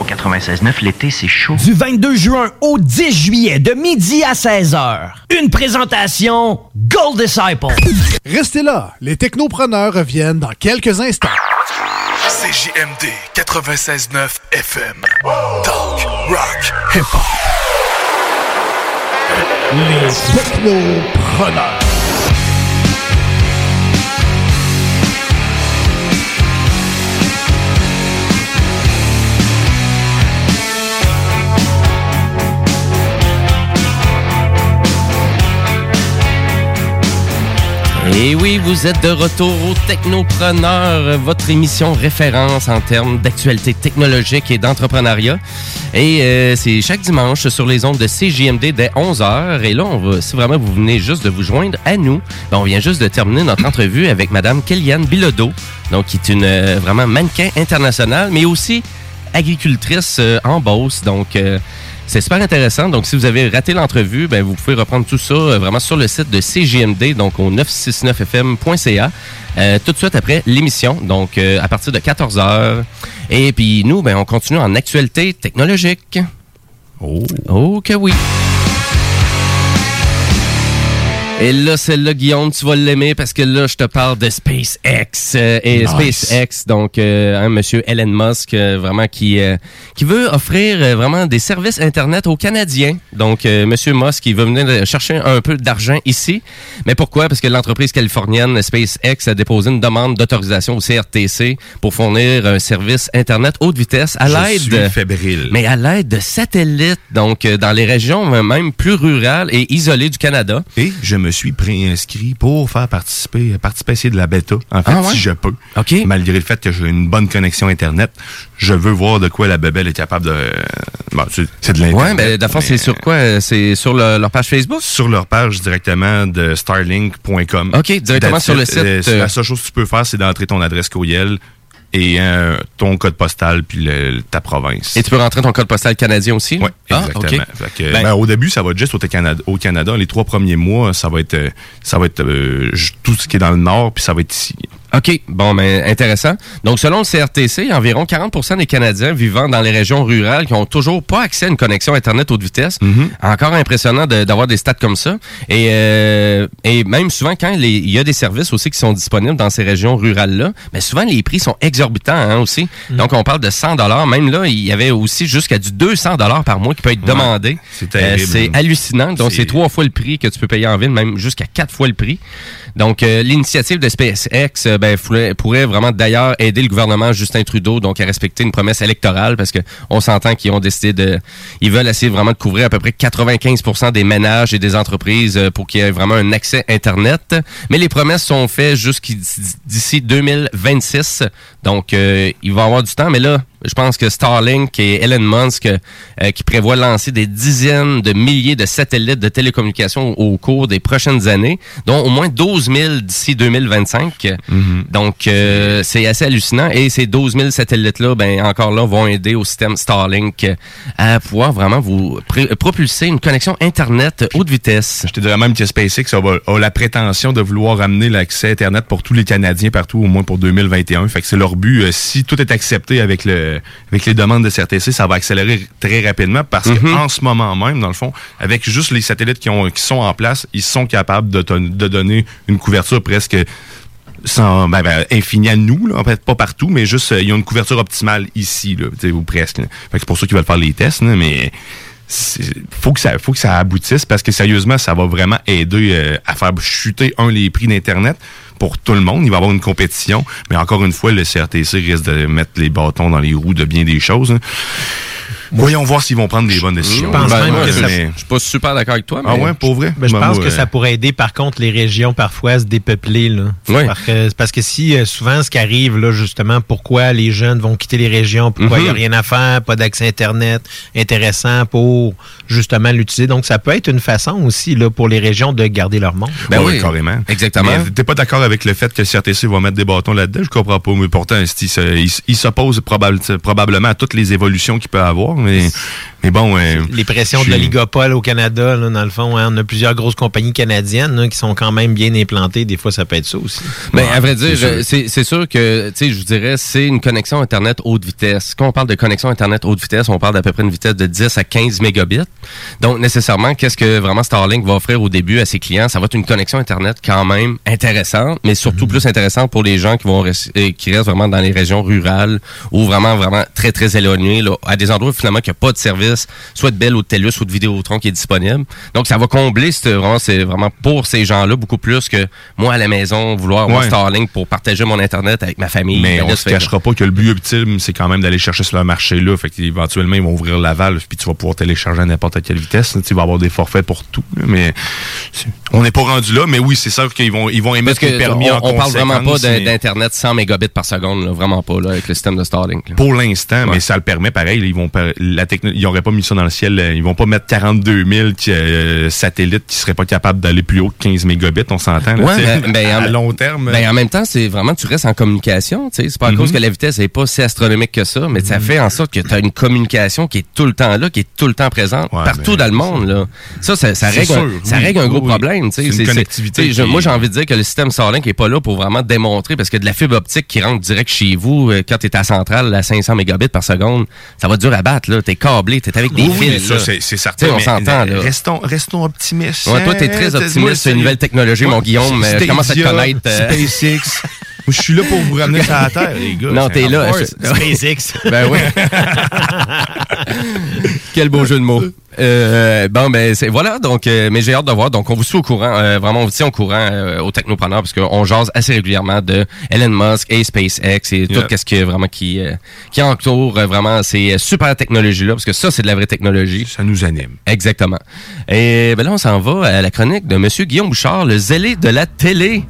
Au 96.9, l'été, c'est chaud. Du 22 juin au 10 juillet, de midi à 16h. Une présentation Gold Disciple. Restez là, les technopreneurs reviennent dans quelques instants. CJMD 96.9 FM. Talk, rock, hip-hop. Les technopreneurs. Et oui, vous êtes de retour au Technopreneur, votre émission référence en termes d'actualité technologique et d'entrepreneuriat. Et euh, c'est chaque dimanche sur les ondes de CJMD dès 11h. Et là, on va, si vraiment vous venez juste de vous joindre à nous, ben, on vient juste de terminer notre entrevue avec Madame Kellyanne Bilodeau, donc qui est une euh, vraiment mannequin internationale, mais aussi agricultrice euh, en Beauce. Donc, euh, c'est super intéressant. Donc, si vous avez raté l'entrevue, ben, vous pouvez reprendre tout ça euh, vraiment sur le site de CJMD, donc au 969fm.ca, euh, tout de suite après l'émission, donc euh, à partir de 14h. Et puis, nous, ben, on continue en actualité technologique. Oh. Oh que oui. Et là, celle-là, Guillaume, tu vas l'aimer parce que là, je te parle de SpaceX. euh, et Nice. SpaceX, donc, euh, hein, monsieur Elon Musk, euh, vraiment, qui, euh, qui veut offrir vraiment des services Internet aux Canadiens. Donc, euh, monsieur Musk, il veut venir chercher un peu d'argent ici. Mais pourquoi? Parce que l'entreprise californienne SpaceX a déposé une demande d'autorisation au CRTC pour fournir un service Internet haute vitesse à l'aide... fébrile. Mais à l'aide de satellites, donc euh, dans les régions même plus rurales et isolées du Canada. Et je me suis préinscrit pour faire participer, participer de la bêta. En fait, Ah ouais? si je peux. Malgré le fait que j'ai une bonne connexion Internet, je veux voir de quoi la bebelle est capable de... Bon, c'est de l'Internet. Ouais, ben d'abord, c'est sur quoi? C'est sur le- leur page Facebook? Sur leur page directement de starlink.com. OK, directement sur le it. site, Euh, c'est euh, La seule chose que tu peux faire, c'est d'entrer ton adresse courriel et euh, ton code postal puis le- ta province. Et tu peux rentrer ton code postal canadien aussi? Oui, Ah, exactement. Que, Ben- ben, au début, ça va être juste au Canada. Au Canada, les trois premiers mois, ça va être, euh, ça va être euh, tout ce qui est dans le nord, puis ça va être ici. OK, bon, ben intéressant. Donc, selon le CRTC, environ 40% des Canadiens vivant dans les régions rurales qui ont toujours pas accès à une connexion Internet haute vitesse. Mm-hmm. Encore impressionnant de- d'avoir des stats comme ça. Et, euh, et même souvent, quand il y a des services aussi qui sont disponibles dans ces régions rurales-là, mais souvent, les prix sont exorbitants hein, aussi. Mm. Donc, on parle de 100 Même là, il y avait aussi jusqu'à du 200 par mois qui peut être Ouais, demandé. c'est. Euh, c'est hallucinant. Donc, C'est- c'est trois fois le prix que tu peux payer en ville, même jusqu'à quatre fois le prix. Donc, euh, l'initiative de SpaceX euh, ben, pourrait, vraiment d'ailleurs aider le gouvernement Justin Trudeau donc à respecter une promesse électorale parce que on s'entend qu'ils ont décidé de, ils veulent essayer vraiment de couvrir à peu près 95% des ménages et des entreprises euh, pour qu'il y ait vraiment un accès Internet. Mais les promesses sont faites jusqu'ici 2026. Donc, euh, il va avoir du temps. Mais là, je pense que Starlink et Elon Musk euh, qui prévoient lancer des dizaines de milliers de satellites de télécommunications au, au cours des prochaines années, dont au moins 12 000 d'ici 2025. Donc, euh, c'est assez hallucinant. Et ces 12 000 satellites-là, ben encore là, vont aider au système Starlink à pouvoir vraiment vous propulser une connexion Internet haute vitesse. Je te dirais même que SpaceX a, a la prétention de vouloir amener l'accès Internet pour tous les Canadiens partout, au moins pour 2021. Fait que c'est leur but. euh, si tout est accepté avec le euh, avec les demandes de CRTC, ça va accélérer très rapidement parce Mhm. qu'en ce moment même, dans le fond, avec juste les satellites qui, ont, qui sont en place, ils sont capables de, donner une couverture presque sans, ben, ben, infinie à nous, là, en fait, pas partout, mais juste, euh, ils ont une couverture optimale ici, là, ou presque. c'est pour ça qu'ils veulent faire les tests, là, mais faut que ça faut que ça aboutisse parce que sérieusement ça va vraiment aider euh, à faire chuter un les prix d'internet pour tout le monde il va y avoir une compétition mais encore une fois le CRTC risque de mettre les bâtons dans les roues de bien des choses hein. Voyons voir s'ils vont prendre des bonnes décisions Je pense Ben, même moi, que ça- mais- Je suis pas super d'accord avec toi, mais. ah ouais pour vrai? Ben, je Ben, pense moi, que ça pourrait aider, par contre, les régions parfois à se dépeupler. Là. Oui. Parce, que, parce que si euh, souvent ce qui arrive, là, justement, pourquoi les jeunes vont quitter les régions, pourquoi il n'y a Mhm. rien à faire, pas d'accès Internet intéressant pour justement l'utiliser. Donc, ça peut être une façon aussi là, pour les régions de garder leur monde. Ben oui, carrément. exactement. T'es pas d'accord avec le fait que CRTC va mettre des bâtons là-dedans? Je comprends pas, mais pourtant, il, se- il, il s'oppose probable- probablement à toutes les évolutions qu'il peut avoir, mais, mais bon... euh, Les pressions de l'oligopole au Canada, là, dans le fond, hein, on a plusieurs grosses compagnies canadiennes là, qui sont quand même bien implantées. Des fois, ça peut être ça aussi. Ben, à vrai dire, c'est sûr. sûr que, tu sais, je vous dirais, c'est une connexion Internet haute vitesse. Quand on parle de connexion Internet haute vitesse, on parle d'à peu près une vitesse de 10 à 15 mégabits. Donc, nécessairement, qu'est-ce que vraiment Starlink va offrir au début à ses clients? Ça va être une connexion Internet quand même intéressante, mais surtout Mhm. plus intéressante pour les gens qui vont res- euh, qui restent vraiment dans les régions rurales ou vraiment, vraiment très, très éloignées, là, à des endroits finalement qu'il n'y a pas de service, soit de Bell ou de TELUS ou de Vidéotron qui est disponible. Donc, ça va combler, c'est vraiment, pour ces gens-là beaucoup plus que moi à la maison, vouloir avoir Ouais. Starlink pour partager mon Internet avec ma famille. Mais Ben on là, se cachera pas que le but ultime, c'est quand même d'aller chercher sur le marché-là. Fait qu'éventuellement, ils vont ouvrir la valve, puis tu vas pouvoir télécharger à n'importe quelle vitesse. Tu vas avoir des forfaits pour tout. Mais on n'est pas rendu là. Mais oui, c'est sûr qu'ils vont, ils vont émettre les permis on, en on parle vraiment pas d'Internet 100 mégabits par seconde, là, vraiment pas, là, avec le système de Starlink. là. Pour l'instant, Ouais. mais ça le permet pareil. Ils vont la techno- ils n'auraient pas mis ça dans le ciel. euh, Ils vont pas mettre 42 000 qui, euh, satellites qui seraient pas capables d'aller plus haut que 15 mégabits. On s'entend. Ouais, tu ben, ben, à en- long terme. Ben, en même temps, c'est vraiment, tu restes en communication, tu sais. C'est pas à Mhm. cause que la vitesse n'est pas si astronomique que ça, mais ça fait en sorte que tu as une communication qui est tout le temps là, qui est tout le temps présente, partout dans le monde, là. Ça, ça, règle, un, sûr, ça oui, règle un gros oui, problème, tu sais. C'est une connectivité tu je- Moi, j'ai envie de dire que le système Starlink est pas là pour vraiment démontrer, parce que de la fibre optique qui rentre direct chez vous, euh, quand tu es à centrale à 500 mégabits par seconde, ça va être dur à battre, là. T'es câblé, t'es avec des Oui, oui, fils, c'est- c'est certain. on s'entend. Restons, restons optimistes. Ouais, toi, t'es très optimiste sur les nouvelles technologies, mon Guillaume. Je commence à te connaître. euh, SpaceX. Je suis là pour vous ramener ça à la Terre, les gars. Non, C'est t'es là. SpaceX. ben oui. Quel beau jeu de mots. Euh, bon, ben c'est voilà. Donc, euh, mais j'ai hâte de voir. Donc, on vous suit au courant. euh, vraiment, on vous tient au courant euh, aux technopreneurs parce qu'on jase assez régulièrement de Elon Musk et SpaceX et tout Yeah. qu'est-ce qui vraiment qui euh, qui entoure euh, vraiment ces super technologies là parce que ça c'est de la vraie technologie. Ça nous anime. Exactement. Et ben là, on s'en va à la chronique de Monsieur Guillaume Bouchard, le zélé de la télé.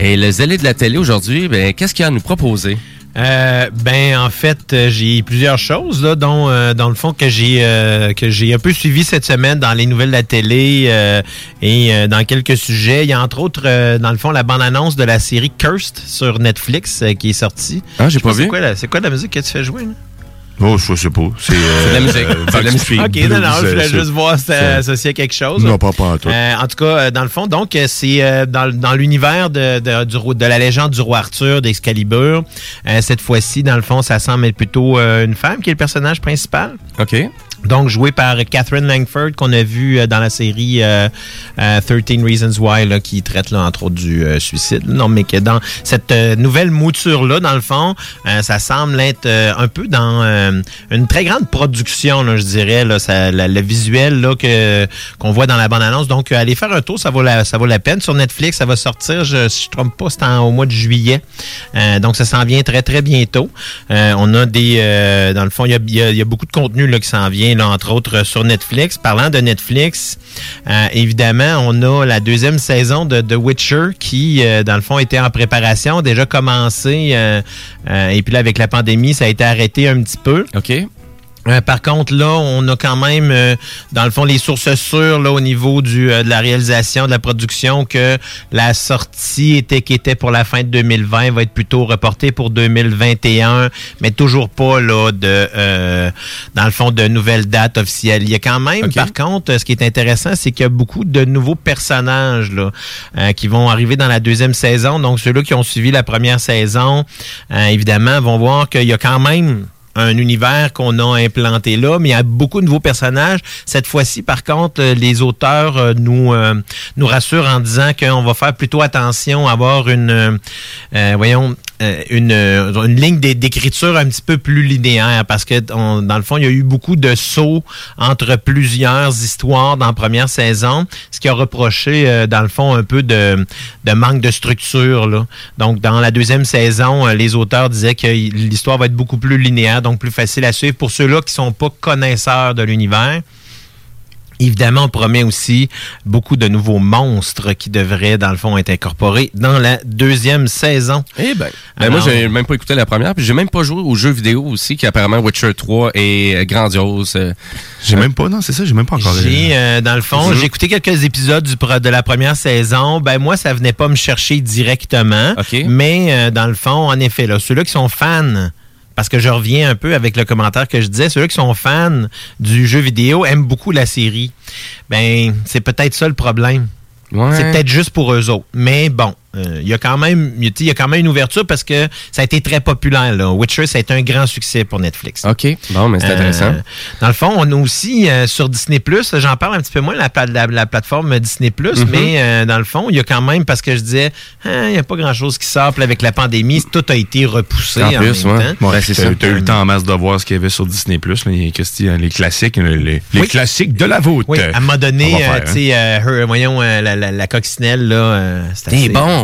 Et le zélé de la télé aujourd'hui, ben qu'est-ce qu'il a à nous proposer? Euh, ben en fait euh, j'ai plusieurs choses là dont euh, dans le fond que j'ai euh, que j'ai un peu suivi cette semaine dans les nouvelles de la télé euh, et euh, dans quelques sujets il y a entre autres euh, dans le fond la bande annonce de la série Cursed sur Netflix qui est sortie Ah, j'ai pas c'est vu. quoi la- c'est quoi la musique que tu fais jouer là? Oh, je sais pas. C'est C'est de la musique. C'est de la musique. Ok, non, non, je voulais juste voir si c'était associé à quelque chose. Non, pas, pas en tout. Euh, en tout cas, euh, dans le fond, donc, euh, c'est euh, dans, dans l'univers de, de, du roi- de la légende du roi Arthur d'Excalibur. Euh, cette fois-ci, dans le fond, ça semble être plutôt euh, une femme qui est le personnage principal. OK. Donc, joué par Catherine Langford, qu'on a vu euh, dans la série euh, euh, 13 Reasons Why, là, qui traite, là, entre autres, du euh, suicide. Non, mais que dans cette euh, nouvelle mouture-là, dans le fond, euh, ça semble être euh, un peu dans euh, une très grande production, là, je dirais, là, ça, la- le visuel là, que, qu'on voit dans la bande-annonce. Donc, euh, allez faire un tour, ça vaut la, ça vaut la peine. Sur Netflix, ça va sortir, je, si je ne trompe pas, c'est au mois de juillet. Euh, donc, ça s'en vient très, très bientôt. Euh, on a des... euh, dans le fond, il y a, y a beaucoup de contenu là, qui s'en vient, entre autres, sur Netflix. Parlant de Netflix, euh, évidemment, on a la deuxième saison de The Witcher qui, euh, dans le fond, était en préparation, déjà commencé. euh, et puis là, avec la pandémie, ça a été arrêté un petit peu. OK. Euh, par contre, là, on a quand même, euh, dans le fond, les sources sûres là, au niveau du, euh, de la réalisation, de la production, que la sortie était qui était pour la fin de 2020 va être plutôt reportée pour 2021, mais toujours pas là de, euh, dans le fond, de nouvelles dates officielles. Il y a quand même, par contre, ce qui est intéressant, c'est qu'il y a beaucoup de nouveaux personnages là, euh, qui vont arriver dans la deuxième saison. Donc, ceux-là qui ont suivi la première saison, euh, évidemment, vont voir qu'il y a quand même un univers qu'on a implanté là, mais il y a beaucoup de nouveaux personnages. Cette fois-ci, par contre, euh, les auteurs euh, nous euh, nous rassurent en disant qu'on va faire plutôt attention à avoir une, voyons, une, euh, une ligne d'é- d'écriture un petit peu plus linéaire parce que dans le fond, il y a eu beaucoup de sauts entre plusieurs histoires dans la première saison, ce qui a reproché euh, dans le fond un peu de, manque de structure. Donc dans la deuxième saison, euh, les auteurs disaient que l'histoire va être beaucoup plus linéaire, donc plus facile à suivre pour ceux-là qui sont pas connaisseurs de l'univers. Évidemment, on promet aussi beaucoup de nouveaux monstres qui devraient, dans le fond, être incorporés dans la deuxième saison. Eh ben, ben moi, j'ai même pas écouté la première, puis j'ai même pas joué aux jeux vidéo aussi, qui apparemment Witcher 3 est euh, grandiose. euh. J'ai même pas, non, c'est ça, j'ai même pas encore. J'ai, euh, dans le fond, Mhm. j'ai écouté quelques épisodes du, de la première saison. Ben moi, ça venait pas me chercher directement. Mais euh, dans le fond, en effet, là, ceux-là qui sont fans, parce que je reviens un peu avec le commentaire que je disais, ceux-là qui sont fans du jeu vidéo aiment beaucoup la série. Ben, c'est peut-être ça le problème. C'est peut-être juste pour eux autres. Mais bon, euh, il y a quand même il y a- il y a quand même une ouverture parce que ça a été très populaire. Là. Witcher, ça a été un grand succès pour Netflix. OK. Bon, mais c'est Euh, intéressant. dans le fond, on a aussi euh, sur Disney Plus, j'en parle un petit peu moins la, la, la plateforme Disney Plus, Mhm. mais euh, dans le fond, il y a quand même parce que je disais, Ah, il n'y a pas grand chose qui sort puis avec la pandémie, tout a été repoussé en, En plus, ouais. Ouais, t'as- T'as eu le temps en masse de voir ce qu'il y avait sur Disney Plus, les, les classiques, les, les- les Oui. classiques de la voûte. Oui, à un moment donné, tu sais, euh, her- voyons, la, la, la coccinelle, là, euh, assez- bon.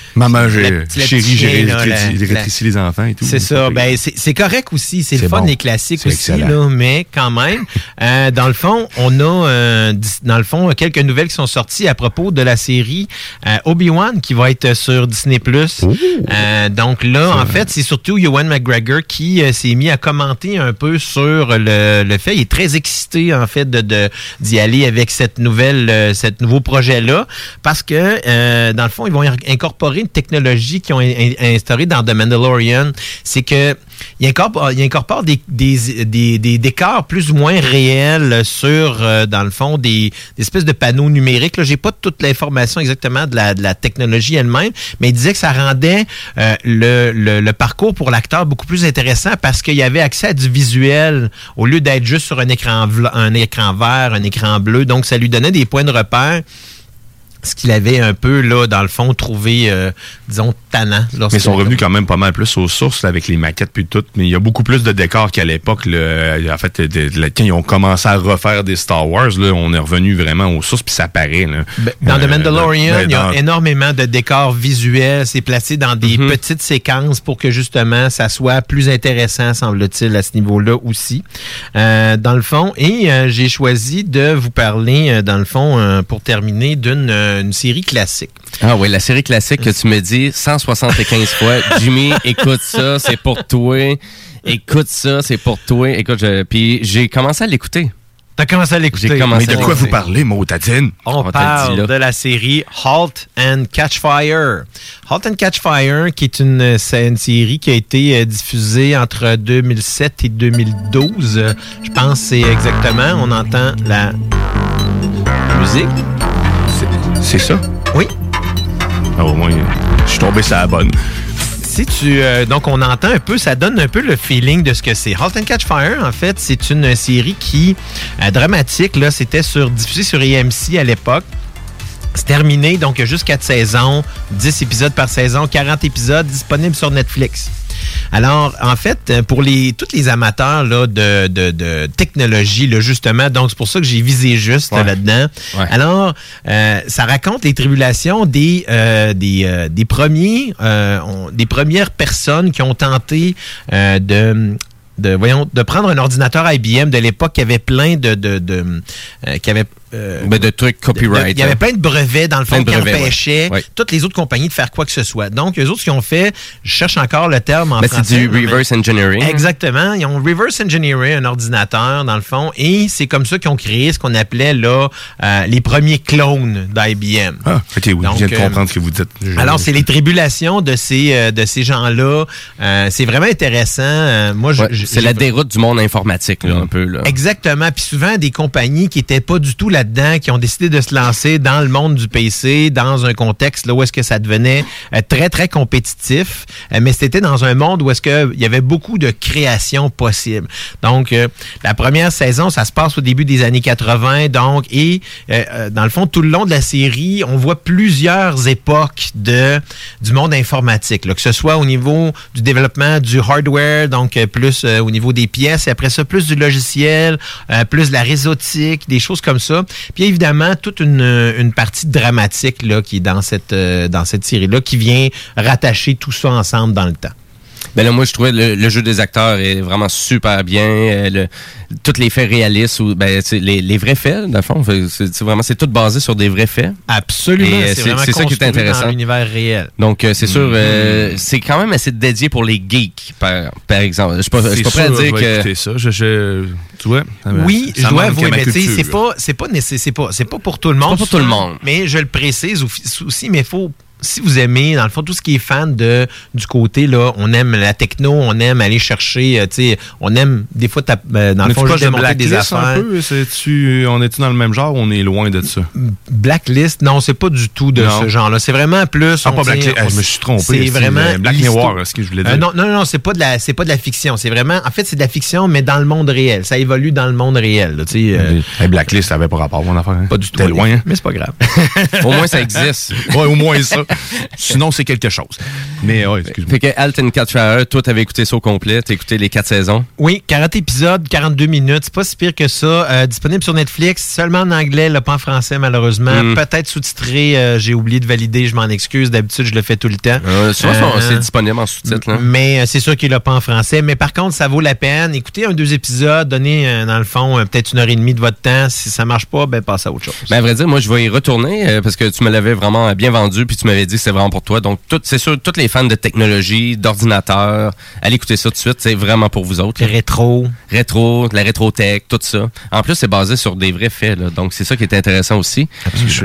Maman, j'ai chérie, j'ai rétréci les enfants et tout. C'est ça. Ben, c'est correct aussi. C'est le fun des classiques aussi, là, mais quand même, euh, dans le fond, on a euh, dans le fond quelques nouvelles qui sont sorties à propos de la série euh, Obi-Wan qui va être sur Disney Euh, donc là, en fait, c'est surtout Ewan McGregor qui euh, s'est mis à commenter un peu sur le, le fait. Il est très excité en fait de de- d'y aller avec cette nouvelle, euh, cette nouveau projet là, parce que euh, dans le fond, ils vont incorporer une technologie qu'ils ont in- in- instaurée dans The Mandalorian. C'est que il incorpore, il incorpore des, des, des, des décors plus ou moins réels sur, euh, dans le fond, des, espèces de panneaux numériques. Là, j'ai pas toute l'information exactement de la, de la technologie elle-même, mais il disait que ça rendait euh, le, le, le parcours pour l'acteur beaucoup plus intéressant parce qu'il y avait accès à du visuel au lieu d'être juste sur un écran, un écran vert, un écran bleu. Donc, ça lui donnait des points de repère. Ce qu'il avait un peu, là, dans le fond, trouvé, euh, disons, tannant. Mais ils sont revenus quand même pas mal plus aux sources là, avec les maquettes puis tout. Mais il y a beaucoup plus de décors qu'à l'époque. En fait, de- de- quand ils ont commencé à refaire des Star Wars, là, on est revenu vraiment aux sources puis ça paraît. Là. Dans The Euh, Mandalorian, ben, il y a énormément de décors visuels. C'est placé dans des Mhm. petites séquences pour que justement ça soit plus intéressant, semble-t-il, à ce niveau-là aussi. Euh, dans le fond, et j'ai choisi de vous parler, dans le fond, pour terminer, d'une une série classique. Ah oui, la série classique que tu me dis 175 fois. Jimmy, écoute ça, c'est pour toi. Écoute ça, c'est pour toi. Écoute, je- puis j'ai commencé à l'écouter. T'as commencé à l'écouter. J'ai commencé Mais de quoi vous parlez, Motadine? On, On parle de la série Halt and Catch Fire. Halt and Catch Fire, qui est une, euh, c'est une série qui a été euh, diffusée entre 2007 et 2012. Euh, Je pense que c'est exactement. On entend la musique. C'est ça? Oui. Ah, au moins, je suis tombé sur la bonne. Si tu, euh, donc, on entend un peu, ça donne un peu le feeling de ce que c'est. Halt and Catch Fire, en fait, c'est une série qui, euh, dramatique, là, c'était sur, diffusé sur EMC à l'époque. C'est terminé, donc il y a juste 4 saisons, 10 épisodes par saison, 40 épisodes disponibles sur Netflix. Alors, en fait, euh, pour les tous les amateurs là, de, de, de technologie, là, justement, donc c'est pour ça que j'ai visé juste Ouais. là-dedans. Ouais. Alors, euh, ça raconte les tribulations des euh, des, euh, des premiers euh, on- des premières personnes qui ont tenté euh, de de voyons de prendre un ordinateur IBM de l'époque qui avait plein de de, de euh, qui avait euh, Ben, de trucs copyright. il y avait hein. plein de brevets, dans le fond, qui empêchaient Ouais. toutes les autres compagnies de faire quoi que ce soit. Donc, les autres, ce qu'ils ont fait, je cherche encore le terme en Ben, c'est français. du là, mais- reverse engineering. Exactement. Ils ont reverse engineering un ordinateur, dans le fond, et c'est comme ça qu'ils ont créé ce qu'on appelait là euh, les premiers clones d'IBM. Ah, ok, oui, Donc, je viens de euh, comprendre ce que vous dites. Je- Alors, c'est les tribulations de ces, euh, de ces gens-là. Euh, c'est vraiment intéressant. Euh, moi, Ouais, c'est la déroute du monde informatique, là, un peu. Là. Exactement. Puis souvent, des compagnies qui n'étaient pas du tout là- là-dedans, qui ont décidé de se lancer dans le monde du PC, dans un contexte là où est-ce que ça devenait euh, très, très compétitif, euh, mais c'était dans un monde où est-ce qu'il y avait beaucoup de création possible. Donc, euh, la première saison, ça se passe au début des années 80, donc, et euh, euh, dans le fond, tout le long de la série, on voit plusieurs époques de, du monde informatique, là, que ce soit au niveau du développement du hardware, donc euh, plus au niveau des pièces, et après ça, plus du logiciel, plus de la réseautique, des choses comme ça. Puis évidemment, toute une, partie dramatique là, qui est dans cette, euh, dans cette série-là, qui vient rattacher tout ça ensemble dans le temps. Ben là, moi, je trouvais le, le jeu des acteurs est vraiment super bien. Euh, le, tous les faits réalistes, ou, ben, c'est les, les vrais faits, dans le fond. C'est c'est vraiment, c'est tout basé sur des vrais faits. Absolument. Euh, c'est vraiment c'est ça qui est construit intéressant. dans l'univers réel. Donc, euh, c'est sûr, Mhm. euh, c'est quand même assez dédié pour les geeks, par, par exemple. Je suis pas, je suis pas C'est prêt à dire je vais que. écouter ça. Je, je- tu vois? Oui, ça je dois avouer, ma mais tu sais, c'est pas, c'est pas, nécessaire- c'est pas, c'est pas pour tout le monde. pas pour tout le monde. Mais je le précise au- aussi, mais il faut, si vous aimez, dans le fond, tout ce qui est fan de, du côté, là, on aime la techno, on aime aller chercher, euh, tu sais, on aime, des fois, euh, dans le fond, juste démonter des Blacklist un affaires. peu? On est-tu dans le même genre ou on est loin de ça? Blacklist, non, c'est pas du tout de Non. ce genre-là. C'est vraiment plus. Ah, pas Blacklist. on- je me suis trompé. C'est vraiment. Black. Mirror, ce que je voulais dire. Euh, non, non, non, c'est pas de la, pas de la fiction. C'est vraiment, en fait, c'est de la fiction, mais dans le monde réel. Ça évolue dans le monde réel. là, tu sais, euh, Hey, Blacklist, ça avait pas rapport, mon affaire. Pas du tout. T'es loin, hein? Mais c'est pas grave. Au moins, ça existe. ouais, au moins ça. Sinon, c'est quelque chose. Mais, ouais, excuse-moi. Fait que Alton Catcher, toi, t'avais écouté ça au complet, t'as écouté les quatre saisons? Oui, 40 épisodes, 42 minutes. C'est pas si pire que ça. Euh, disponible sur Netflix, seulement en anglais, là, pas en français, malheureusement. Mm. Peut-être sous-titré. euh, J'ai oublié de valider, je m'en excuse. D'habitude, je le fais tout le temps. Euh, souvent, Euh, c'est disponible en sous-titres. là. Mais euh, c'est sûr qu'il l'a pas en français. Mais par contre, ça vaut la peine. Écoutez un, deux épisodes, donnez, euh, dans le fond, euh, peut-être une heure et demie de votre temps. Si ça marche pas, ben passez à autre chose. Ben, à vrai dire, moi, je vais y retourner euh, parce que tu me l'avais vraiment bien vendu puis tu m'avais dit c'est vraiment pour toi. Donc, c'est sûr, tous les fans de technologie, d'ordinateur, allez écouter ça tout de suite. C'est vraiment pour vous autres. Rétro. Rétro, la rétro-tech, tout ça. En plus, c'est basé sur des vrais faits. Là. Donc, c'est ça qui est intéressant aussi.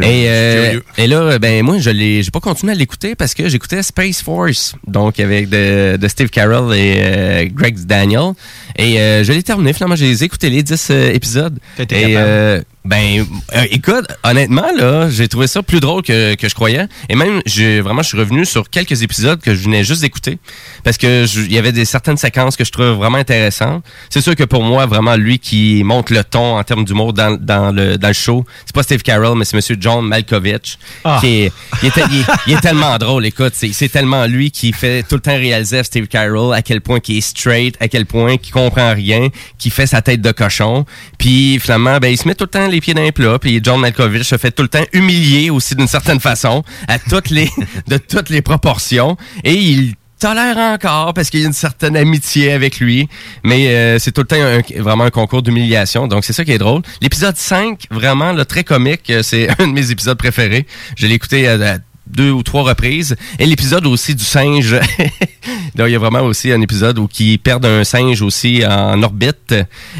Et, euh, et là, ben moi, je l'ai, j'ai pas continué à l'écouter parce que j'écoutais Space Force, donc avec de, de Steve Carell et euh, Greg Daniel. Et euh, je l'ai terminé. Finalement, j'ai écouté les 10 euh, épisodes. Et euh, ben, euh, écoute, honnêtement là, j'ai trouvé ça plus drôle que, que je croyais. Et même, j'ai vraiment, je suis revenu sur quelques épisodes que je venais juste d'écouter parce que il y avait des certaines séquences que je trouvais vraiment intéressantes. C'est sûr que pour moi, vraiment, lui qui monte le ton en termes d'humour dans, dans le dans le show, c'est pas Steve Carell, mais c'est Monsieur John Malkovich Ah. qui est, il est, il est- il est tellement drôle. Écoute, c'est tellement lui qui fait tout le temps réaliser à Steve Carell à quel point qu'il est straight, à quel point qu'il comprend rien, qui fait sa tête de cochon. Puis finalement, ben il se met tout le temps les pieds dans les plats. Puis John Malkovich se fait tout le temps humilier aussi d'une certaine façon, à toutes les de toutes les proportions, et il tolère encore parce qu'il y a une certaine amitié avec lui, mais euh, c'est tout le temps un- vraiment un concours d'humiliation, donc c'est ça qui est drôle. L'épisode 5, vraiment là, très comique, euh, c'est un de mes épisodes préférés. Je l'ai écouté à, à deux ou trois reprises. Et l'épisode aussi du singe. Donc, il y a vraiment aussi un épisode où ils perdent un singe aussi en orbite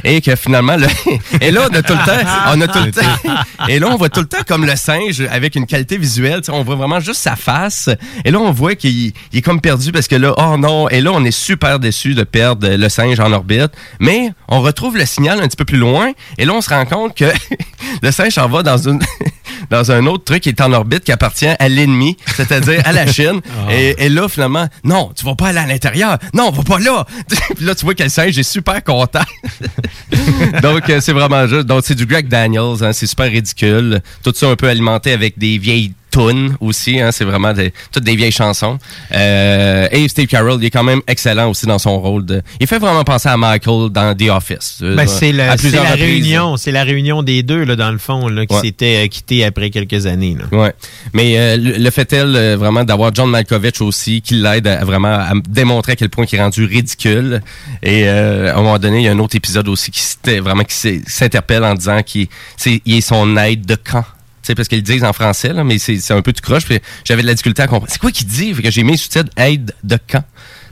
et que finalement, là, et là, on a tout le temps, on a tout le temps, et là, on voit tout le temps comme le singe avec une qualité visuelle. On voit vraiment juste sa face. Et là, on voit qu'il il est comme perdu parce que là, oh non, et là, on est super déçu de perdre le singe en orbite. Mais on retrouve le signal un petit peu plus loin et là, on se rend compte que le singe s'en va dans une dans un autre truc qui est en orbite qui appartient à l'ennemi, c'est-à-dire à la Chine. et, et là, finalement, non, tu vas pas aller à l'intérieur. Non, va pas là. Puis là, tu vois que le singe est super content. Donc, euh, c'est vraiment juste. Donc, c'est du Greg Daniels. hein, c'est super ridicule. Tout ça un peu alimenté avec des vieilles tunes aussi. hein, c'est vraiment des, toutes des vieilles chansons. Euh, et Steve Carroll, il est quand même excellent aussi dans son rôle. De, il fait vraiment penser à Michael dans The Office. Euh, Ben, c'est la réunion, c'est la réunion des deux là, dans le fond là, qui Ouais. s'était euh, quitté après quelques années. Là. Ouais. Mais euh, le, le fait elle euh, vraiment d'avoir John Malkovich aussi qui l'aide à, vraiment à démontrer à quel point il est rendu ridicule. Et euh, à un moment donné, il y a un autre épisode aussi qui vraiment qui s'interpelle en disant qu'il est son aide de camp. Sais, parce qu'ils disent en français, là, mais c'est un peu tout croche. J'avais de la difficulté à comprendre. C'est quoi qu'il dit? Fait que j'ai mis sous-titre aide de camp.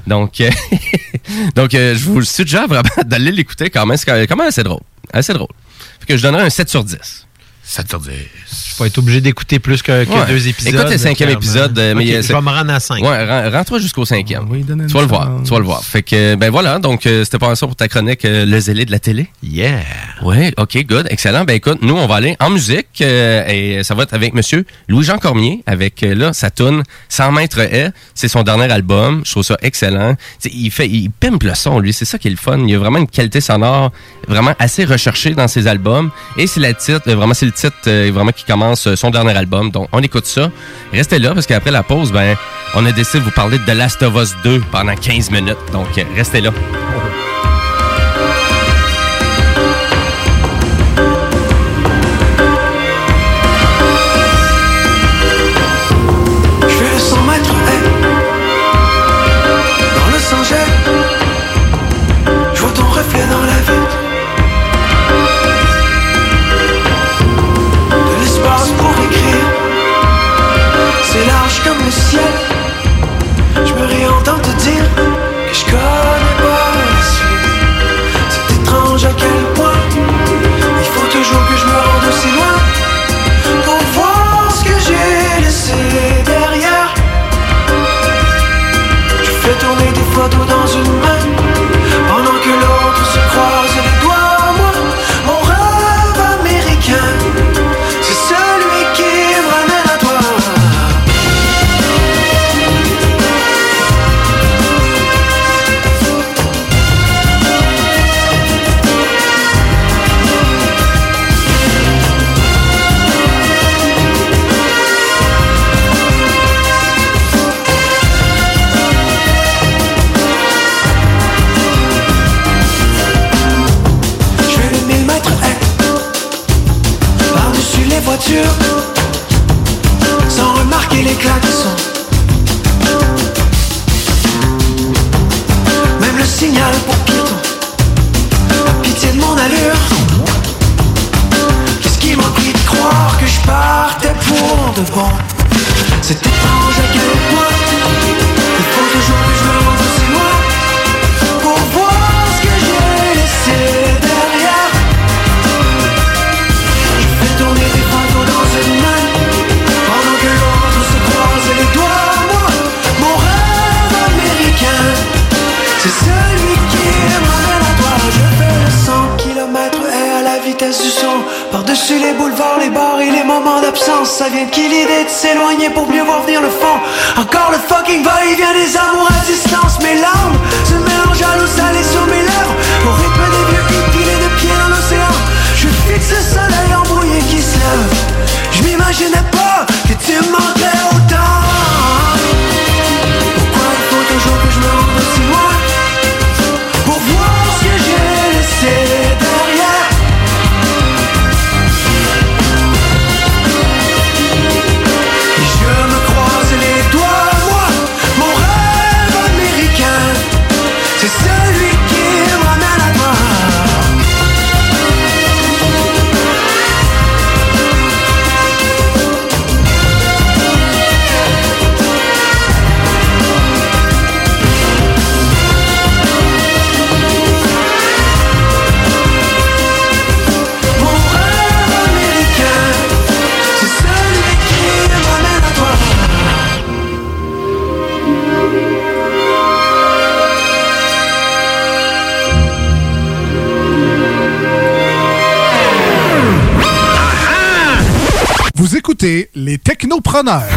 Donc, euh, donc euh, je vous suggère vraiment d'aller l'écouter quand même. C'est quand même assez drôle. Assez drôle. Fait que je donnerais un 7 sur 10. 7 sur 10. Je vais être obligé d'écouter plus que, que Ouais. deux épisodes. Écoute le cinquième clairement. épisode. euh, mais Ok, il y a- je vais me rendre à cinq. Ouais, ren- rends-toi jusqu'au cinquième. une tu vas le voir. Tu vas le voir. Fait que, ben voilà. Donc, euh, c'était pas ça pour ta chronique, euh, le zélé de la télé. Yeah. Ouais, ok, good, excellent. Ben écoute, nous, on va aller en musique euh, et ça va être avec monsieur Louis-Jean Cormier avec, euh, là, sa tune 100 mètres haies. C'est son dernier album. Je trouve ça excellent. T'sais, il fait, il pimpe le son, lui. C'est ça qui est le fun. Il y a vraiment une qualité sonore vraiment assez recherchée dans ses albums. Et c'est la titre, vraiment, c'est le titre euh, vraiment qui commence euh, son dernier album. Donc, on écoute ça. Restez là parce qu'après la pause, ben, on a décidé de vous parler de The Last of Us 2 pendant 15 minutes. Donc, euh, restez là.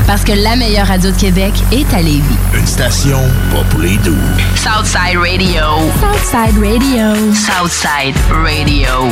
Parce que la meilleure radio de Québec est à Lévis. Une station pas pour les doux. Southside Radio. Southside Radio. Southside Radio.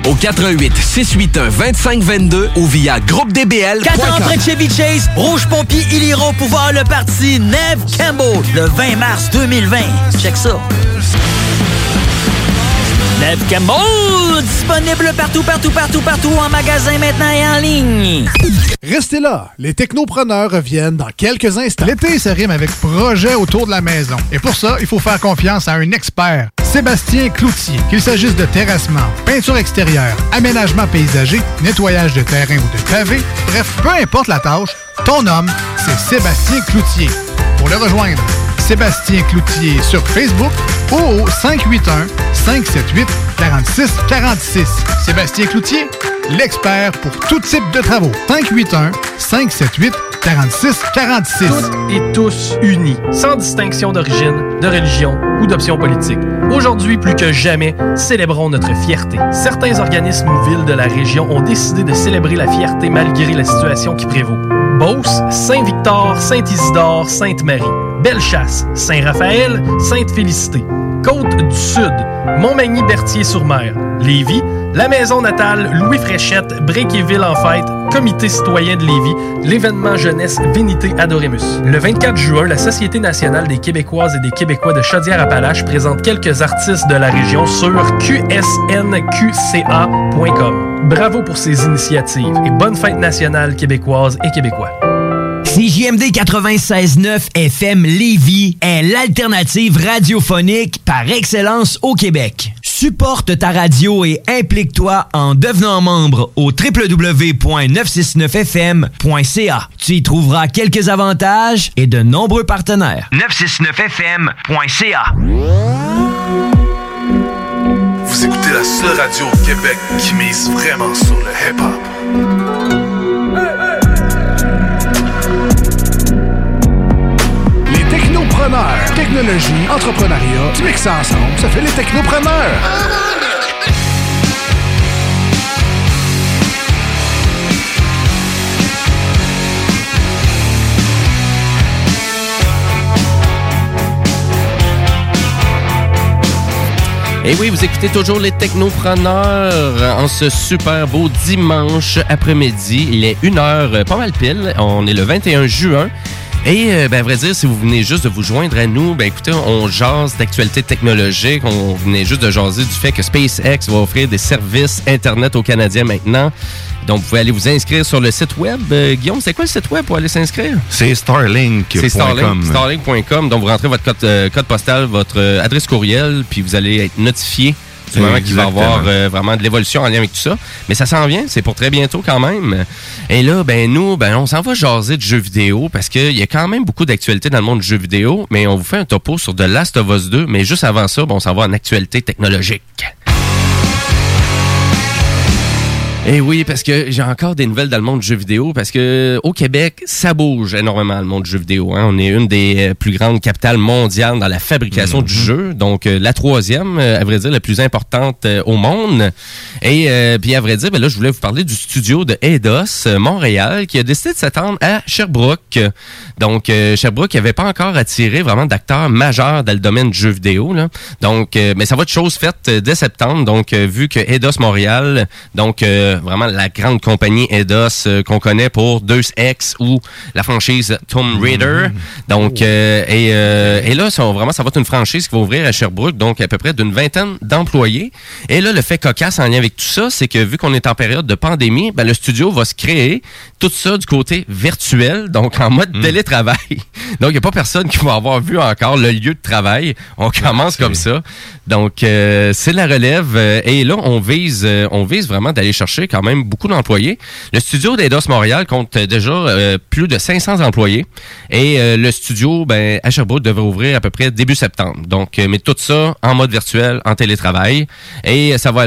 au 88 681 2522 ou via groupedbl. 4 ans près de Chevy Chase, Rouge Pompier, ils iront pour voir le parti Neve Campbell le 20 mars 2020. Check ça. Neve Campbell, disponible partout, partout, partout, partout en magasin maintenant et en ligne. Restez là, les technopreneurs reviennent dans quelques instants. L'été se rime avec projet autour de la maison. Et pour ça, il faut faire confiance à un expert, Sébastien Cloutier. Qu'il s'agisse de terrassement, peinture extérieure, aménagement paysager, nettoyage de terrain ou de pavé, bref, peu importe la tâche, ton homme, c'est Sébastien Cloutier. Pour le rejoindre, Sébastien Cloutier sur Facebook ou au 581 578 46 46. Sébastien Cloutier, l'expert pour tout type de travaux. 581 578 46 46. Toutes et tous unis, sans distinction d'origine, de religion ou d'option politique. Aujourd'hui, plus que jamais, célébrons notre fierté. Certains organismes ou villes de la région ont décidé de célébrer la fierté malgré la situation qui prévaut. Beauce, Saint-Victor, Saint-Isidore, Sainte-Marie. Bellechasse, Saint-Raphaël, Sainte-Félicité. Côte du Sud, Montmagny-Berthier-sur-Mer. Lévis, la maison natale Louis Fréchette, Bréquéville en fête, Comité citoyen de Lévis, l'événement jeunesse Vénité Adoremus. Le 24 juin, la Société nationale des Québécoises et des Québécois de Chaudière-Appalaches présente quelques artistes de la région sur qsnqca.com. Bravo pour ces initiatives et bonne fête nationale québécoise et québécois. CJMD 96.9 FM Lévis est l'alternative radiophonique par excellence au Québec. Supporte ta radio et implique-toi en devenant membre au www.969fm.ca. Tu y trouveras quelques avantages et de nombreux partenaires. 969fm.ca. Vous écoutez la seule radio au Québec qui mise vraiment sur le hip-hop. Technologie, entrepreneuriat, tu mixes ça ensemble, ça fait les technopreneurs. Et oui, vous écoutez toujours les technopreneurs en ce super beau dimanche après-midi. Il est une heure, euh, pas mal pile. On est le 21 juin. Et euh, ben, à vrai dire, si vous venez juste de vous joindre à nous, ben écoutez, on jase d'actualité technologique. On venait juste de jaser du fait que SpaceX va offrir des services Internet aux Canadiens maintenant. Donc, vous pouvez aller vous inscrire sur le site web. Euh, Guillaume, c'est quoi le site web pour aller s'inscrire? C'est starlink.com. C'est Starlink, Starlink.com. Donc, vous rentrez votre code, euh, code postal, votre euh, adresse courriel, puis vous allez être notifié du moment qu'il va y avoir euh, vraiment de l'évolution en lien avec tout ça. Mais ça s'en vient, c'est pour très bientôt quand même. Et là, ben nous, ben on s'en va jaser de jeux vidéo parce qu'il y a quand même beaucoup d'actualités dans le monde du jeu vidéo, mais on vous fait un topo sur The Last of Us 2, mais juste avant ça, ben, on s'en va en actualité technologique. Eh oui, parce que j'ai encore des nouvelles dans le monde du jeu vidéo, parce que au Québec, ça bouge énormément le monde du jeu vidéo. hein. On est une des euh, plus grandes capitales mondiales dans la fabrication du jeu, donc euh, la troisième, euh, à vrai dire, la plus importante euh, au monde. Et euh, puis à vrai dire, ben là, je voulais vous parler du studio de Eidos Montréal, qui a décidé de s'attendre à Sherbrooke. Donc euh, Sherbrooke n'avait pas encore attiré vraiment d'acteurs majeurs dans le domaine du jeu vidéo. Là. Donc, euh, mais ça va être chose faite dès septembre. Donc, vu que Eidos Montréal, donc euh, vraiment la grande compagnie Eidos euh, qu'on connaît pour Deus Ex ou la franchise Tomb Raider. Donc, euh, et, euh, et là, ça, vraiment, ça va être une franchise qui va ouvrir à Sherbrooke, donc à peu près d'une vingtaine d'employés. Et là, le fait cocasse en lien avec tout ça, c'est que vu qu'on est en période de pandémie, ben, le studio va se créer tout ça du côté virtuel, donc en mode télétravail. Donc, il n'y a pas personne qui va avoir vu encore le lieu de travail. On commence comme ça. Donc, euh, c'est la relève. euh, Et là, on vise, euh, on vise vraiment d'aller chercher quand même beaucoup d'employés. Le studio d'Eidos Montréal compte déjà euh, plus de 500 employés et euh, le studio ben, à Sherbrooke devrait ouvrir à peu près début septembre. Donc, euh, mais tout ça en mode virtuel, en télétravail. Et ça va,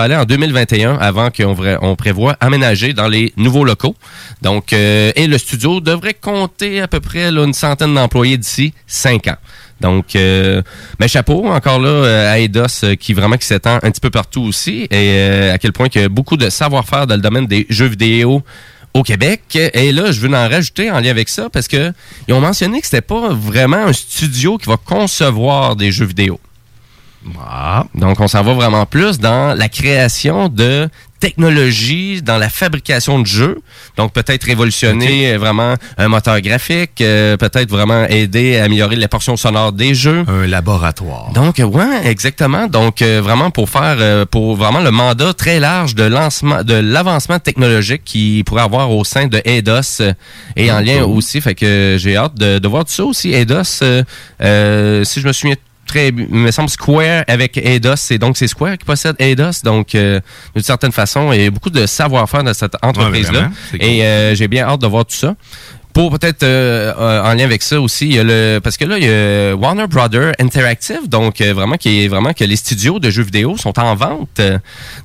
aller en 2021 avant qu'on on prévoit aménager dans les nouveaux locaux. Donc, et le studio devrait compter à peu près une centaine d'employés d'ici cinq ans. Donc, euh, mais chapeau encore là euh, à Eidos euh, qui vraiment qui s'étend un petit peu partout aussi et euh, à quel point qu'il y a beaucoup de savoir-faire dans le domaine des jeux vidéo au Québec. Et là, je veux en rajouter en lien avec ça parce que ils ont mentionné que c'était pas vraiment un studio qui va concevoir des jeux vidéo. Donc, on s'en va vraiment plus dans la création de technologie, dans la fabrication de jeux. Donc, peut-être révolutionner euh, vraiment un moteur graphique, euh, peut-être vraiment aider à améliorer les portions sonores des jeux. Un laboratoire. Donc, euh, ouais, exactement. Donc, euh, vraiment pour faire, euh, pour vraiment le mandat très large de lancement, de l'avancement technologique qu'il pourrait avoir au sein de Eidos euh, et en lien aussi. Fait que j'ai hâte de, de voir tout ça aussi. Eidos, euh, si je me souviens très, il me semble Square avec Eidos, c'est donc c'est Square qui possède Eidos. Donc, euh, d'une certaine façon, il y a beaucoup de savoir-faire dans cette entreprise-là. cool. et euh, j'ai bien hâte de voir tout ça. Pour peut-être euh, euh, en lien avec ça aussi, il y a le parce que là il y a Warner Brother Interactive, donc euh, vraiment qui est vraiment que les studios de jeux vidéo sont en vente.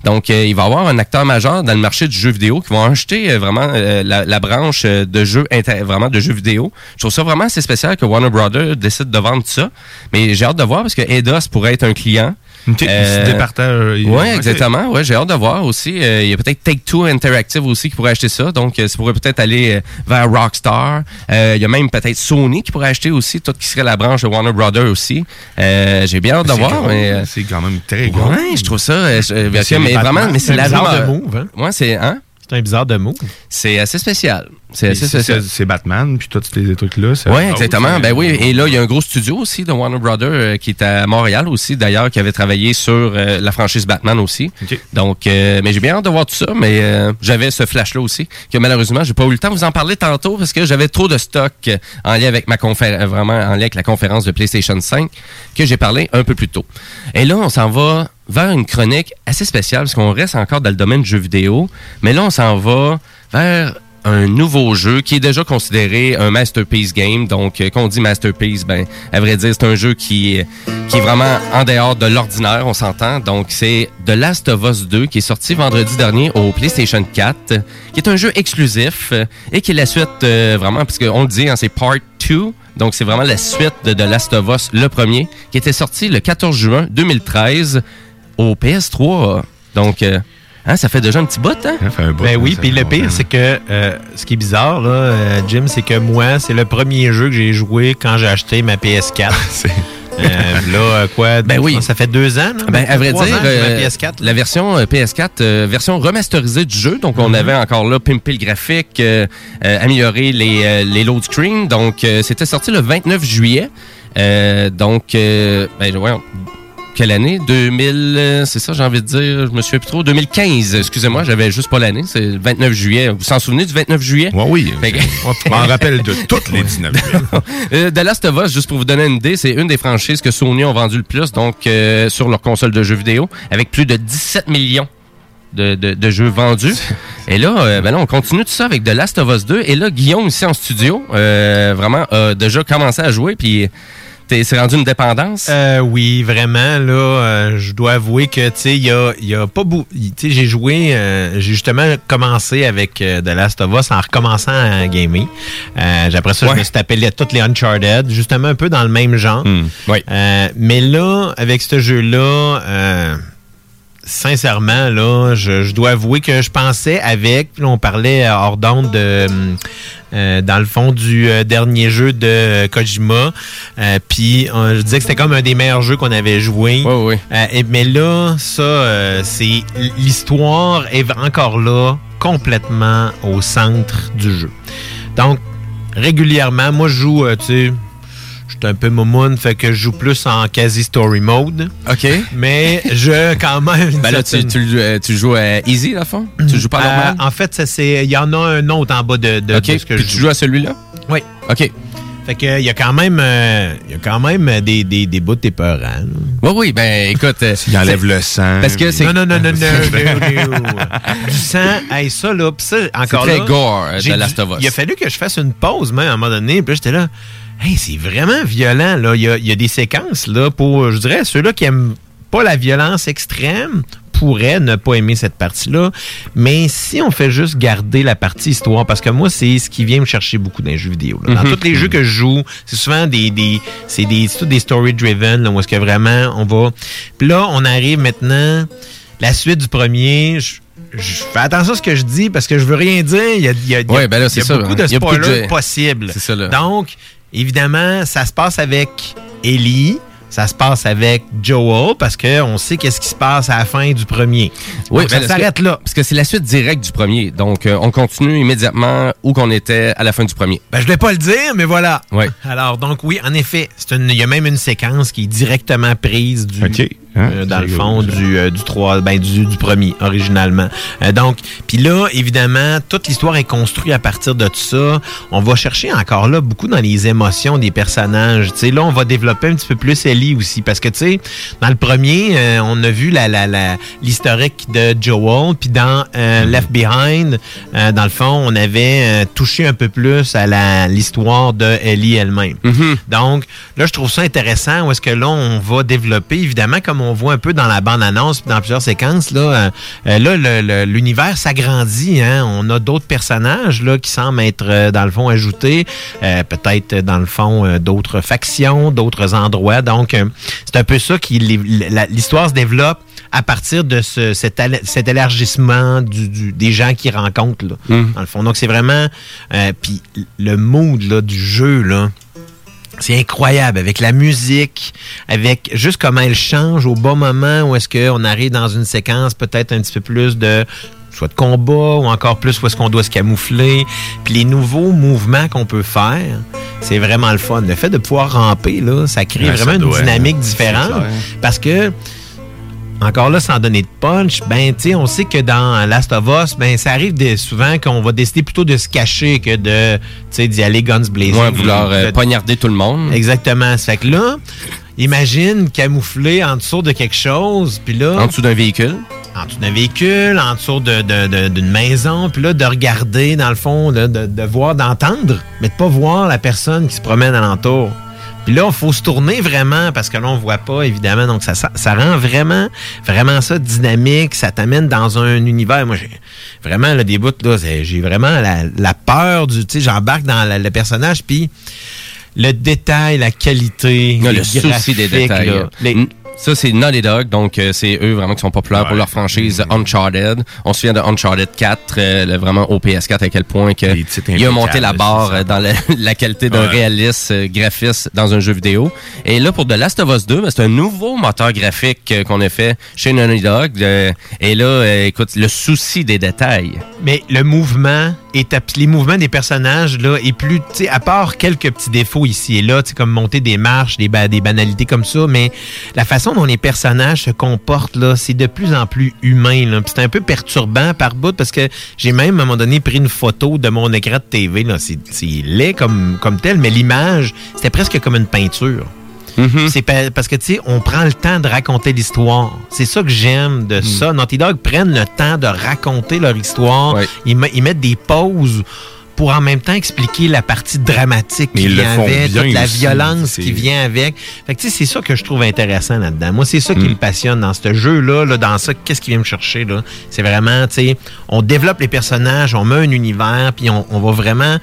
Donc euh, il va y avoir un acteur majeur dans le marché du jeu vidéo qui va acheter euh, vraiment euh, la, la branche de jeux vraiment de jeux vidéo. Je trouve ça vraiment assez spécial que Warner Brother décide de vendre ça, mais j'ai hâte de voir parce que Eidos pourrait être un client. Ok, ils se départagent, ils- Oui, exactement. Ouais, j'ai hâte de voir aussi. Euh, il y a peut-être Take Two Interactive aussi qui pourrait acheter ça. Donc, euh, ça pourrait peut-être aller euh, vers Rockstar. Euh, il y a même peut-être Sony qui pourrait acheter aussi, tout qui serait la branche de Warner Brothers aussi. Euh, j'ai bien hâte de voir. euh, C'est quand même très gros. Ouais, je trouve ça. euh, euh, Mais mais vraiment, mais c'est la rumeur. hein? Ouais, c'est hein? C'est un bizarre de mot. C'est assez spécial. C'est assez spécial. C'est Batman, puis tous ces trucs-là. c'est- Oui, Ah, exactement. Ben oui. Et là, il y a un gros studio aussi de Warner Brother euh, qui est à Montréal aussi, d'ailleurs, qui avait travaillé sur euh, la franchise Batman aussi. Donc, euh, mais j'ai bien hâte de voir tout ça. Mais euh, j'avais ce flash-là aussi que malheureusement, j'ai pas eu le temps de vous en parler tantôt parce que j'avais trop de stock en lien avec ma conférence, vraiment en lien avec la conférence de PlayStation 5 que j'ai parlé un peu plus tôt. Et là, on s'en va vers une chronique assez spéciale parce qu'on reste encore dans le domaine du jeu vidéo, mais là, on s'en va vers un nouveau jeu qui est déjà considéré un masterpiece game. Donc, euh, quand on dit masterpiece, ben, à vrai dire, c'est un jeu qui, est- qui est vraiment en dehors de l'ordinaire, on s'entend. Donc, c'est The Last of Us 2 qui est sorti vendredi dernier au PlayStation 4, qui est un jeu exclusif euh, et qui est la suite euh, vraiment, parce qu'on le dit, hein, c'est Part 2. Donc, c'est vraiment la suite de The Last of Us, le premier, qui était sorti le 14 juin 2013 au PS3. Donc, euh, hein, ça fait déjà un petit bout, hein? Ben oui, puis le pire, c'est que euh, ce qui est bizarre, là, euh, Jim, c'est que moi, c'est le premier jeu que j'ai joué quand j'ai acheté ma PS4. Euh, là, quoi? Ben oui. Ça fait deux ans, là? Ben, à vrai dire, ans que j'ai ma euh, PS4. la version euh, PS4, euh, version remasterisée du jeu. Donc, on Mhm. avait encore là pimpé le graphique, euh, euh, amélioré les, euh, les load screens. Donc, euh, c'était sorti le 29 juillet. Euh, donc, euh, ben, voyons, quelle année? 2000, euh, c'est ça, j'ai envie de dire, je me souviens plus trop. 2015, excusez-moi, j'avais juste pas l'année, c'est le 29 juillet. Vous vous en souvenez du 29 juillet? Ouais, oui. Fait que- m'en rappelle de toutes les 19 Euh, The Last of Us, juste pour vous donner une idée, c'est une des franchises que Sony ont vendu le plus donc euh, sur leur console de jeux vidéo, avec plus de 17 millions de, de- de jeux vendus. Et là, euh, ben là, on continue tout ça avec The Last of Us 2. Et là, Guillaume, ici en studio, euh, vraiment, a déjà commencé à jouer, puis c'est rendu une dépendance? Euh, oui, vraiment, là, euh, je dois avouer que, tu sais, il y a, y a pas beaucoup... Tu sais, j'ai joué, euh, j'ai justement commencé avec euh, The Last of Us en recommençant à gamer. Euh, après ça, je me suis tapé les- toutes les Uncharted, justement un peu dans le même genre. Euh, mais là, avec ce jeu-là... euh, Sincèrement, là, je, je dois avouer que je pensais avec, on parlait euh, hors d'onde de, euh, dans le fond du euh, dernier jeu de euh, Kojima, euh, puis euh, je disais que c'était comme un des meilleurs jeux qu'on avait joué. Euh, et- mais là, ça, euh, c'est l'histoire est encore là, complètement au centre du jeu. Donc, régulièrement, moi, je joue, euh, tu sais, suis un peu momoun, fait que je joue plus en quasi-story mode. OK. Mais je, quand même... Ben là, tu, euh, tu joues à Easy, à fond? Tu joues pas Euh, normal? en fait, c'est- il y en a un autre en bas de, de, ce que Puis je tu joue. joues à celui-là? Oui. OK. Fait que il y a quand même, euh, il y a quand même des, des, des bouts épeurants. là. Oui, oui, ben écoute. Il enlève le sang. Parce que c'est. Non, non, non, non, non, non, non. Du sang, hey, ça, là, pis ça, encore très là, gore, euh, j'ai de Last of Us. Il a fallu que je fasse une pause, même, à un moment donné, puis là, j'étais là, hey, c'est vraiment violent, là. Il y a, il y a des séquences, là, pour, je dirais, ceux-là qui aiment pas la violence extrême, pourraient ne pas aimer cette partie-là. Mais si on fait juste garder la partie histoire, parce que moi, c'est ce qui vient me chercher beaucoup dans les jeux vidéo. là. Dans Mhm. tous les jeux que je joue, c'est souvent des, des c'est des, c'est tout des story-driven, où est-ce que vraiment on va. Puis là, on arrive maintenant, la suite du premier. Je, je fais attention à ce que je dis parce que je veux rien dire. Il y a, il y a- il y a- Ouais, ben là, il y c'est a ça, beaucoup de spoilers possibles. C'est ça, là. Donc, évidemment, ça se passe avec Ellie. Ça se passe avec Joel parce qu'on sait qu'est-ce qui se passe à la fin du premier. Oui, Donc, ben, ça s'arrête là. Parce que c'est la suite directe du premier. Donc, euh, on continue immédiatement où qu'on était à la fin du premier. Ben, je voulais pas le dire, mais voilà. Oui. Alors, donc oui, en effet, c'est une- il y a même une séquence qui est directement prise du, Hein? euh, dans le fond du, euh, du 3, ben, du, du premier, originalement. Euh, donc, puis là, évidemment, toute l'histoire est construite à partir de tout ça. On va chercher encore là beaucoup dans les émotions des personnages. Tu sais, là, on va développer un petit peu plus Ellie aussi, parce que, tu sais, dans le premier, euh, on a vu la, la, la, l'historique de Joel, puis dans euh, Left Behind, euh, dans le fond, on avait euh, touché un peu plus à la, l'histoire de Ellie elle-même. Donc, là, je trouve ça intéressant où est-ce que là, on va développer, évidemment, comme on voit un peu dans la bande-annonce dans plusieurs séquences, là, euh, euh, là l'univers s'agrandit. Hein? On a d'autres personnages là, qui semblent être, euh, dans le fond, ajoutés. Euh, Peut-être, dans le fond, d'autres factions, d'autres endroits. Donc, c'est un peu ça qui... L'histoire se développe à partir de ce, cet, élargissement du, du- des gens qui rencontrent, là, dans le fond. Donc, c'est vraiment... euh, Puis le mood là, du jeu, là, c'est incroyable avec la musique, avec juste comment elle change au bon moment où est-ce qu'on arrive dans une séquence peut-être un petit peu plus de soit de combat ou encore plus où est-ce qu'on doit se camoufler. Puis les nouveaux mouvements qu'on peut faire, c'est vraiment le fun. Le fait de pouvoir ramper, là, ça crée Ouais, ça vraiment une doit, dynamique hein. différente parce que encore là, sans donner de punch, ben, tu sais, on sait que dans Last of Us, ben, ça arrive des- souvent qu'on va décider plutôt de se cacher que de, tu sais, d'y aller guns blazing. Ouais, vouloir euh, De- poignarder tout le monde. Exactement. Ça fait que là, imagine camoufler en dessous de quelque chose, puis là... En dessous d'un véhicule. En dessous d'un véhicule, en dessous de- de- de- d'une maison, puis là, de regarder, dans le fond, de, de- de voir, d'entendre, mais de pas voir la personne qui se promène alentour. Puis là, il faut se tourner vraiment parce que là, on voit pas, évidemment. Donc, ça, ça, ça rend vraiment, vraiment ça dynamique. Ça t'amène dans un univers. Moi, j'ai vraiment, là, des bouts, là, j'ai vraiment la, la peur du, tu sais, j'embarque dans la- le personnage, puis le détail, la qualité, Non, le souci des détails. là, les- Mm. Ça, c'est Naughty Dog, donc euh, c'est eux vraiment qui sont populaires pour leur franchise Uncharted. On se souvient de Uncharted 4, euh, le- vraiment au PS4, à quel point que il a monté la barre euh, dans la, la qualité d'un Ouais. réaliste euh, graphiste dans un jeu vidéo. Et là, pour The Last of Us 2, ben, c'est un nouveau moteur graphique euh, qu'on a fait chez Naughty Dog. euh, et là, euh, écoute, le souci des détails. Mais le mouvement est les mouvements des personnages là est plus tu sais à part quelques petits défauts ici et là, tu comme monter des marches, des, des banalités comme ça, mais la façon dont les personnages se comportent là, c'est de plus en plus humain là. C'est un peu perturbant par bout parce que j'ai même à un moment donné pris une photo de mon écran de TV là, c'est c'est laid comme comme tel, mais l'image, c'était presque comme une peinture. C'est pa- parce que, tu sais, on prend le temps de raconter l'histoire. C'est ça que j'aime de ça. Naughty Dog prennent le temps de raconter leur histoire. Ils mettent des pauses pour en même temps expliquer la partie dramatique qui vient avec, toute la aussi, violence qui vient avec. Fait que, tu sais, c'est ça que je trouve intéressant là-dedans. Moi, c'est ça Mm. qui me passionne dans ce jeu-là, là, dans ça, qu'est-ce qui vient me chercher, là. C'est vraiment, tu sais, on développe les personnages, on met un univers, puis on, on va vraiment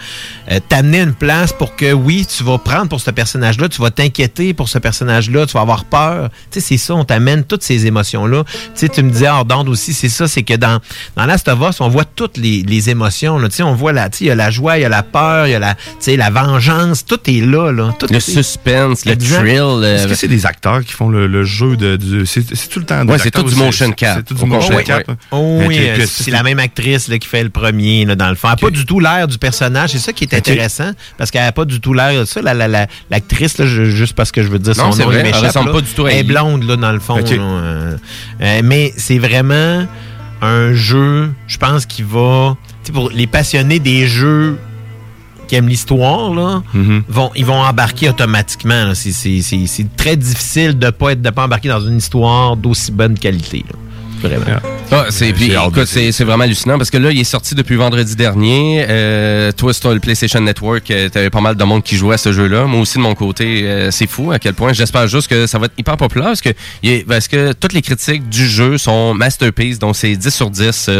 euh, t'amener une place pour que, oui, tu vas prendre pour ce personnage-là, tu vas t'inquiéter pour ce personnage-là, tu vas avoir peur. Tu sais, c'est ça, on t'amène toutes ces émotions-là. Tu sais, tu me disais hors d'onde aussi, c'est ça, c'est que dans, dans Last of Us, on voit toutes les, les émotions, là. Tu sais, on voit la, tu sais, la joie, il y a la peur, il y a la, la vengeance, tout est là, là. Tout Le est- suspense, le Exact. thrill. euh, Est-ce que c'est des acteurs qui font le, le jeu de. du- c'est tout le temps Ouais, c'est tout du motion cap. C'est tout du motion cap? Oh Mais oui, euh, c'est la même actrice là, qui fait le premier, là, dans le fond. Elle n'a pas du tout l'air du personnage. C'est ça qui est intéressant, parce qu'elle n'a pas du tout l'air de ça. La- la- la- L'actrice, juste parce que je veux dire Non, son nom, vrai, elle ressemble pas du tout à Elle est blonde, là, dans le fond. Euh, mais c'est vraiment un jeu, je pense, qui va... Pour les passionnés des jeux qui aiment l'histoire, là, Mhm. vont, ils vont embarquer automatiquement. là. C'est- C'est c'est- c'est très difficile de pas être de pas embarquer dans une histoire d'aussi bonne qualité. là. Vraiment. Ah, c'est, puis, écoute, c'est, c'est vraiment hallucinant parce que là, il est sorti depuis vendredi dernier. Euh, toi, sur le PlayStation Network, euh, t'avais pas mal de monde qui jouait à ce jeu-là. Moi aussi, de mon côté, euh, c'est fou à quel point. J'espère juste que ça va être hyper populaire parce que, parce que toutes les critiques du jeu sont masterpiece, donc c'est 10 sur 10.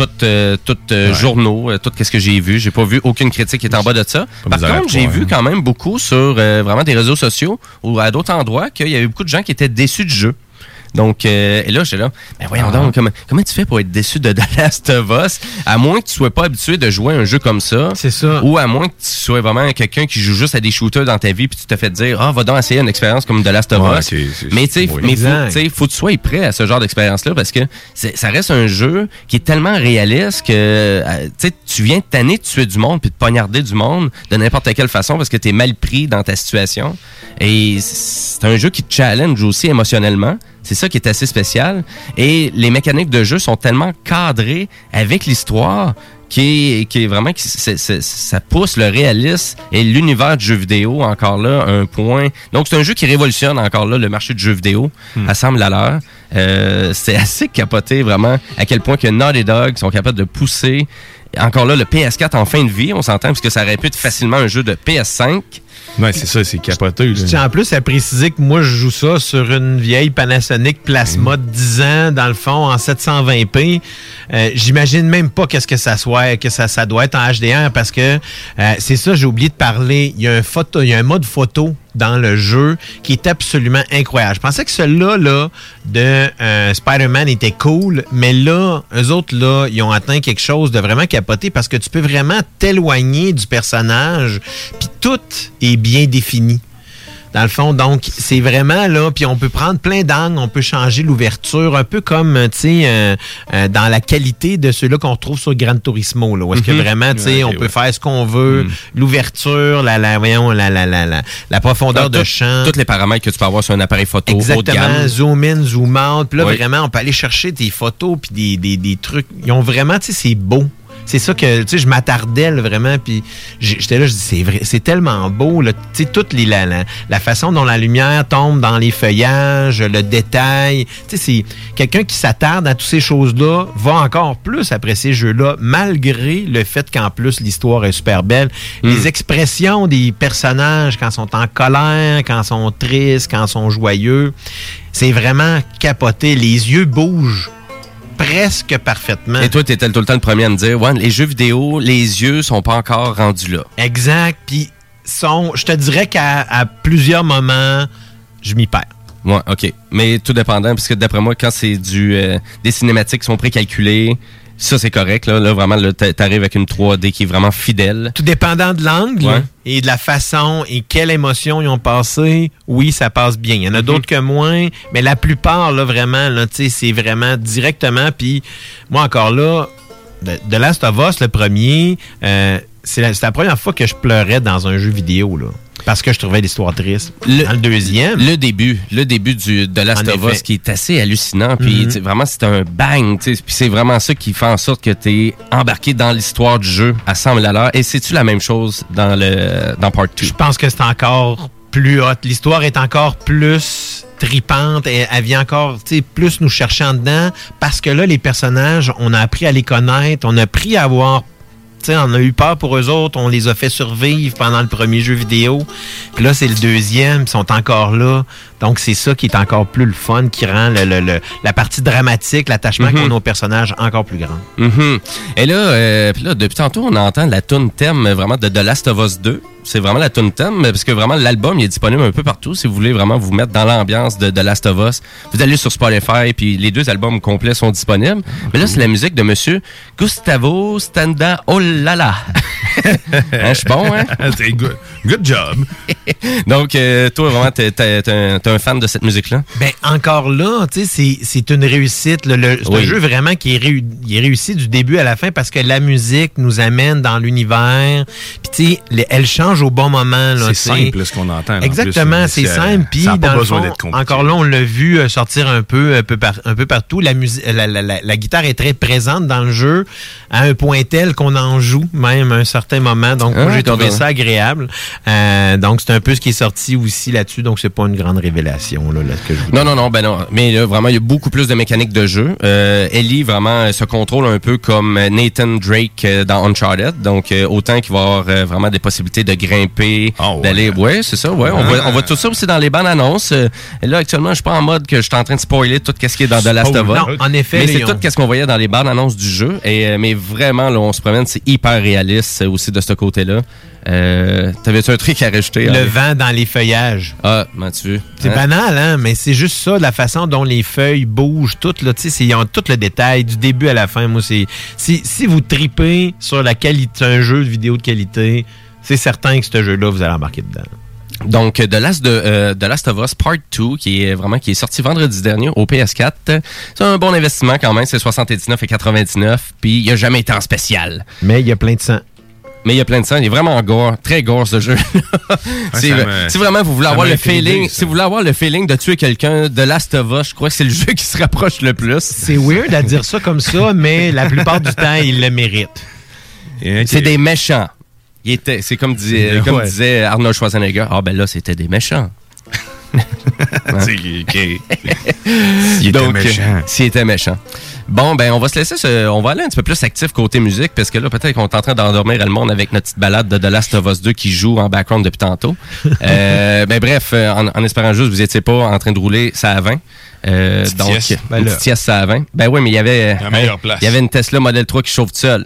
Euh, toutes, euh, toutes euh, Ouais. journaux, euh, tout ce que j'ai vu. J'ai pas vu aucune critique qui est en bas de ça. Pas Par contre, j'ai vu hein. quand même beaucoup sur euh, vraiment des réseaux sociaux ou à d'autres endroits qu'il y avait beaucoup de gens qui étaient déçus du jeu. Donc, euh, et là, j'étais là, ben voyons Ah. donc, comment, comment tu fais pour être déçu de The Last of Us, à moins que tu sois pas habitué de jouer à un jeu comme ça. C'est ça. Ou à moins que tu sois vraiment quelqu'un qui joue juste à des shooters dans ta vie puis tu te fais dire, ah, va donc essayer une expérience comme The Last of Ouais, Us. mais tu sais, oui. mais faut, Exact. tu sais, faut que tu sois prêt à ce genre d'expérience-là parce que ça reste un jeu qui est tellement réaliste que euh, tu sais, tu viens de tanner de tuer du monde puis de poignarder du monde de n'importe quelle façon parce que tu es mal pris dans ta situation. Et c'est un jeu qui te challenge aussi émotionnellement. C'est ça qui est assez spécial. Et les mécaniques de jeu sont tellement cadrées avec l'histoire qui est, qui est vraiment, qui, ça pousse le réalisme et l'univers du jeu vidéo encore là un point. Donc c'est un jeu qui révolutionne encore là le marché du jeu vidéo. À semble à l'heure. Euh, c'est assez capoté vraiment à quel point que Naughty Dog sont capables de pousser encore là le PS4 en fin de vie. On s'entend parce que ça aurait pu être facilement un jeu de PS5. Ouais, c'est ça, c'est capoté. En plus à préciser que moi, je joue ça sur une vieille Panasonic Plasma de 10 ans, dans le fond, en 720p. Euh, J'imagine même pas qu'est-ce que ça soit, que ça, ça doit être en HDR parce que euh, c'est ça, j'ai oublié de parler. Il y a un photo, il y a un mode photo dans le jeu qui est absolument incroyable. Je pensais que celui-là là, de euh, Spider-Man était cool, mais là, eux autres, là, ils ont atteint quelque chose de vraiment capoté parce que tu peux vraiment t'éloigner du personnage, puis tout est bien défini. Dans le fond, donc, c'est vraiment là, puis on peut prendre plein d'angles, on peut changer l'ouverture, un peu comme, euh, tu sais, euh, euh, dans la qualité de ceux-là qu'on retrouve sur Gran Turismo, là, où est-ce que Mhm. vraiment, tu sais, Ouais, on peut faire ce qu'on veut, l'ouverture, la, la, voyons, la, la, la, la, la profondeur de Tout- champ. Tous les paramètres que tu peux avoir sur un appareil photo haut de Exactement, gamme. zoom in, zoom out. Puis là, Oui. vraiment, on peut aller chercher des photos puis des, des, des trucs. Ils ont vraiment, tu sais, c'est beau. C'est ça que, tu sais, je m'attardais vraiment, puis j'étais là, je dis, c'est vrai, c'est tellement beau, là, tu sais, toute les, la, la, façon dont la lumière tombe dans les feuillages, le détail, tu sais, c'est quelqu'un qui s'attarde à toutes ces choses-là va encore plus apprécier ce jeu-là, malgré le fait qu'en plus, l'histoire est super belle. Les expressions des personnages quand ils sont en colère, quand ils sont tristes, quand ils sont joyeux, c'est vraiment capoté. Les yeux bougent presque parfaitement. Et toi, tu étais tout le temps le premier à me dire, ouais, les jeux vidéo, les yeux sont pas encore rendus là. Exact. Puis, sont, je te dirais qu'à à plusieurs moments, je m'y perds. Ouais, ok. Mais tout dépendant, parce que d'après moi, quand c'est du euh, des cinématiques qui sont précalculées, ça c'est correct. Là, là vraiment, là, t'a- t'arrives avec une 3D qui est vraiment fidèle. Tout dépendant de l'angle Ouais. et de la façon et quelle émotion ils ont passé, oui, ça passe bien. Il y en a Mhm. d'autres que moins, mais la plupart, là, vraiment, là, tu sais, c'est vraiment directement. Puis, moi, encore là, de, de Last of Us, le premier, euh, c'est la, c'est la première fois que je pleurais dans un jeu vidéo, là. Parce que je trouvais l'histoire triste. dans le deuxième. Le début, le début du, de Last of Us qui est assez hallucinant. Puis Mhm. vraiment, c'est un bang. Puis c'est vraiment ça qui fait en sorte que tu es embarqué dans l'histoire du jeu à 100 000 à l'heure. Et c'est-tu la même chose dans le dans Part 2? Je pense que c'est encore plus hot. L'histoire est encore plus tripante. Elle, elle vient encore plus nous chercher en dedans parce que là, les personnages, on a appris à les connaître, on a appris à avoir. On a eu peur pour eux autres, on les a fait survivre pendant le premier jeu vidéo. Puis là, c'est le deuxième, ils sont encore là. Donc, c'est ça qui est encore plus le fun, qui rend le- le- le- la partie dramatique, l'attachement Mhm. qu'on a aux personnages encore plus grand. Mhm. Et là, euh, là, depuis tantôt, on entend la tune thème vraiment de The Last of Us 2. C'est vraiment la tune thème, parce que vraiment, l'album, il est disponible un peu partout. Si vous voulez vraiment vous mettre dans l'ambiance de The Last of Us, vous allez sur Spotify, puis les deux albums complets sont disponibles. Mais là, c'est la musique de monsieur Gustavo Standa Olala. hein, je suis bon, hein? C'est good. Good job. Donc, euh, toi, vraiment, t'es t'es- t'es un, fan de cette musique-là? Ben encore là, tu sais, c'est- c'est une réussite. Le, le- c'est un jeu vraiment qui est, réu- il est réussi du début à la fin parce que la musique nous amène dans l'univers. Puis tu sais, les- elle change au bon moment. là, C'est simple, ce qu'on entend, en Exactement, plus, c'est euh, simple. Puis ça a pas dans le besoin fond, d'être compliqué. encore là, on l'a vu euh, sortir un peu, un peu, par- un peu partout. La, musique, la, la- la- la guitare est très présente dans le jeu. à un point tel qu'on en joue même à un certain moment. Donc, moi, Ah, j'ai trouvé ça agréable. Euh, donc, c'est un peu ce qui est sorti aussi là-dessus. Donc, c'est pas une grande révélation, là, là, ce que je vous Non, non, non, ben non. Mais là, vraiment, il y a beaucoup plus de mécaniques de jeu. Euh, Ellie, vraiment, euh, se contrôle un peu comme euh, Nathan Drake euh, dans Uncharted. Donc, euh, autant qu'il va avoir euh, vraiment des possibilités de grimper, d'aller... Ouais, c'est ça, ouais. On, voit, on voit tout ça aussi dans les bandes annonces. Euh, et là, actuellement, je suis pas en mode que je suis en train de spoiler tout ce qui est dans The Last Oh, of Us. non, en effet, Mais c'est tout ce qu'on voyait dans les bandes annonces du jeu. Et, euh, mais vraiment, là, on se promène, c'est hyper réaliste euh, aussi de ce côté-là. Euh, T'avais-tu un truc à rajouter? Le vent dans les feuillages. Ah, Mathieu. C'est Hein? banal, hein? Mais c'est juste ça, la façon dont les feuilles bougent, toutes, là, tu sais, ils ont tout le détail, du début à la fin. Moi, c'est. Si, si vous tripez sur la qualité, un jeu de vidéo de qualité, c'est certain que ce jeu-là, vous allez embarquer dedans. Donc, The Last, de, euh, The Last of Us Part 2, qui est vraiment qui est sorti vendredi dernier au PS4. C'est un bon investissement quand même, c'est 79 et 99, puis il a jamais été en spécial. Mais il y a plein de sang. Mais il y a plein de sang, il est vraiment gore, très gore ce jeu. si, me- si vraiment vous voulez avoir le feeling, si vous voulez avoir le feeling de tuer quelqu'un, The Last of Us, je crois que c'est le jeu qui se rapproche le plus. C'est weird à dire ça comme ça, mais la plupart du temps, ils le méritent. C'est des méchants. Il était, c'est comme, disait, Ouais. comme disait Arnold Schwarzenegger. Ah ben là, c'était des méchants. C'est- ok. Il était Donc, méchant. S'il était méchant. Bon, ben, on va se laisser, ce- on va aller un petit peu plus actif côté musique, parce que là, peut-être qu'on est en train d'endormir le monde avec notre petite balade de The Last of Us 2 qui joue en background depuis tantôt. euh, ben, bref, euh, en, en espérant juste, vous étiez pas en train de rouler ça à 20. Euh, donc. Ben une là. petite sieste ça à 20. Ben oui, mais il y avait, hein, place. il y avait une Tesla Model 3 qui chauffe tout seul.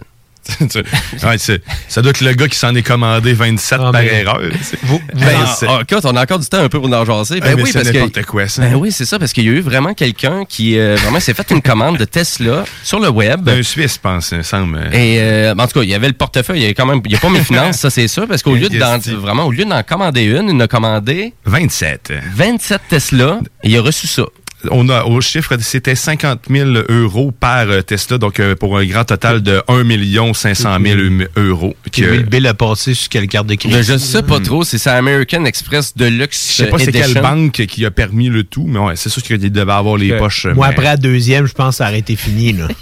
Ouais, c'est- ça doit être le gars qui s'en est commandé 27 par mais- erreur. c'est- Ben, c'est- ah, écoute, on a encore du temps un peu pour en jaser. Ben Ah, mais oui, c'est parce que, quoi, ça. Ben oui, c'est ça, parce qu'il y a eu vraiment quelqu'un qui euh, vraiment s'est fait une commande de Tesla sur le web. Un Suisse, je pense, il semble. Et euh, en tout cas, il y avait le portefeuille, il y avait quand même, il n'y a pas mes finances, ça c'est sûr, parce qu'au lieu vraiment, au lieu d'en commander une, il en a commandé 27. 27 Tesla et il a reçu ça. On a au chiffre, c'était 50 000 euros par euh, Tesla, donc euh, pour un grand total de 1 500 000 euros. Que- bill a passé sur quelle carte de crédit? Ben, je sais pas trop, c'est ça American Express Deluxe Je sais pas c'est quelle banque qui a permis le tout, mais ouais, c'est sûr qu'il devait avoir les poches. Moi, mais- après la deuxième, je pense que ça aurait été fini. Là.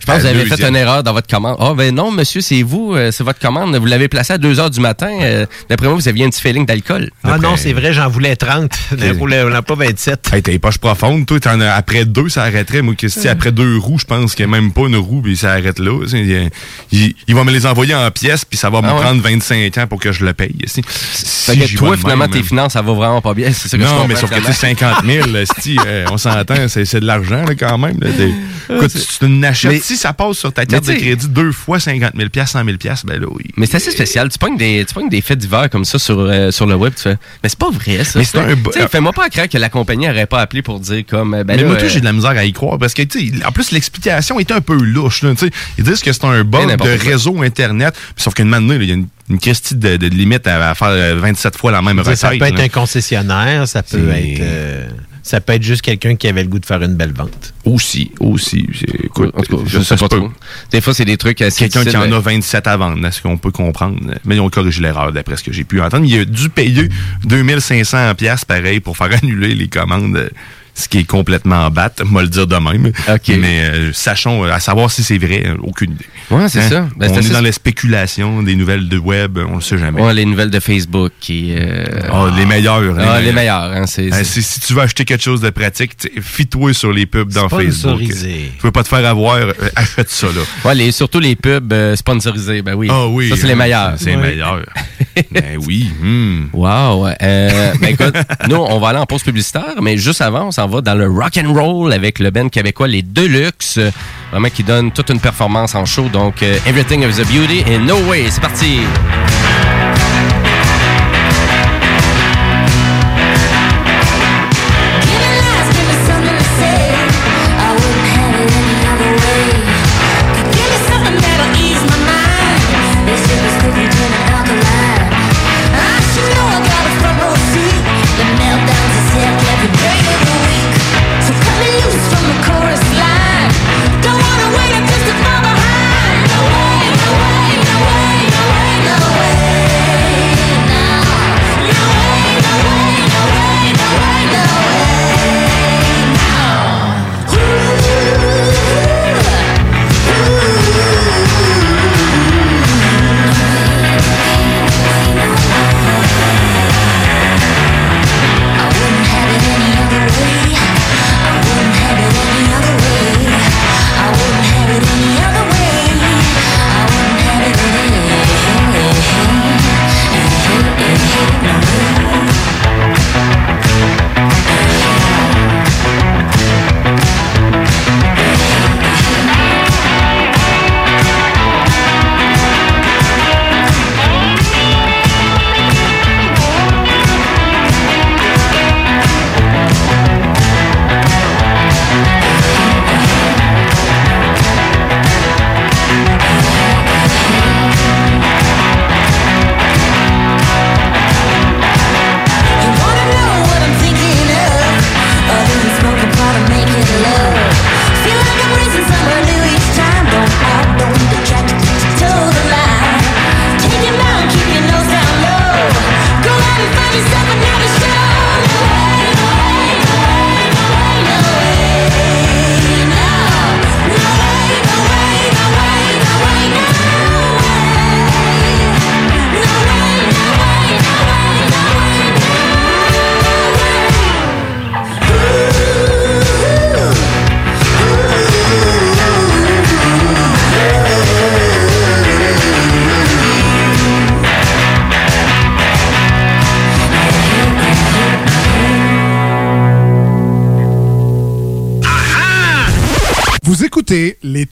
Je pense que vous avez fait une erreur dans votre commande. Ah ben non, monsieur, c'est vous, euh, c'est votre commande. Vous l'avez placée à 2 heures du matin. Euh, D'après moi, vous aviez un petit feeling d'alcool. Ah non, c'est vrai, j'en voulais 30. Pour le, on pas 27. Hey, t'as les poches profondes, toi, t'en as- après deux, ça arrêterait. Moi, que si après deux roues, je pense qu'il n'y a même pas une roue, puis ça arrête là. Il, il- il va me les envoyer en pièces, puis ça va me Ah ouais? prendre 25 ans pour que je le paye. Si, Fait si que j'y toi, finalement, même, tes finances, ça va vraiment pas bien. C'est ça que je non, mais sauf que tu finalement. sais, 50 000, esti, euh, on s'entend, c'est c'est de l'argent quand même. Là, Écoute, si tu Mais- si ça passe sur ta carte de crédit deux fois 50 000 100 000 ben là, oui. Mais c'est assez spécial. Tu pognes des, tu pognes des faits divers comme ça sur, euh, sur le web. Tu fais, mais c'est pas vrai, ça. Mais c'est un Fais-moi pas croire que la compagnie n'aurait pas appelé pour dire comme. euh, Ben mais là, moi, euh, j'ai de la misère à y croire parce que, tu sais, en plus, l'explication est un peu louche. Là, tu sais. ils disent que c'est un bug n'importe de quoi. réseau Internet, sauf qu'une année, il y a une, une question de, de limite à, à faire euh, 27 fois la même recette. ça peut être là. un concessionnaire, ça peut être. euh, ça peut être juste quelqu'un qui avait le goût de faire une belle vente. Aussi, aussi. c'est- Écoute, En tout cas, je je sais pas trop. Des fois, c'est des trucs assez Quelqu'un qui en a 27 à vendre, est-ce qu'on peut comprendre? Mais ils ont corrigé l'erreur d'après ce que j'ai pu entendre. Il a dû payer 2500 pièces pareil pour faire annuler les commandes, euh, ce qui est complètement batte, moi le dire de même. Mais euh, sachons, euh, à savoir si c'est vrai, euh, aucune idée. Ouais, c'est ça. Ben, on est dans la spéculation des nouvelles de web, on le sait jamais. Ouais, les nouvelles de Facebook qui. euh, Ah, les meilleurs. Ah, les meilleurs, hein, c'est- Hein, si, si tu veux acheter quelque chose de pratique, fie-toi sur les pubs dans Facebook. Sponsorisé. Tu veux pas te faire avoir, euh, achète ça, là. Ouais, les, surtout les pubs sponsorisés, ben oui. Ah oui. Ça, c'est les hein, meilleurs. C'est les meilleurs. ben oui. hmm. Wow. Ben écoute, nous, on va aller en pause publicitaire, mais juste avant, on s'en va dans le rock and roll avec le band québécois Les Deluxe, vraiment qui donne toute une performance en show. Donc, euh, Everything is a Beauty and No Way. C'est parti.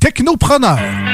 Écoutez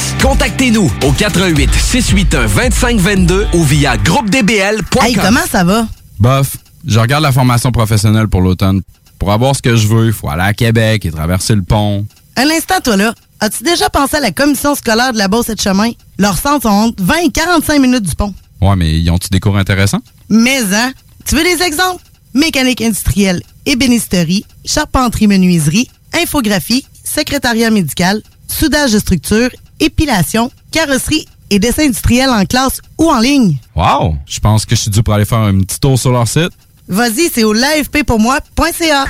Contactez-nous au 88 681 2522 ou via groupedbl.com. Hey, comment ça va? Bof, je regarde la formation professionnelle pour l'automne. Pour avoir ce que je veux, il faut aller à Québec et traverser le pont. Un instant, toi là. As-tu déjà pensé à la commission scolaire de la Beauce et de Chemin? Leurs centres sont entre 20 et 45 minutes du pont. Ouais, mais ils ont-tu des cours intéressants? Mais, hein? Tu veux des exemples? Mécanique industrielle, ébénisterie, charpenterie menuiserie, infographie, secrétariat médical, soudage de structure, épilation, carrosserie et dessin industriel en classe ou en ligne. Wow! Je pense que je suis dû pour aller faire un petit tour sur leur site. Vas-y, c'est au livepaypourmoi.ca.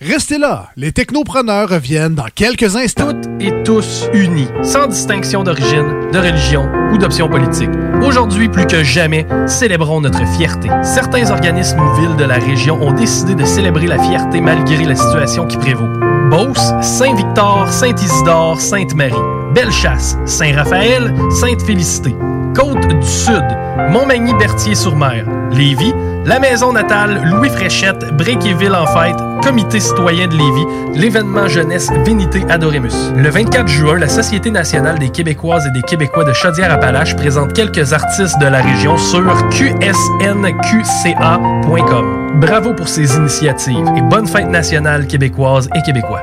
Restez là, les technopreneurs reviennent dans quelques instants. et tous unis, sans distinction d'origine, de religion ou d'option politique. Aujourd'hui, plus que jamais, célébrons notre fierté. Certains organismes ou villes de la région ont décidé de célébrer la fierté malgré la situation qui prévaut. Beauce, Saint-Victor, Saint-Isidore, Sainte-Marie. Bellechasse, Saint-Raphaël, Sainte-Félicité. Côte du Sud, Montmagny-Berthier-sur-Mer. Lévis, la maison natale Louis Fréchette, Bréquéville en fête, Comité citoyen de Lévis, l'événement jeunesse Vénité Adoremus. Le 24 juin, la Société nationale des Québécoises et des Québécois de Chaudière-Appalaches présente quelques artistes de la région sur qsnqca.com. Bravo pour ces initiatives et bonne fête nationale québécoise et québécois.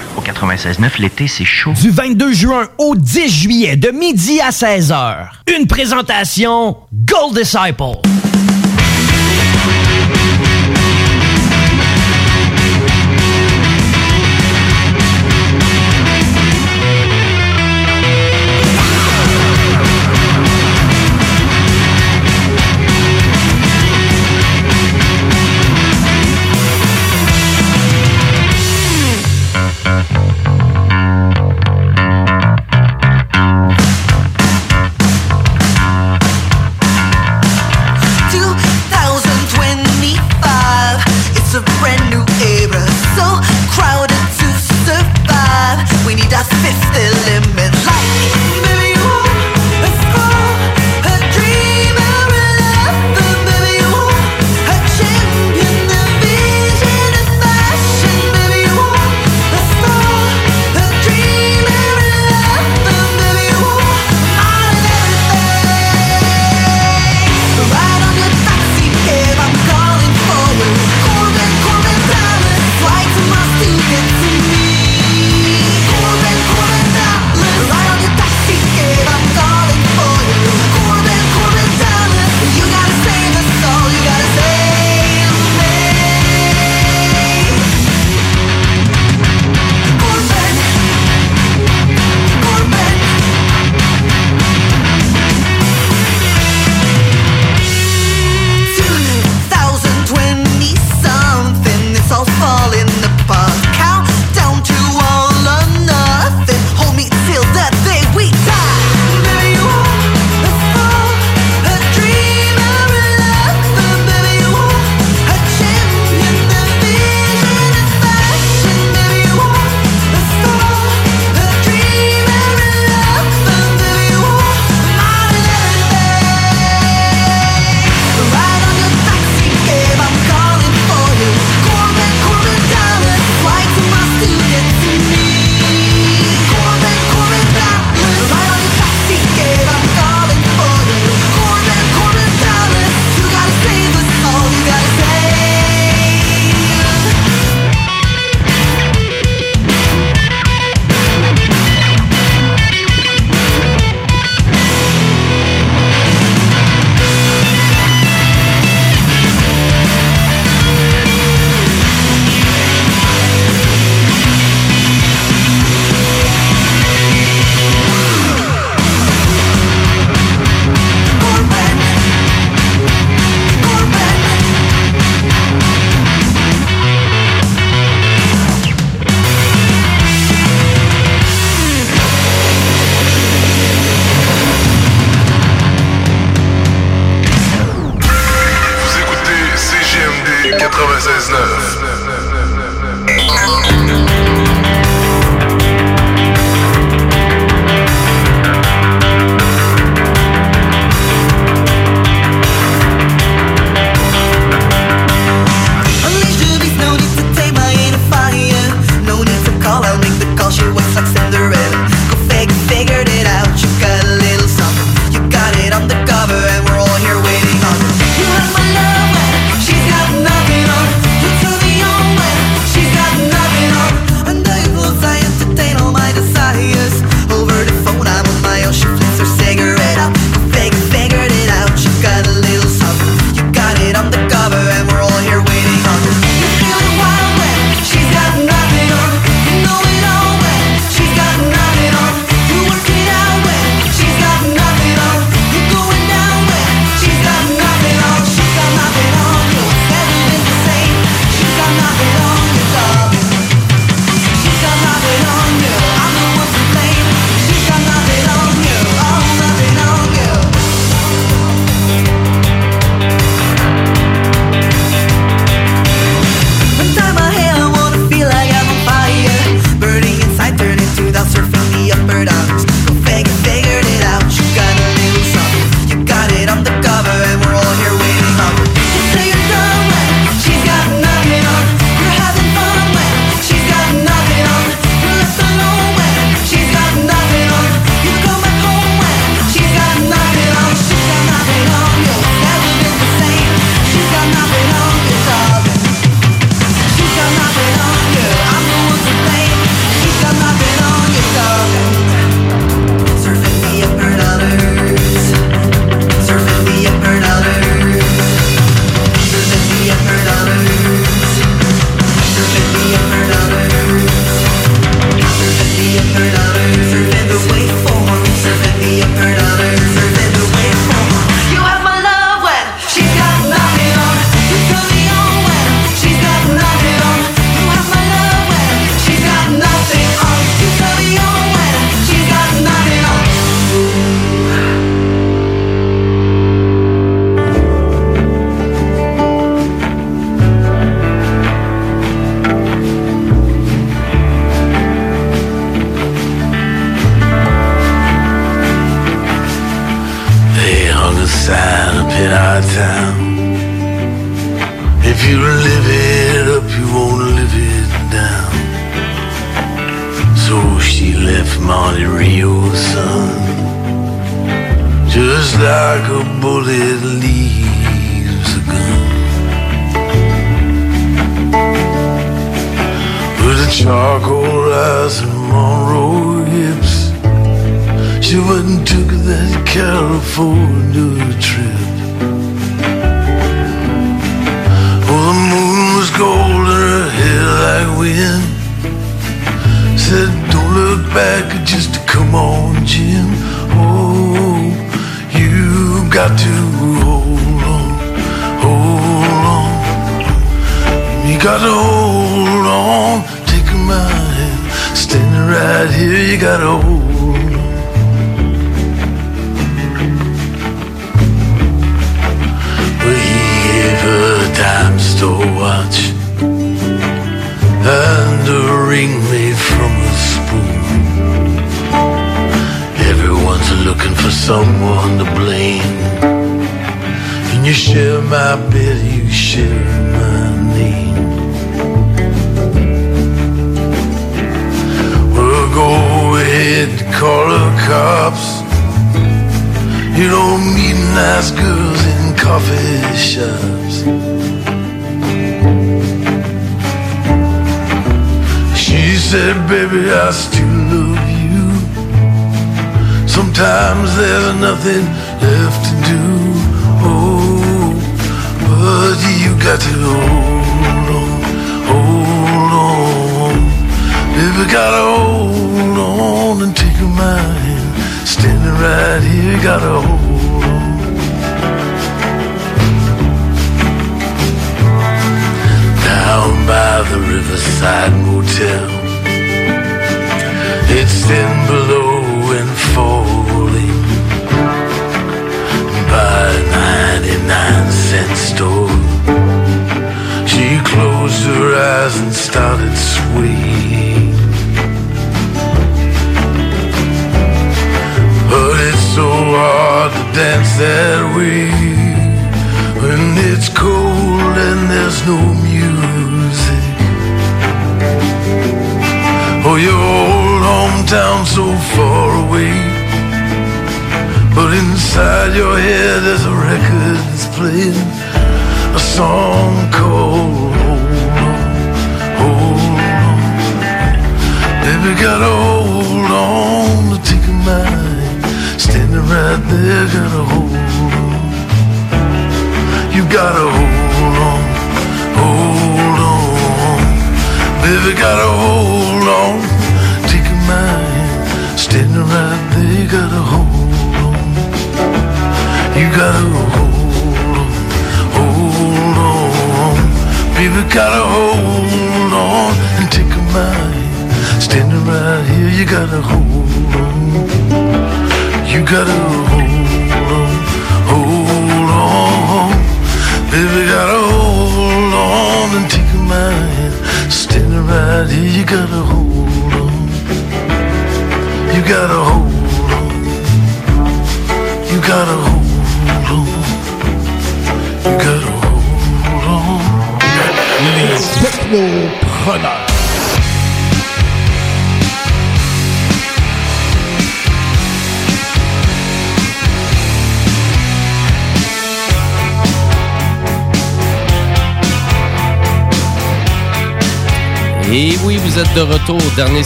Au 96.9, l'été, c'est chaud. Du 22 juin au 10 juillet, de midi à 16h. Une présentation Gold Disciple.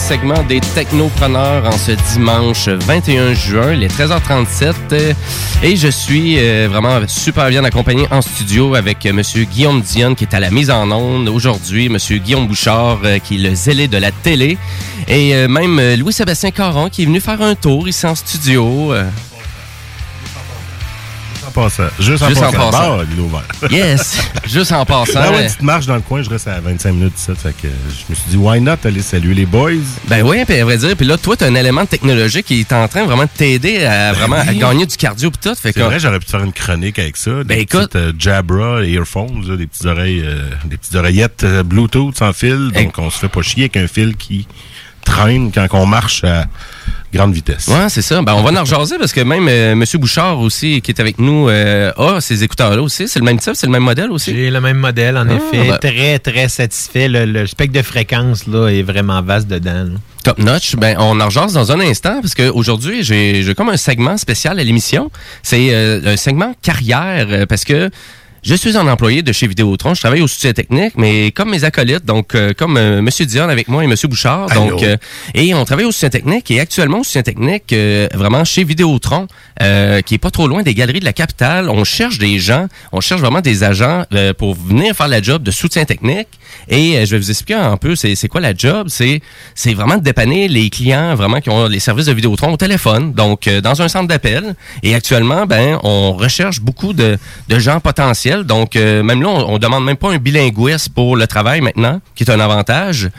Segment des Technopreneurs en ce dimanche 21 juin, les 13h37. euh, Et je suis euh, vraiment super bien accompagné en studio avec euh, Monsieur Guillaume Dionne qui est à la mise en onde aujourd'hui, Monsieur Guillaume Bouchard qui est le zélé de la télé et même Louis-Sébastien Caron qui est venu faire un tour ici en studio. Passant. Juste en Juste en passant. passant. Il est ouvert. Yes, juste en passant. Ben ouais, une petite marche dans le coin, je reste à 25 minutes d'ici. Fait que je me suis dit, why not aller saluer les boys? Ben oui, puis à vrai dire, puis là, toi, t'as un élément technologique qui est en train vraiment de t'aider à vraiment à oui. gagner du cardio pis tout. Fait C'est que- vrai, j'aurais pu te faire une chronique avec ça. Des Ben, écoute- petites, euh, Jabra, earphones, là, des petites oreilles, euh, des petites oreillettes euh, Bluetooth sans fil. Donc, on se fait pas chier avec un fil qui traîne quand on marche à grande vitesse. Ouais, c'est ça. Ben, on va en rejaser parce que même euh, M. Bouchard aussi, qui est avec nous, euh, a ces écouteurs-là aussi. C'est le même type, c'est le même modèle aussi? J'ai le même modèle, en Ah, effet. ben- Très, très satisfait. Le, le spectre de fréquence là, est vraiment vaste dedans. là. Top notch. Ben, on en rejase dans un instant parce qu'aujourd'hui, j'ai j'ai comme un segment spécial à l'émission. C'est euh, un segment carrière parce que je suis un employé de chez Vidéotron. Je travaille au soutien technique, mais comme mes acolytes, donc euh, comme euh, Monsieur Dion avec moi et Monsieur Bouchard. Donc, euh, et on travaille au soutien technique et actuellement au soutien technique, euh, vraiment chez Vidéotron, euh, qui est pas trop loin des galeries de la capitale. On cherche des gens, on cherche vraiment des agents euh, pour venir faire la job de soutien technique. Et je vais vous expliquer un peu c'est c'est quoi la job. C'est c'est vraiment de dépanner les clients vraiment qui ont les services de Vidéotron au téléphone, donc euh, dans un centre d'appel. Et actuellement, ben on recherche beaucoup de, de gens potentiels. Donc euh, même là, on, on demande même pas un bilinguisme pour le travail maintenant, qui est un avantage.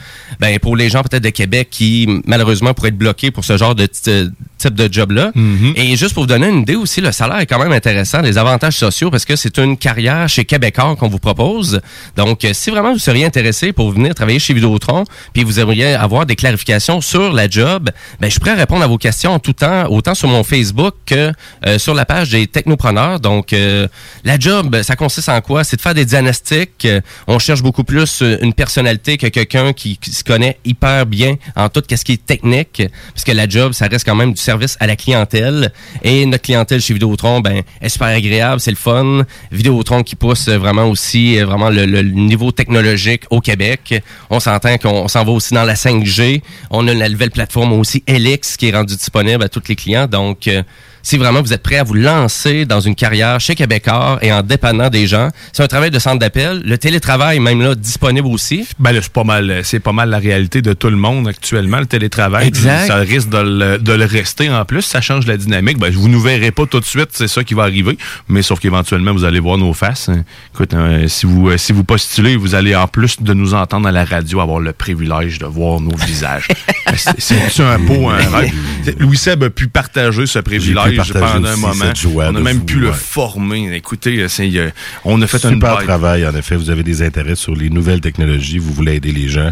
Ben pour les gens peut-être de Québec qui malheureusement pourraient être bloqués pour ce genre de euh, type de job là. Et juste pour vous donner une idée aussi, le salaire est quand même intéressant, les avantages sociaux parce que c'est une carrière chez Québécois qu'on vous propose. Donc euh, si vraiment vous seriez intéressé pour venir travailler chez Vidéotron, puis vous aimeriez avoir des clarifications sur la job, ben je suis prêt à répondre à vos questions en tout temps, autant sur mon Facebook que euh, sur la page des technopreneurs. Donc euh, la job, ça consiste en quoi? C'est de faire des diagnostics. On cherche beaucoup plus une personnalité que quelqu'un qui, qui se connaît hyper bien en tout ce qui est technique, puisque la job, ça reste quand même du service à la clientèle. Et notre clientèle chez Vidéotron, ben, est super agréable, c'est le fun. Vidéotron qui pousse vraiment aussi euh, vraiment le, le niveau technologique au Québec. On s'entend qu'on on s'en va aussi dans la 5G. On a la nouvelle plateforme aussi Elix qui est rendue disponible à tous les clients. Donc, euh, si vraiment vous êtes prêt à vous lancer dans une carrière chez Québécois et en dépannant des gens, c'est un travail de centre d'appel. Le télétravail, même là, disponible aussi. Ben là, c'est pas mal, c'est pas mal la réalité de tout le monde actuellement, le télétravail. Exact. Ça risque de le, de le rester en plus. Ça change la dynamique. Ben, vous nous verrez pas tout de suite, c'est ça qui va arriver. Mais sauf qu'éventuellement, vous allez voir nos faces. Hein. Écoute, euh, si vous euh, si vous postulez, vous allez en plus de nous entendre à la radio avoir le privilège de voir nos visages. Ben, c'est- un beau un rêve? Louis Seb a pu partager ce privilège pendant un moment. On a de même vous, pu le former. Écoutez, c'est, euh, on a fait un Super travail, en effet. Vous avez des intérêts sur les nouvelles technologies. Vous voulez aider les gens.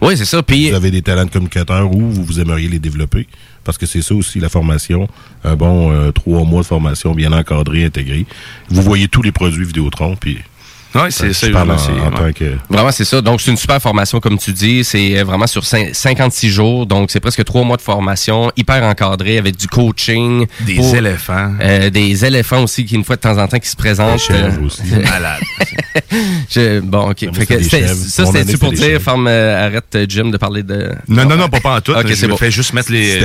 Oui, c'est ça. Puis vous avez des talents de communicateur ou vous, vous aimeriez les développer? Parce que c'est ça aussi la formation. Un bon euh, trois mois de formation bien encadré, intégré. Vous voyez tous les produits Vidéotron. Puis Ouais, c'est ça, vraiment, c'est- ça. Donc, c'est une super formation, comme tu dis. C'est euh, vraiment sur cin- 56 jours. Donc, c'est presque trois mois de formation, hyper encadré, avec du coaching. Des éléphants. Euh, des éléphants aussi, qui, une fois de temps en temps, qui se présentent. Des chèvres aussi. Malade. Je- bon, OK. moi, que ça, c'était-tu pour dire, ferme, euh, arrête, euh, Jim, de parler de... Non, non, non, pas, pas en tout. OK, c'est beau. fais juste mettre les.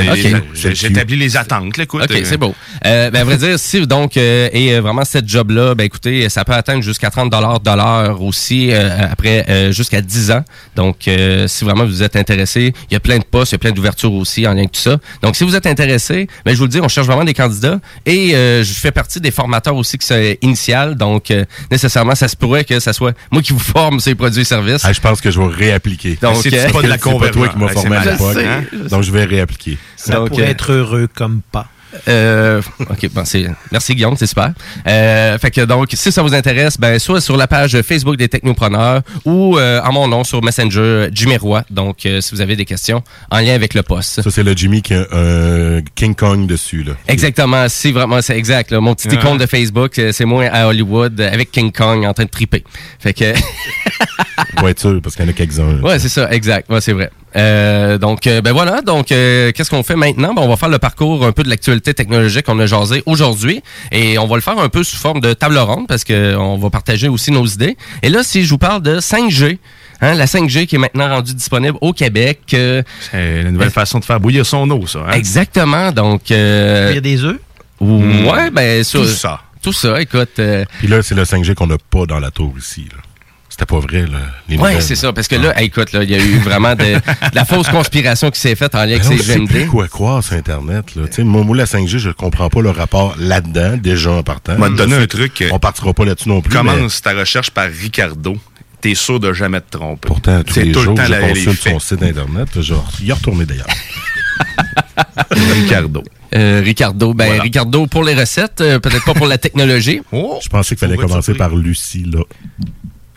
J'établis les attentes, là, écoute. OK, euh, c'est beau. Euh, ben, à vrai dire, si donc, euh, et euh, vraiment cette job-là, ben écoutez, ça peut atteindre jusqu'à 30 de l'heure aussi, euh, après euh, jusqu'à 10 ans. Donc, euh, si vraiment vous êtes intéressé, il y a plein de postes, il y a plein d'ouvertures aussi en lien avec tout ça. Donc, si vous êtes intéressé, ben, je vous le dis, on cherche vraiment des candidats. Et euh, je fais partie des formateurs aussi qui sont initiales. Donc, euh, nécessairement, ça se pourrait que ça soit moi qui vous forme ces produits et services. Ah, je pense que je vais réappliquer. Donc, c'est euh, pas de la c'est pas toi qui m'as qui formé à l'époque. hein? Donc, je vais réappliquer. Ça Donc, pourrait euh, être heureux comme pas. Euh, ok, bon, c'est, merci Guillaume, c'est super. Euh, fait que donc, si ça vous intéresse, ben soit sur la page Facebook des Technopreneurs ou euh, en mon nom sur Messenger, Jimmy Roy. Donc, euh, si vous avez des questions en lien avec le poste. Ça, c'est le Jimmy qui a un King Kong dessus. Là. Exactement, si vraiment c'est exact. là. mon petit Ah. icône de Facebook, euh, c'est moi à Hollywood euh, avec King Kong en train de triper. Fait que Pour être sûr, parce qu'il y en a quelques-uns. Ouais, c'est ça, exact. Ouais, c'est vrai. Euh, donc, euh, ben voilà. Donc, euh, qu'est-ce qu'on fait maintenant? Ben, on va faire le parcours un peu de l'actualité technologique qu'on a jasé aujourd'hui. Et on va le faire un peu sous forme de table ronde parce que on va partager aussi nos idées. Et là, si je vous parle de 5G, hein, la 5G qui est maintenant rendue disponible au Québec. euh, C'est la nouvelle façon de faire bouillir son eau, ça. Hein? Exactement. Donc, euh, Cuire des œufs? Ouais, ben, Tout ça- ça. Tout ça, écoute. euh, Puis là, c'est le 5G qu'on n'a pas dans la tour ici. Là. C'était pas vrai, là. Nouvelles. c'est ça. Parce que là, hey, écoute, là, il y a eu vraiment de, de la fausse conspiration qui s'est faite en lien avec Ben, ces sait plus GMD. quoi croire sur Internet. Là. Tu sais, Moi, la 5G, je comprends pas le rapport là-dedans, déjà en partant. On va te donner Je sais un truc. que On partira pas là-dessus non plus. mais Commence ta recherche par Ricardo. T'es sûr de jamais te tromper. Pourtant, tous les tout jours, le temps je consulte son site Internet. Genre, y retourner d'ailleurs. Ricardo. Euh, Ricardo, ben Voilà. Ricardo pour les recettes, euh, peut-être pas pour la technologie. Je pensais qu'il fallait commencer par Lucie, là.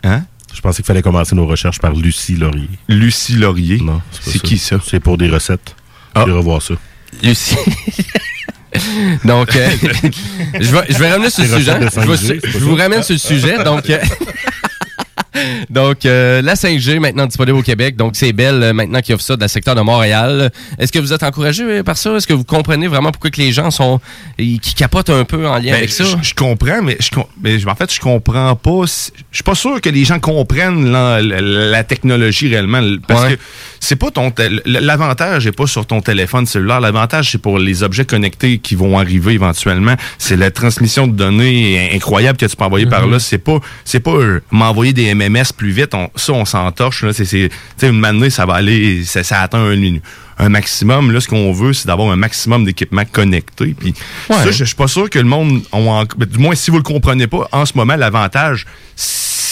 Hein? Je pensais qu'il fallait commencer nos recherches par Lucie Laurier. Lucie Laurier? Non, C'est qui ça? C'est pour des recettes. Je vais revoir ça. Lucie. Donc, euh, je, vais, je vais revenir sur le sujet. Je, vais- 5G, c'est pas je ça? vous ramène sur le sujet. Donc, euh, donc euh, la 5G maintenant disponible au Québec. Donc, c'est Bell euh, maintenant qui offre ça dans le secteur de Montréal. Est-ce que vous êtes encouragé euh, par ça? Est-ce que vous comprenez vraiment pourquoi que les gens sont ils- qui capotent un peu en lien Ben, avec ça? Je, je comprends, mais, je, mais en fait, je comprends pas. Je suis pas sûr que les gens comprennent la, la- la technologie réellement. Parce Ouais. que c'est pas ton. L'avantage n'est pas sur ton téléphone cellulaire. L'avantage, c'est pour les objets connectés qui vont arriver éventuellement. C'est la transmission de données incroyable que tu peux envoyer par là. C'est pas, c'est pas euh, m'envoyer des MMS plus vite. On- ça, on s'entorche. là. C'est, c'est, une manée, ça va aller. Ça, ça atteint un, un maximum. Là, ce qu'on veut, c'est d'avoir un maximum d'équipements connectés. Puis ça, je je suis pas sûr que le monde, en- ben, du moins si vous le comprenez pas, en ce moment, l'avantage,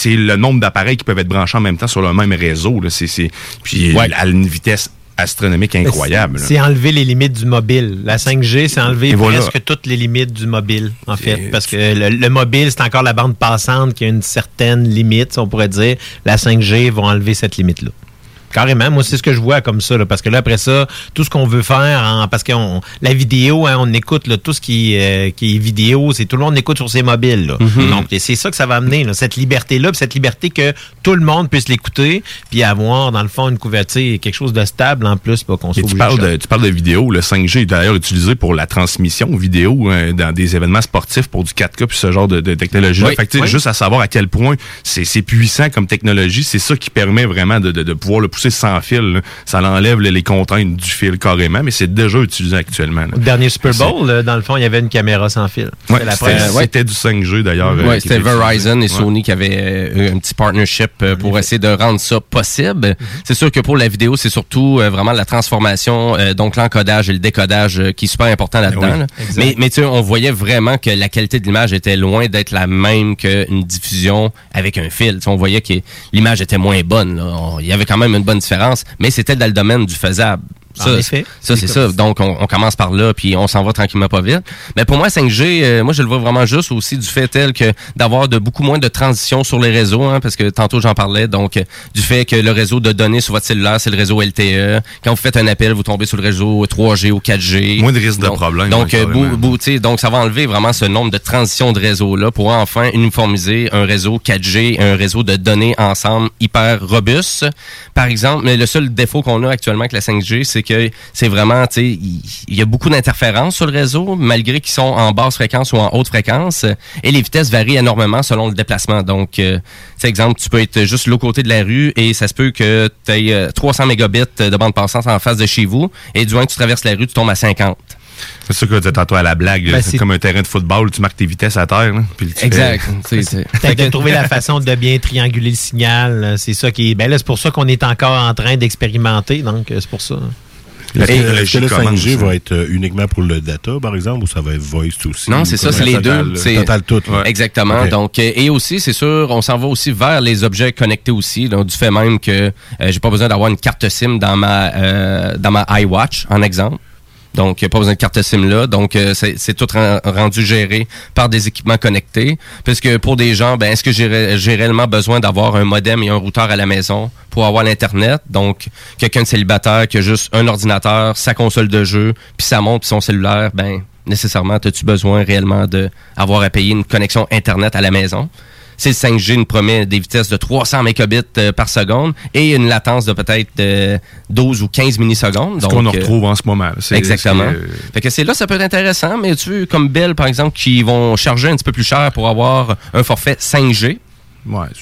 c'est le nombre d'appareils qui peuvent être branchés en même temps sur le même réseau. Là. C'est, c'est, puis à une vitesse astronomique incroyable. C'est enlever les limites du mobile. La 5G, c'est enlever Et voilà. presque toutes les limites du mobile, en fait. Parce que le, le mobile, c'est encore la bande passante qui a une certaine limite, si on pourrait dire. La 5G va enlever cette limite-là. Carrément, moi c'est ce que je vois comme ça, là, parce que là après ça, tout ce qu'on veut faire, en- parce que on- la vidéo, hein, on écoute là, tout ce qui, euh, qui est vidéo, c'est tout le monde écoute sur ses mobiles. là. Mhm. Donc c'est ça que ça va amener, là, cette liberté-là, puis cette liberté que tout le monde puisse l'écouter, puis avoir dans le fond une couverture, quelque chose de stable en plus, pas qu'on tu parles, de tu parles de vidéo. Le 5G est d'ailleurs utilisé pour la transmission vidéo euh, dans des événements sportifs pour du 4K puis ce genre de, de technologie-là. Oui, fait que, oui. juste à savoir à quel point c'est c'est puissant comme technologie, c'est ça qui permet vraiment de, de, de pouvoir le pousser sans fil. là. Ça l'enlève les contraintes du fil carrément, mais c'est déjà utilisé actuellement. là. Au dernier Super Bowl, là, dans le fond, il y avait une caméra sans fil. Ouais, C'était du 5G d'ailleurs. euh, Ouais, c'était était Verizon et. Sony qui avaient euh, un petit partnership euh, pour essayer de rendre ça possible. C'est sûr que pour la vidéo, c'est surtout euh, vraiment la transformation, euh, donc l'encodage et le décodage euh, qui est super important là-dedans. oui, là. exact. Mais, mais tu sais, on voyait vraiment que la qualité de l'image était loin d'être la même qu'une diffusion avec un fil. On voyait que l'image était moins bonne. là. On- Il y avait quand même une bonne différence, mais c'était dans le domaine du faisable. En Ça, effet. ça c'est ça. Donc, on, on commence par là, puis on s'en va tranquillement pas vite. Mais pour moi, 5G, euh, moi, je le vois vraiment juste aussi du fait tel que d'avoir de beaucoup moins de transitions sur les réseaux, hein, parce que tantôt, j'en parlais, donc, euh, du fait que le réseau de données sur votre cellulaire, c'est le réseau LTE. Quand vous faites un appel, vous tombez sur le réseau 3G ou 4G. Moins de risque de Donc- problème, Donc, euh, bou- bou- tu sais, donc, ça va enlever vraiment ce nombre de transitions de réseaux-là pour enfin uniformiser un réseau 4G et un réseau de données ensemble hyper robuste. Par exemple, mais le seul défaut qu'on a actuellement avec la 5G, c'est que c'est vraiment, tu sais, il y, a beaucoup d'interférences sur le réseau, malgré qu'ils sont en basse fréquence ou en haute fréquence, euh, et les vitesses varient énormément selon le déplacement. Donc, euh, tu sais, exemple, tu peux être juste de l'autre côté de la rue et ça se peut que tu aies 300 mégabits de bande passante en face de chez vous, et du moment que tu traverses la rue, tu tombes à 50. C'est ça que tu disais tantôt à la blague. Ben, c'est- comme un terrain de football, tu marques tes vitesses à terre. là, puis tu Exact. fais- de trouver la façon de bien trianguler le signal. euh, C'est ça qui est. Ben là, c'est pour ça qu'on est encore en train d'expérimenter. Donc, euh, c'est pour ça. Est-ce que, le comment 5G ça? va être euh, uniquement pour le data, par exemple, ou ça va être voice aussi? Non, c'est ça, c'est les total, deux. C'est Total tout. Exactement. Donc, euh, et aussi, c'est sûr, on s'en va aussi vers les objets connectés aussi, donc du fait même que euh, j'ai pas besoin d'avoir une carte SIM dans ma euh, dans ma iWatch, en exemple. Donc, il n'y a pas besoin de carte SIM là. Donc, euh, c'est tout ren- rendu géré par des équipements connectés. Parce que pour des gens, ben, est-ce que j'ai réellement besoin d'avoir un modem et un routeur à la maison pour avoir l'Internet? Donc, quelqu'un de célibataire qui a juste un ordinateur, sa console de jeu, puis sa montre, puis son cellulaire, ben, nécessairement, as-tu besoin réellement d'avoir à payer une connexion Internet à la maison? C'est le 5G nous promet des vitesses de 300 mégabits euh, par seconde et une latence de peut-être euh, 12 ou 15 millisecondes. Ce Donc, qu'on en euh, retrouve en ce moment. Exactement. euh, Fait que c'est là, ça peut être intéressant, mais tu veux, comme Bell, par exemple, qui vont charger un petit peu plus cher pour avoir un forfait 5G.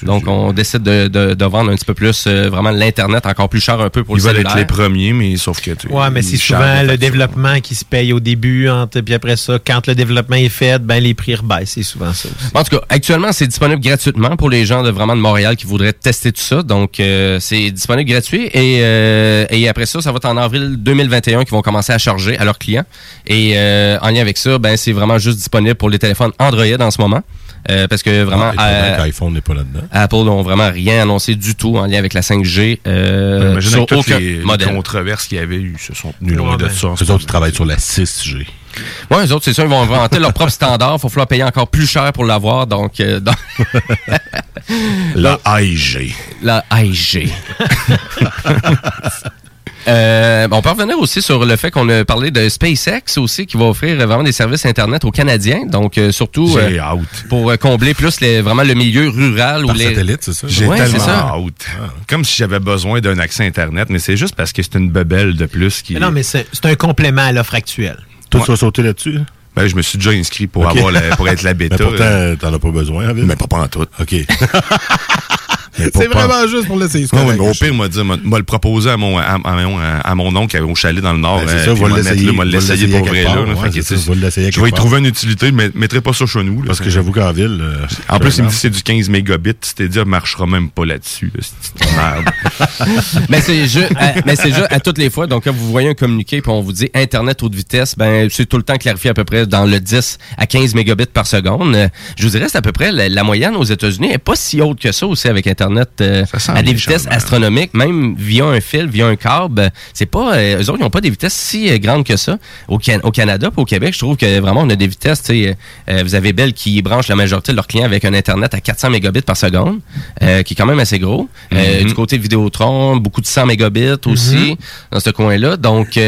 Donc, on décide de, de- de vendre un petit peu plus euh, vraiment l'Internet encore plus cher un peu pour Ils le veulent cellulaire. être les premiers, mais sauf que tu Ouais, mais ils c'est souvent le développement qui se paye au début, entre- puis après ça, quand le développement est fait, ben les prix rebaissent. C'est souvent ça aussi. En tout cas, actuellement, c'est disponible gratuitement pour les gens de vraiment de Montréal qui voudraient tester tout ça. Donc, euh, c'est disponible gratuit. Et, euh, et après ça, ça va être en avril 2021 qu'ils vont commencer à charger à leurs clients. Et euh, en lien avec ça, ben c'est vraiment juste disponible pour les téléphones Android en ce moment. Euh, parce que vraiment, Ah, étonnant euh, qu'iPhone n'est pas là-dedans. Apple n'ont vraiment rien annoncé du tout en lien avec la 5G. Euh, sur toutes aucun les, les modèle. controverses qu'il y avait eu, se sont tenus loin de ben, ça. Eux autres, ils travaillent sur la 6G. Ouais, eux autres, c'est ça, ils vont inventer leur propre standard. Il va falloir payer encore plus cher pour l'avoir. Donc, euh, donc- La AIG. La AIG. Euh, on peut revenir aussi sur le fait qu'on a parlé de SpaceX aussi, qui va offrir vraiment des services Internet aux Canadiens. Donc, euh, surtout euh, pour euh, combler plus les, vraiment le milieu rural. Par où les... satellite, c'est ça? J'ai Ouais, tellement ça. hâte. Comme si j'avais besoin d'un accès Internet, mais c'est juste parce que c'est une bebelle de plus qui. Mais non, mais c'est c'est un complément à l'offre actuelle. Toi, tu vas sauter là-dessus? Ben, je me suis déjà inscrit pour, Ok. avoir la- pour être la bêta. Mais pourtant, t'en as pas besoin, Mais pas, pas en tout. OK. C'est vraiment juste pour l'essayer. Ouais, au pire, m'a dit, m'a le proposé à mon, à, à mon, à mon oncle au chalet dans le Nord. Ben, c'est euh, ça, va l'essayer, pour vrai Je vais y trouver une utilité, mais mettrai pas ça chez nous. Parce que j'avoue qu'en ville. euh, En plus, il me dit c'est c'est du 15 mégabits. C'est-à-dire, marchera même pas là-dessus. merde. mais c'est juste, à, mais c'est juste à toutes les fois. Donc, quand vous voyez un communiqué puis on vous dit Internet haute vitesse, ben c'est tout le temps clarifié à peu près dans le 10 à 15 mégabits par seconde. Euh, Je vous dirais, c'est à peu près la, la moyenne aux États-Unis est pas si haute que ça aussi avec Internet euh, à des vitesses astronomiques, même via un fil, via un câble. C'est pas, euh, eux autres, ils ont pas des vitesses si euh, grandes que ça. Au, Can- au Canada, au Québec, je trouve que vraiment on a des vitesses. tu sais, vous avez Bell qui branche la majorité de leurs clients avec un Internet à 400 mégabits par seconde, qui est quand même assez gros. Mhm. Du côté de Vidéotron, beaucoup de 100 mégabits aussi Mhm. dans ce coin-là. Donc,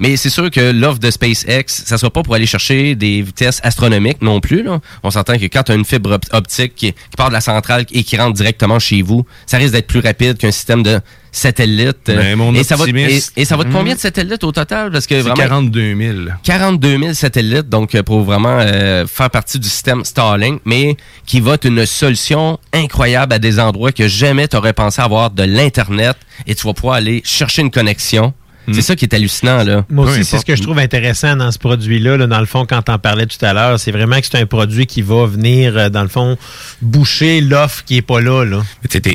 mais c'est sûr que l'offre de SpaceX, ça soit pas pour aller chercher des vitesses astronomiques non plus. Là. On s'entend que quand tu as une fibre op- optique qui, qui part de la centrale et qui rentre directement chez vous, ça risque d'être plus rapide qu'un système de satellite. Ben, mon et, ça va, et, optimiste. et ça va de Mhm. combien de satellites au total? Parce que C'est vraiment, 42 000. 42 000 satellites, donc euh, pour vraiment euh, faire partie du système Starlink, mais qui va être une solution incroyable à des endroits que jamais tu aurais pensé avoir de l'Internet et tu vas pouvoir aller chercher une connexion. C'est ça qui est hallucinant, là. Moi aussi, c'est ce que je trouve intéressant dans ce produit-là. là, dans le fond, quand t'en parlais tout à l'heure, c'est vraiment que c'est un produit qui va venir, euh, dans le fond, boucher l'offre qui est pas là. là.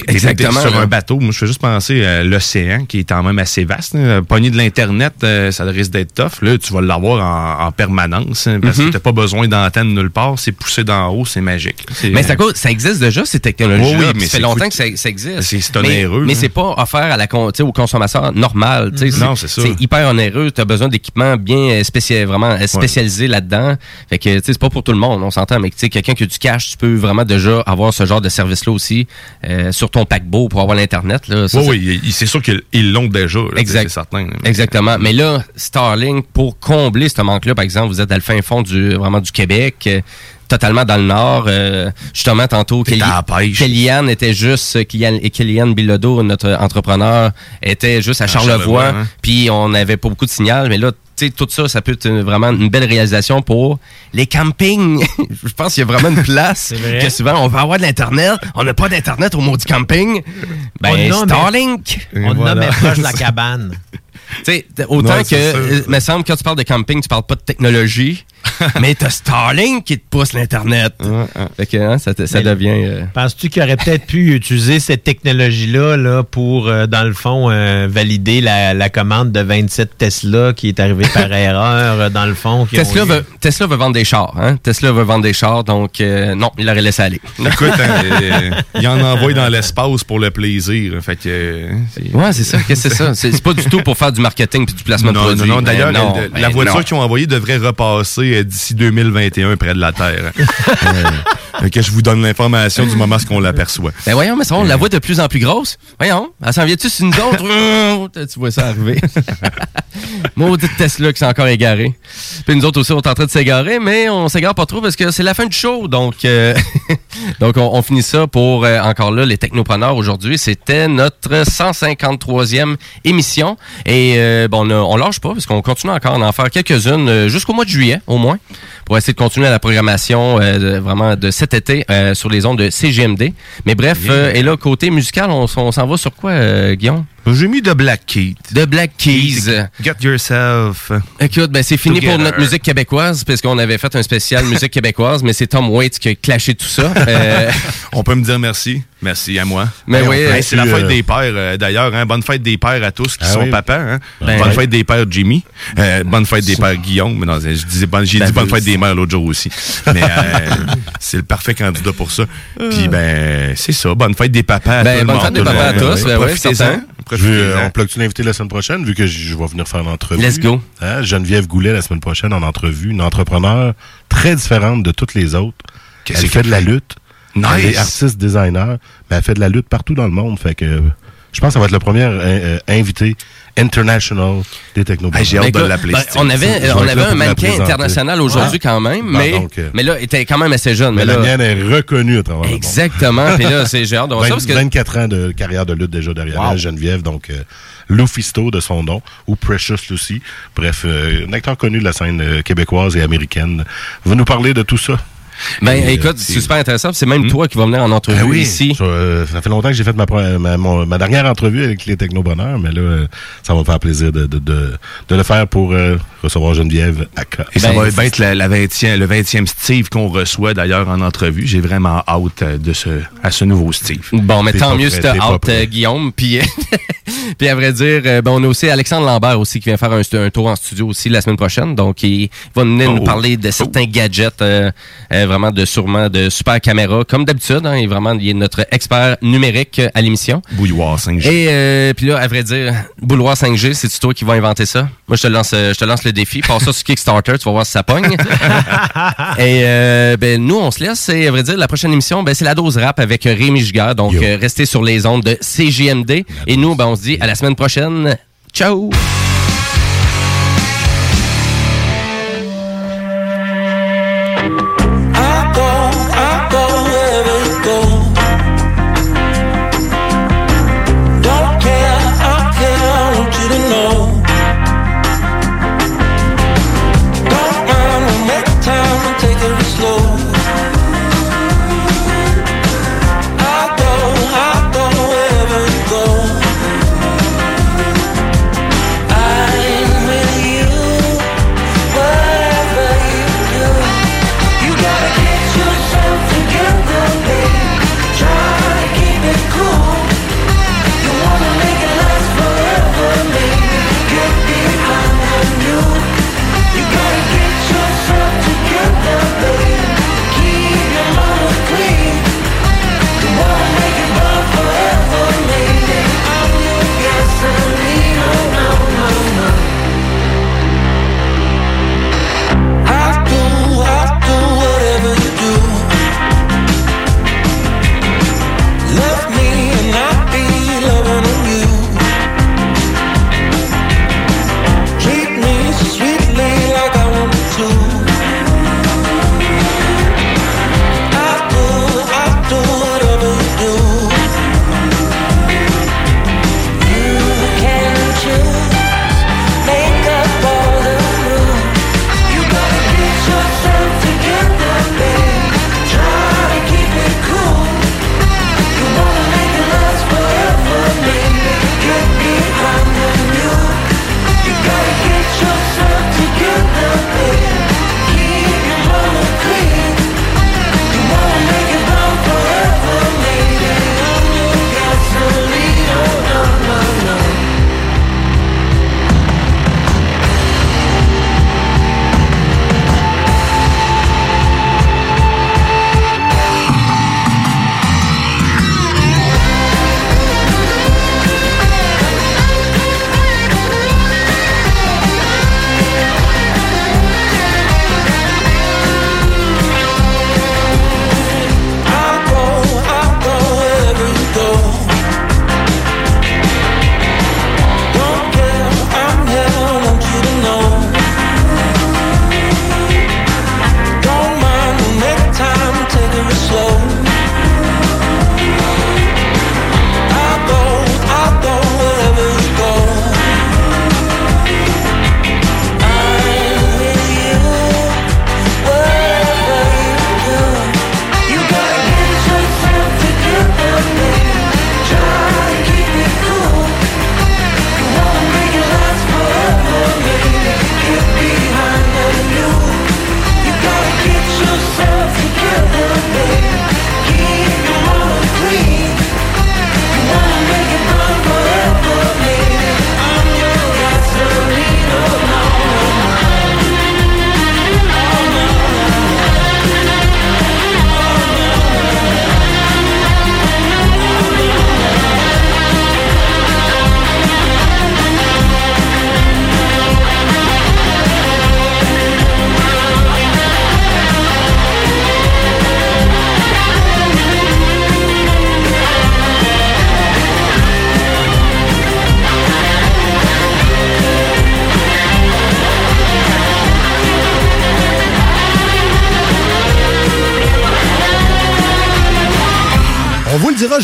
Exactement, sur là. un bateau. Moi, je fais juste penser à l'océan, qui est quand même assez vaste. là. Pogner de l'Internet, euh, ça risque d'être tough. Là, tu vas l'avoir en, en permanence, hein, parce Mhm. que t'as pas besoin d'antenne nulle part. C'est poussé d'en haut, c'est magique. C'est- Mais ça, cause- ça existe déjà, ces technologies-là. Oui, mais ça fait c'est longtemps que ça, ça existe. C'est- c'est Mais- onéreux, Mais, là. c'est pas offert à la, con- tu sais, au consommateur normal. tu sais. Non, c'est ça. C'est hyper onéreux. Tu as besoin d'équipements bien euh, spécial, vraiment euh, spécialisés là-dedans. Fait que, tu sais, c'est pas pour tout le monde, on s'entend. Mais tu sais, quelqu'un qui a du cash, tu peux vraiment déjà avoir ce genre de service-là aussi euh, sur ton paquebot pour avoir l'Internet. là. Ça, Oui, oui, c'est sûr qu'ils ils l'ont déjà. là, Exact. C'est certain. Exactement. Mais là, Starlink, pour combler ce manque-là, par exemple, vous êtes dans le fin fond du, vraiment du Québec, totalement dans le nord. euh, justement, tantôt, Kelly- Kellyanne était juste, euh, Kellyanne, et Kellyanne Bilodeau, notre entrepreneur, était juste à À Charlevoix. Charlevoix, hein. Puis on n'avait pas beaucoup de signal, mais là, tu sais, tout ça, ça peut être une- vraiment une belle réalisation pour les campings. Je pense qu'il y a vraiment une place vrai. que souvent on va avoir de l'Internet, on n'a pas d'Internet au maudit camping. Ben, On nomme- Starlink. On nomme mais proche de la cabane. Tu sais, autant Non, que, euh, me semble, quand tu parles de camping, tu parles pas de technologie, mais t'as Starlink qui te pousse l'Internet. Fait que, hein, ça, devient... euh, Penses-tu qu'il aurait peut-être pu utiliser cette technologie-là là, pour, euh, dans le fond, euh, valider la, la commande de 27 Tesla qui est arrivée par erreur, dans le fond? Tesla eu- veut, Tesla veut vendre des chars. Hein? Tesla veut vendre des chars, donc euh, non, il l'aurait laissé aller. Écoute, hein, euh, il en envoie dans l'espace pour le plaisir. Fait que. euh, Ouais, c'est ça. Qu'est-ce que c'est ça? C'est c'est pas du tout pour faire du marketing puis du placement Non, de produits. non, non. Ben D'ailleurs, non, la, ben la voiture qu'ils ont envoyée devrait repasser euh, d'ici 2021 près de la Terre. Euh, que je vous donne l'information du moment qu'on l'aperçoit. Ben voyons, mais ça, on la voit de plus en plus grosse. Voyons, elle s'en vient-tu sur nous autres? tu vois ça arriver. Maudite Tesla qui s'est encore égarée. Puis nous autres aussi, on est en train de s'égarer, mais on s'égare pas trop parce que c'est la fin du show. Donc, euh, donc on, on finit ça pour, euh, encore là, les technopreneurs aujourd'hui. C'était notre 153e émission. Et euh, bon, on, on lâche pas parce qu'on continue encore à en faire quelques-unes euh, jusqu'au mois de juillet, au moins, pour essayer de continuer la programmation euh, de- vraiment de cet été sur les ondes de CGMD. Mais bref, et là, côté musical, on, s'en va sur quoi, Guillaume? J'ai mis de Black Keys. De Black Keys. Get yourself. Écoute, ben c'est fini pour notre musique québécoise, parce qu'on avait fait un spécial musique québécoise, mais c'est Tom Waits qui a clashé tout ça. Euh, On peut me dire merci. Merci à moi. Mais oui, peut- euh, hey, c'est la fête euh, des pères, euh, d'ailleurs. Hein? Bonne fête des pères à tous qui Ah sont oui. papas. Hein? Ben, bonne ouais. fête des pères, Jimmy. Euh, bonne fête des pères, Guillaume. Mais non, je disais j'ai Ben, dit bonne fête des mères l'autre jour aussi. Mais euh, c'est le parfait candidat pour ça. Puis ben, c'est ça. Bonne fête des papas à Ben, tout le bonne monde. fête des papas à tous, ben Profitez-en. Certain. Je veux, euh, on plug-tu l'invité la semaine prochaine, vu que je vais venir faire l'entrevue? Let's go. Hein, Geneviève Goulet, la semaine prochaine, en entrevue. Une entrepreneur très différente de toutes les autres. Qu'est-ce Elle qu'elle fait de la lutte. Nice. Elle est artiste designer, mais elle fait de la lutte partout dans le monde. Fait que je pense que ça va être le premier euh, euh, invité international des technopreneurs. Ben, écoute, ben, on avait, on avait un mannequin international aujourd'hui quand même, Ben, mais, donc, euh, mais là, il était quand même assez jeune. Mais Mais, la là, mienne est reconnue à travers le monde. Exactement. Puis là, c'est- j'ai hâte de voir ça, 20 parce que- 24 ans de carrière de lutte déjà derrière Wow. elle, Geneviève, donc euh, Lufisto de son nom, ou Precious Lucy. Bref, euh, un acteur connu de la scène euh, québécoise et américaine. Va nous parler de tout ça? Ben, Et, euh, écoute, c'est super intéressant. C'est même Hmm? toi qui vas venir en entrevue Ah oui, ici. ça, euh, ça fait longtemps que j'ai fait ma, ma, mon- ma dernière entrevue avec les Technobonheurs, mais là, euh, ça va me faire plaisir de, de, de, de le faire pour euh, recevoir Geneviève à Ca- Et ça Ben, va être la, la 20e, le 20e Steve qu'on reçoit d'ailleurs en entrevue. J'ai vraiment hâte de ce, à ce nouveau Steve. Bon, mais tant mieux si t'as hâte, Guillaume. Puis, puis à vrai dire, ben, on a aussi Alexandre Lambert aussi qui vient faire un, un tour en studio aussi la semaine prochaine. Donc, il va venir nous Oh. parler de certains gadgets, euh, euh, vraiment de sûrement de super caméras, comme d'habitude. Hein, il est vraiment il est notre expert numérique euh, à l'émission. Bouilloire 5G. Et euh, puis là, à vrai dire, Bouloir 5G, c'est toi qui vas inventer ça? Moi, je te lance, euh, je te lance le défi. Passe ça sur Kickstarter, tu vas voir si ça pogne. et euh, ben nous, on se laisse. Et à vrai dire, la prochaine émission, ben c'est la dose rap avec Rémi Giguère. Donc, euh, restez sur les ondes de CJMD. Et nous, ben on se dit à la semaine prochaine. Ciao.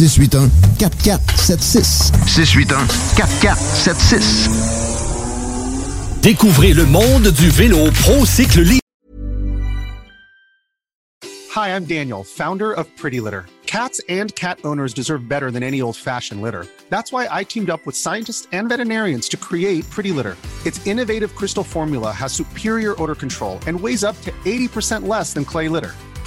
681 4476. 681 4476. Découvrez le monde du vélo ProCycle Libre. Hi, I'm Daniel, founder of Pretty Litter. Cats and cat owners deserve better than any old fashioned litter. That's why I teamed up with scientists and veterinarians to create Pretty Litter. Its innovative crystal formula has superior odor control and weighs up to 80% less than clay litter.